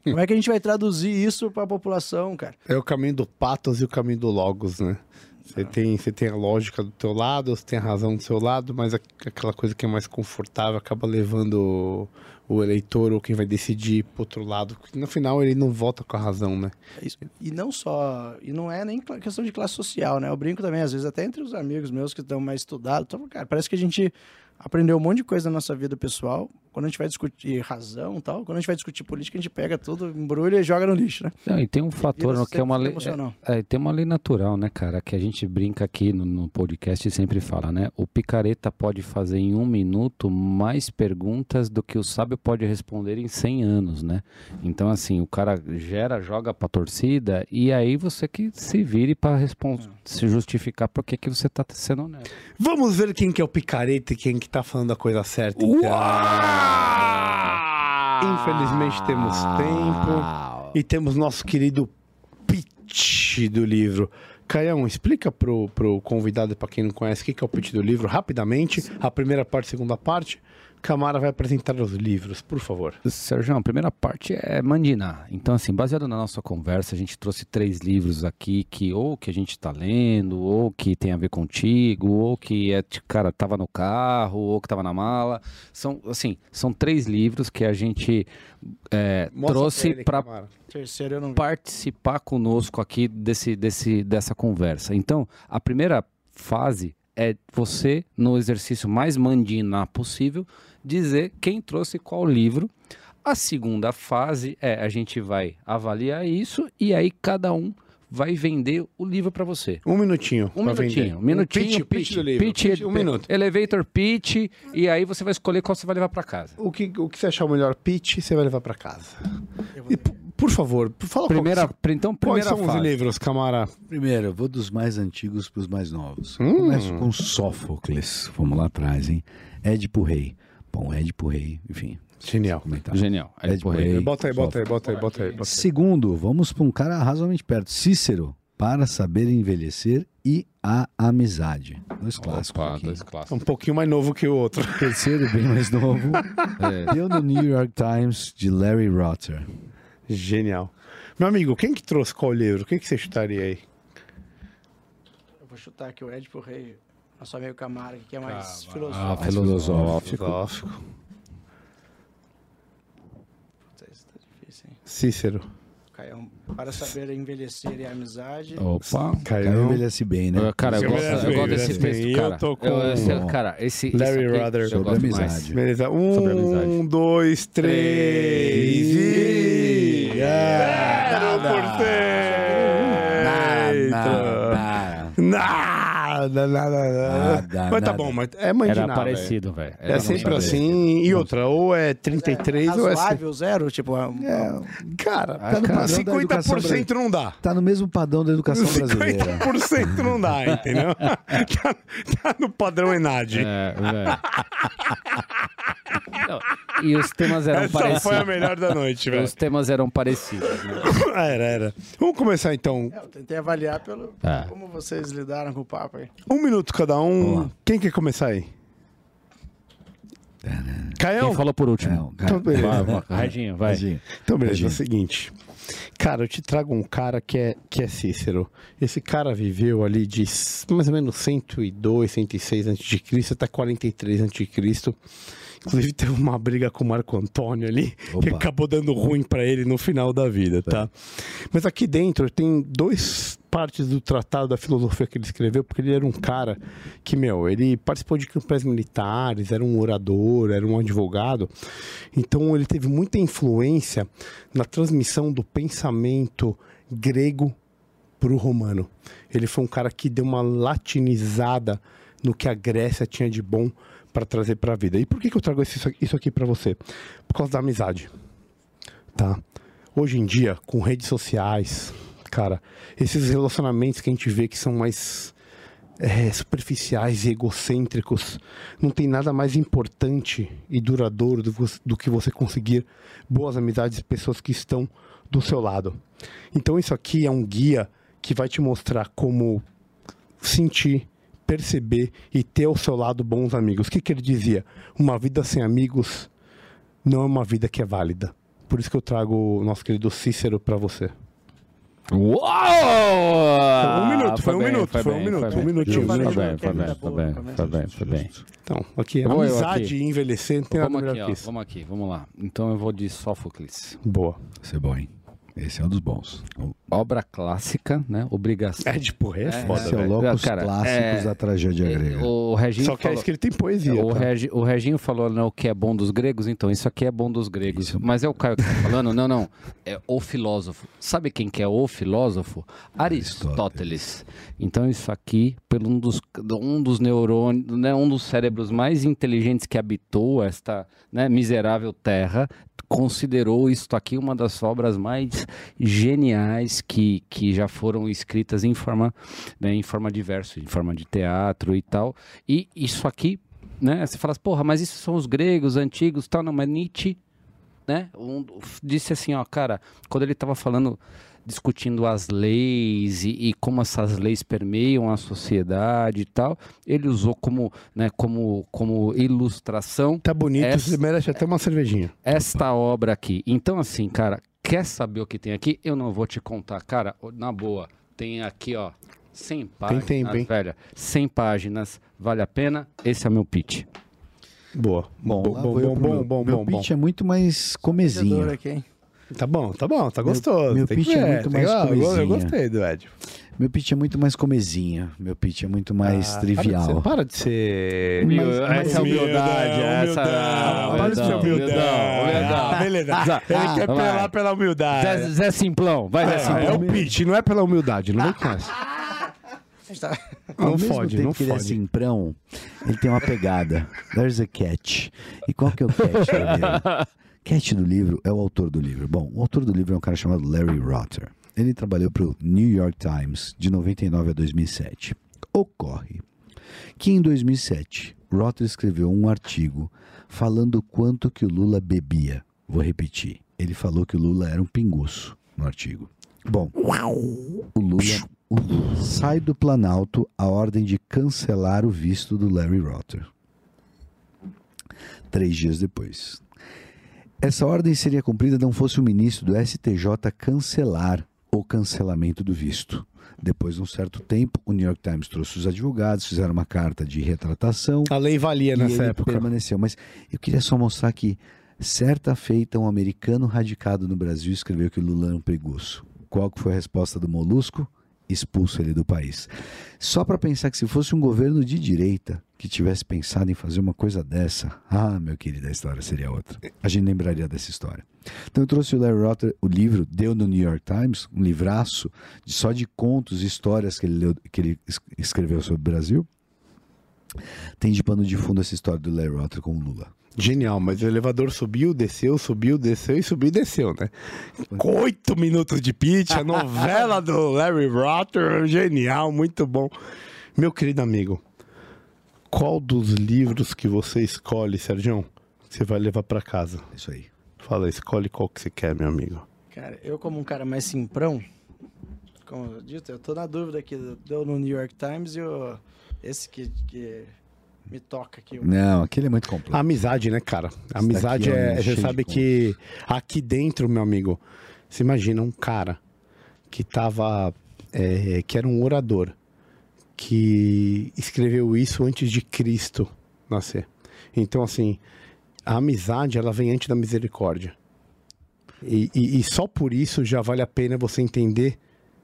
como é que a gente vai traduzir isso para a população, cara? É o caminho do patos e o caminho do logos, né? Você tem, você tem a lógica do teu lado, você tem a razão do seu lado, mas aquela coisa que é mais confortável acaba levando o, o eleitor ou quem vai decidir pro outro lado. No final ele não vota com a razão, né? É. E não só, e não é nem questão de classe social, né? Eu brinco também, às vezes, até entre os amigos meus que estão mais estudados. Então, cara, parece que a gente aprendeu um monte de coisa na nossa vida pessoal. Quando a gente vai discutir razão e tal, quando a gente vai discutir política, a gente pega tudo, embrulha e joga no lixo, né? Não, e tem um fator no que é uma lei. emocional. É, tem uma lei natural, né, cara? Que a gente brinca aqui no, no podcast e sempre fala, né? O picareta pode fazer em um minuto mais perguntas do que o sábio pode responder em 100 anos, né? Então, assim, o cara gera, joga pra torcida e aí você que se vire pra respon- se justificar por que que você tá sendo honesto. Vamos ver quem que é o picareta e quem que tá falando a coisa certa. Então. Infelizmente temos tempo e temos nosso querido pitch do livro. Caião, explica pro, pro convidado e pra quem não conhece o que que é o pitch do livro, rapidamente, a primeira parte, a segunda parte. Camara vai apresentar os livros, por favor. Sérgio, a primeira parte é mandinar. Então, assim, baseado na nossa conversa, a gente trouxe três livros aqui que ou que a gente está lendo, ou que tem a ver contigo, ou que é, cara, tava no carro, ou que tava na mala. São, assim, são três livros que a gente é, trouxe para participar conosco aqui desse, desse, dessa conversa. Então, a primeira fase é você, no exercício mais mandinar possível, dizer quem trouxe qual livro. A segunda fase é a gente vai avaliar isso e aí cada um vai vender o livro para você. Um minutinho. Um minutinho, vender. um minutinho, pitch, pitch do livro. pitch, Pitch, um minuto. Elevator pitch e aí você vai escolher qual você vai levar para casa. O que, o que você achar o melhor pitch, você vai levar pra casa. E, por, favor, fala Primeira, qual, então quais primeira são os fase. livros, Camara. Primeiro, eu vou dos mais antigos para os mais novos. Hum. Começo com Sófocles. Vamos lá atrás, hein? Édipo Rei. Bom, Édipo Rei, enfim, Genial. Comentar. Genial. Ed Ed Porreiro. Porreiro. Bota aí, bota aí, bota aí, bota aí. Bota aí. Segundo, vamos para um cara razoavelmente perto. Cícero, para saber envelhecer e a amizade. Dois clássicos. Opa, aqui. dois clássicos. um pouquinho mais novo que o outro. Terceiro, bem mais novo. É. Deu no New York Times, de Larry Rotter. Genial. Meu amigo, quem que trouxe qual livro? O que, que você chutaria aí? Eu vou chutar aqui o Ed por Rei, nosso amigo Camargo, que é mais Ah, filosófico. filosófico. Filosófico. Puta, isso tá difícil, hein? Cícero. Caião, para saber envelhecer e a amizade. Opa. Caião. envelhece bem, né? Cara, eu gosto, eu gosto desse texto, cara. eu tô com- Eu- esse- cara, esse, Larry Rudder. Sobre amizade. mais. Beleza. Um, amizade. dois, três. E... Ah, Zero por cento. Nada. Nada, nada, nada. Nada, Mas tá bom, mas é mãe de Era nada, parecido, velho. É sempre assim. E outra, ou é 33 ou é. Razoável, zero, tipo, é, Cara, Tá no padrão da educação 50% não dá. Tá no mesmo padrão da educação brasileira. 50% não dá, entendeu? tá, tá no padrão Enad. É, velho. Não, E os temas eram Essa foi a parecidos. melhor da noite, velho. Os temas eram parecidos. né? Era, era. Vamos começar então. É, eu tentei avaliar pelo É. como vocês lidaram com o papo aí. Um minuto cada um. Quem quer começar aí? Caião? Quem falou por último? Não, cara. Então, beleza. Vai, vai, Reginho, vai. Então, beleza, é o seguinte. Cara, eu te trago um cara que é, que é Cícero. Esse cara viveu ali de s- mais ou menos 102, 106 a.C. até 43 a.C. Inclusive teve uma briga com o Marco Antônio ali, que Opa. acabou dando ruim pra ele no final da vida, tá? Mas aqui dentro tem dois partes do tratado da filosofia que ele escreveu, porque ele era um cara que, meu, ele participou de campanhas militares, era um orador, era um advogado. Então ele teve muita influência na transmissão do pensamento grego para o romano. Ele foi um cara que deu uma latinizada no que a Grécia tinha de bom para trazer para a vida. E por que, que eu trago isso, aqui para você? Por causa da amizade. Tá? Hoje em dia, com redes sociais, cara, esses relacionamentos que a gente vê que são mais é, superficiais e egocêntricos, não tem nada mais importante e duradouro do, do que você conseguir boas amizades e pessoas que estão do seu lado. Então isso aqui é um guia que vai te mostrar como sentir, perceber e ter ao seu lado bons amigos. O que, que ele dizia? Uma vida sem amigos não é uma vida que é válida. Por isso que eu trago o nosso querido Cícero para você. Uau! um minuto, foi um bem, minuto, foi um bem, minuto, foi um minutinho, Foi um bem, minutinho. foi bem, foi Boa, bem, foi bem, foi bem. Então, aqui, Eu amizade aqui. e envelhecer não tem nada Vamos aqui, melhor ó, que isso. vamos aqui, vamos lá. Então eu vou de Sófocles. Boa. Esse é bom, hein? Esse é um dos bons. Obra clássica, né? Obrigação. É de porra, é, foda, Esse é o. Locus Cara, clássicos é- da tragédia grega. O Reginho Só que é falou... escrito em poesia. O, tá? Regi, o Reginho falou né, o que é bom dos gregos, então isso aqui é bom dos gregos. Isso. Mas é o Caio que tá falando? Não, não. É o filósofo. Sabe quem que é o filósofo? Aristóteles. Então isso aqui, pelo um dos, um dos neurônios, né, um dos cérebros mais inteligentes que habitou esta né, miserável terra, considerou isto aqui uma das obras mais geniais que, que já foram escritas em forma, né, em forma de em forma de teatro e tal. E isso aqui, né? Você fala, assim, porra, mas isso são os gregos antigos, tal, não, mas Nietzsche, né? um- disse assim, ó, cara, quando ele estava falando, discutindo as leis e, e como essas leis permeiam a sociedade e tal, ele usou como, né, como, como ilustração Tá bonito, Essa- você merece até uma cervejinha. esta obra aqui. Então, assim, cara, quer saber o que tem aqui? Eu não vou te contar. Cara, na boa, tem aqui, ó, 100 páginas, tempo, hein? velho. 100 páginas, vale a pena? Esse é o meu pitch. Boa. Bom, bom, bom, bom, pro bom, meu, bom, meu bom, bom. pitch é muito mais comezinho. Aqui, hein? Tá bom, tá bom, tá gostoso. meu que pitch é muito mais eu go- Eu comezinha. gostei do Ed. Meu pitch é muito mais comezinha. Meu pitch é muito mais Ah, trivial. Para de ser. Para de ser... Mas- mas- essa é humildade, essa humildão, Para de ser humildão, humildão. humildão. Ah, beleza. Ele quer vai. apelar pela humildade. Zé, Zé Simplão, vai Zé É, Simplão. é o pitch, não é pela humildade, não vem com essa. Tá- Ao Não mesmo fode, tempo não que ele é fode. simprão, ele tem uma pegada. There's a catch. E qual que é o catch do Catch do livro é o autor do livro. Bom, o autor do livro é um cara chamado Larry Rotter. Ele trabalhou para o New York Times de 99 a 2007. Ocorre que em 2007, Rotter escreveu um artigo falando quanto que o Lula bebia. Vou repetir. Ele falou que o Lula era um pinguço no artigo. Bom, o Lula, o Lula sai do Planalto a ordem de cancelar o visto do Larry Rotter. Três dias depois. Essa ordem seria cumprida não fosse o ministro do STJ cancelar o cancelamento do visto. Depois de um certo tempo, o New York Times trouxe os advogados, fizeram uma carta de retratação. A lei valia nessa época. permaneceu. Mas eu queria só mostrar que, certa feita, um americano radicado no Brasil escreveu que o Lula era um preguiço. Qual que foi a resposta do Molusco? Expulso ele do país. Só para pensar que se fosse um governo de direita que tivesse pensado em fazer uma coisa dessa, ah, meu querido, a história seria outra. A gente lembraria dessa história. Então eu trouxe o Larry Rotter, o livro deu no New York Times, um livraço de- só de contos e histórias que ele, leu- que ele es- escreveu sobre o Brasil. Tem de pano de fundo essa história do Larry Rotter com o Lula. Genial, mas o elevador subiu, desceu, subiu, desceu e subiu e desceu, né? Com oito minutos de pitch, a novela do Larry Rotter, genial, muito bom. Meu querido amigo, qual dos livros que você escolhe, Sérgio, que você vai levar pra casa? Isso aí. Fala, escolhe qual que você quer, meu amigo. Cara, eu como um cara mais simprão, como eu disse, eu tô na dúvida aqui, deu no New York Times e o, esse que, que me toca aqui. Não, aquele é muito complexo. A amizade, né, cara? A amizade é. cheio Você sabe que aqui dentro, meu amigo, você imagina um cara que tava. é, que era um orador, que escreveu isso antes de Cristo nascer. Então, assim, a amizade, ela vem antes da misericórdia. E, e- e só por isso já vale a pena você entender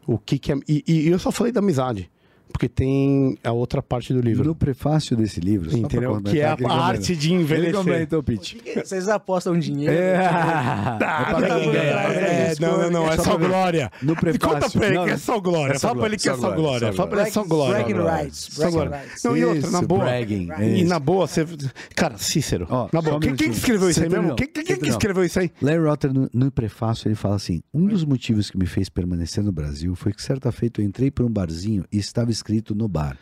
o que, que é. E, e eu só falei da amizade, porque tem a outra parte do livro. No prefácio desse livro, só Entendeu? Que é a comenta. arte de envelhecer. comentou, Pete. Vocês apostam dinheiro? É, pra não, ninguém ganhar, é, né? não, não, não, é Só só glória. No E conta prefácio. pra ele não, que é só glória. É só Fala pra ele que é glória, só só glória. Fala pra ele que é só glória. Bragging glória. rights. Só. Não, e outra, na boa. é E na boa, você. Cara, Cícero. Na só boa. Quem, que escreveu isso aí mesmo? Quem, que escreveu isso aí? Larry Rotter, no, no prefácio, ele fala assim: Um dos motivos que me fez permanecer no Brasil foi que, certa feita, eu entrei por um barzinho e estava escrito no bar: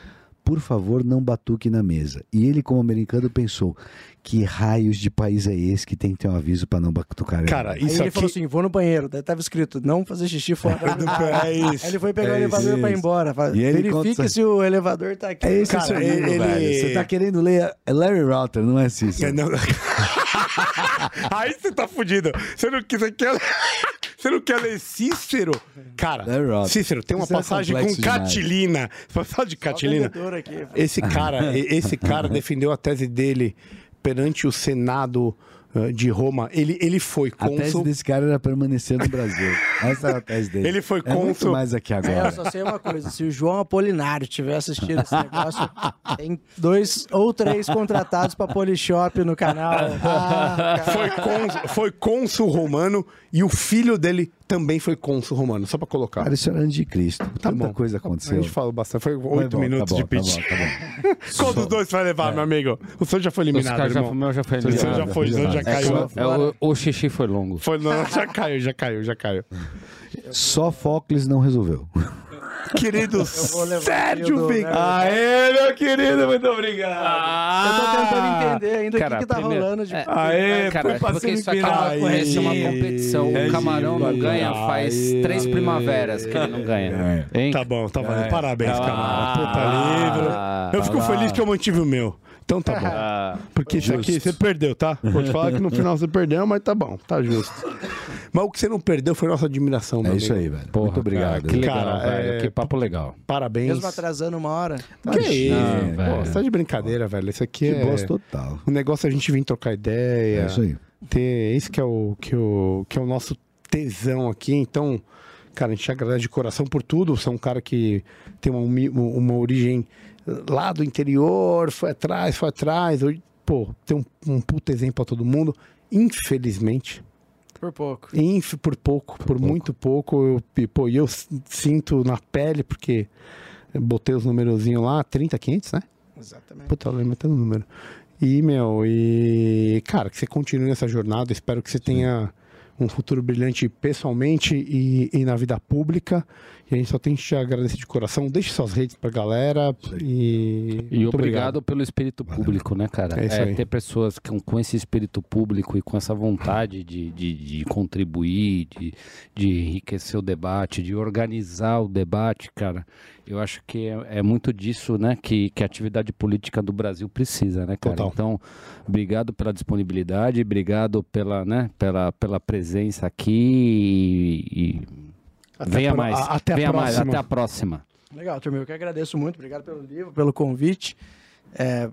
Por favor, não batuque na mesa. E ele, como americano, pensou: Que raios de país é esse que tem que ter um aviso para não batucar? Cara, Aí isso ele aqui. falou assim, vou no banheiro. Daí tava escrito, não fazer xixi fora. É isso. Aí ele foi pegar É o elevador isso, pra ir isso. embora. Fala, E ele Verifique conta- se o elevador tá aqui. É esse Cara, ele- ele- velho. Você tá querendo ler é Larry Rotter, não é Cícero? É, não- Aí você tá fudido. Você não, você quer, você não quer ler Cícero? Cara. Cícero, tem uma Cícero é passagem com complexo demais. Catilina. Você fala de Catilina? aqui. Esse cara, esse cara defendeu a tese dele perante o Senado de Roma. Ele, ele foi A tese cônsul. desse cara era permanecer no Brasil. Essa era a tese dele. Ele foi É muito cônsul. mais aqui É, eu agora. só sei uma coisa, se o João Apolinário tiver assistido esse negócio, tem dois ou três contratados pra Polishop no canal. Ah. Foi cônsul, foi cônsul romano e o filho dele também foi cônsul romano. Só pra colocar. Cara, isso era antes de Cristo. Tá Tanta bom. coisa A aconteceu. gente falou bastante. Foi oito bom, minutos tá de pitch. Tá bom, tá bom. Qual dos dois vai levar, meu amigo? O senhor já foi eliminado, caras já, irmão. o meu já foi O senhor já eliminado. foi, o senhor já É, caiu. que o- é, o, o xixi foi longo. Foi, não, já caiu, já caiu, já caiu. Só Fóclis não resolveu. Querido aqui o Sérgio Vig. Aê, meu querido, muito obrigado. Eu tô tentando entender ainda o Cara, que, que tá primeiro- rolando de. é, Aê, Cara, porque isso acaba parece uma Aí. competição. É O Camarão não ganha faz três primaveras que ele não ganha. Hein? Tá bom, tá valendo. É. Parabéns, Camargo. lá. Puta livro. Eu fico feliz que eu mantive o meu. Então tá bom. Ah, Porque isso aqui você perdeu, tá? Vou te falar que no final você perdeu, mas tá bom, tá justo. Mas o que você não perdeu foi nossa admiração, meu É isso amigo. aí, velho. porra, muito obrigado. cara, que legal, Cara, velho. é- Que papo legal. Parabéns. Mesmo atrasando uma hora. Que isso? Não, Pô, velho. você tá de brincadeira, velho. Isso aqui Que é. bosta total. O negócio é a gente vir trocar ideia. É isso aí. ter esse que é o que, o que é o nosso tesão aqui. Então, cara, a gente agradece de coração por tudo. Você é um cara que tem uma, uma origem lá do interior, foi atrás, foi atrás. Hoje, pô, tem um, um puta exemplo pra todo mundo. Infelizmente, Por pouco. inf, por pouco, por, muito pouco, eu, e, pô, eu sinto na pele, porque botei os numerozinhos lá, 30, 500, né? Exatamente. Puta, eu lembro até do número. E, meu, e. Cara, que você continue nessa jornada. Espero que você tenha um futuro brilhante pessoalmente e, e na vida pública. E a gente só tem que te agradecer de coração. Deixe suas redes pra galera. E, E muito obrigado, pelo espírito público, né, cara? É isso aí. ter pessoas com, com esse espírito público e com essa vontade de, de, de contribuir, de, de enriquecer o debate, de organizar o debate, cara. Eu acho que é, é muito disso, né, que, que a atividade política do Brasil precisa, né, cara? Total. Então, obrigado pela disponibilidade, obrigado pela, né, pela, pela presença aqui e, e Até venha a pro- mais, a- até a venha mais, próxima. até a próxima. Legal, turma. Eu que agradeço muito. Obrigado pelo livro, pelo convite. É,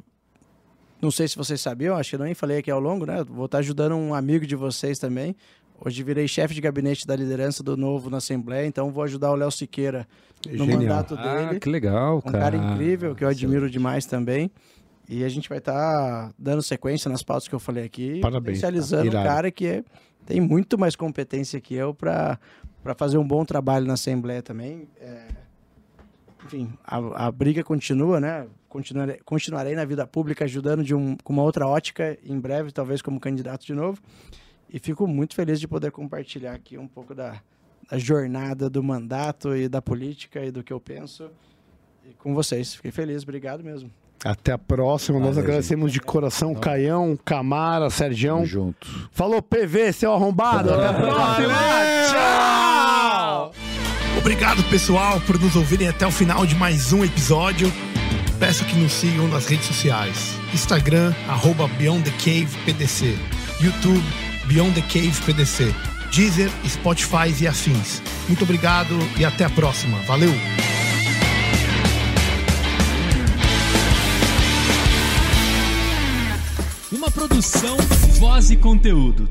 não sei se vocês sabiam, acho que eu nem falei aqui ao longo, né? Vou estar ajudando um amigo de vocês também. Hoje virei chefe de gabinete da liderança do Novo na Assembleia, então vou ajudar o Léo Siqueira no Genial. mandato Ah, dele. que legal, Um cara. cara incrível, que eu admiro demais também. E a gente vai estar dando sequência nas pautas que eu falei aqui, Parabéns, potencializando tá? um cara que é- tem muito mais competência que eu para fazer um bom trabalho na Assembleia também. É, enfim, a, a briga continua, né? Continuarei, continuarei na vida pública ajudando de um, com uma outra ótica, em breve, talvez como candidato de novo. E fico muito feliz de poder compartilhar aqui um pouco da, da jornada do mandato e da política e do que eu penso e com vocês. Fiquei feliz, obrigado mesmo. Até a próxima. Nós Valeu, agradecemos de coração Caião, Camara, Sergião. Tamo junto. Falou, PV, seu arrombado. Até a próxima. Tchau! Obrigado, pessoal, por nos ouvirem até o final de mais um episódio. Peço que nos sigam nas redes sociais. Instagram, arroba Beyond the Cave PDC. YouTube, Beyond the Cave PDC. Deezer, Spotify e afins. Muito obrigado e até a próxima. Valeu! Uma produção, voz e conteúdo.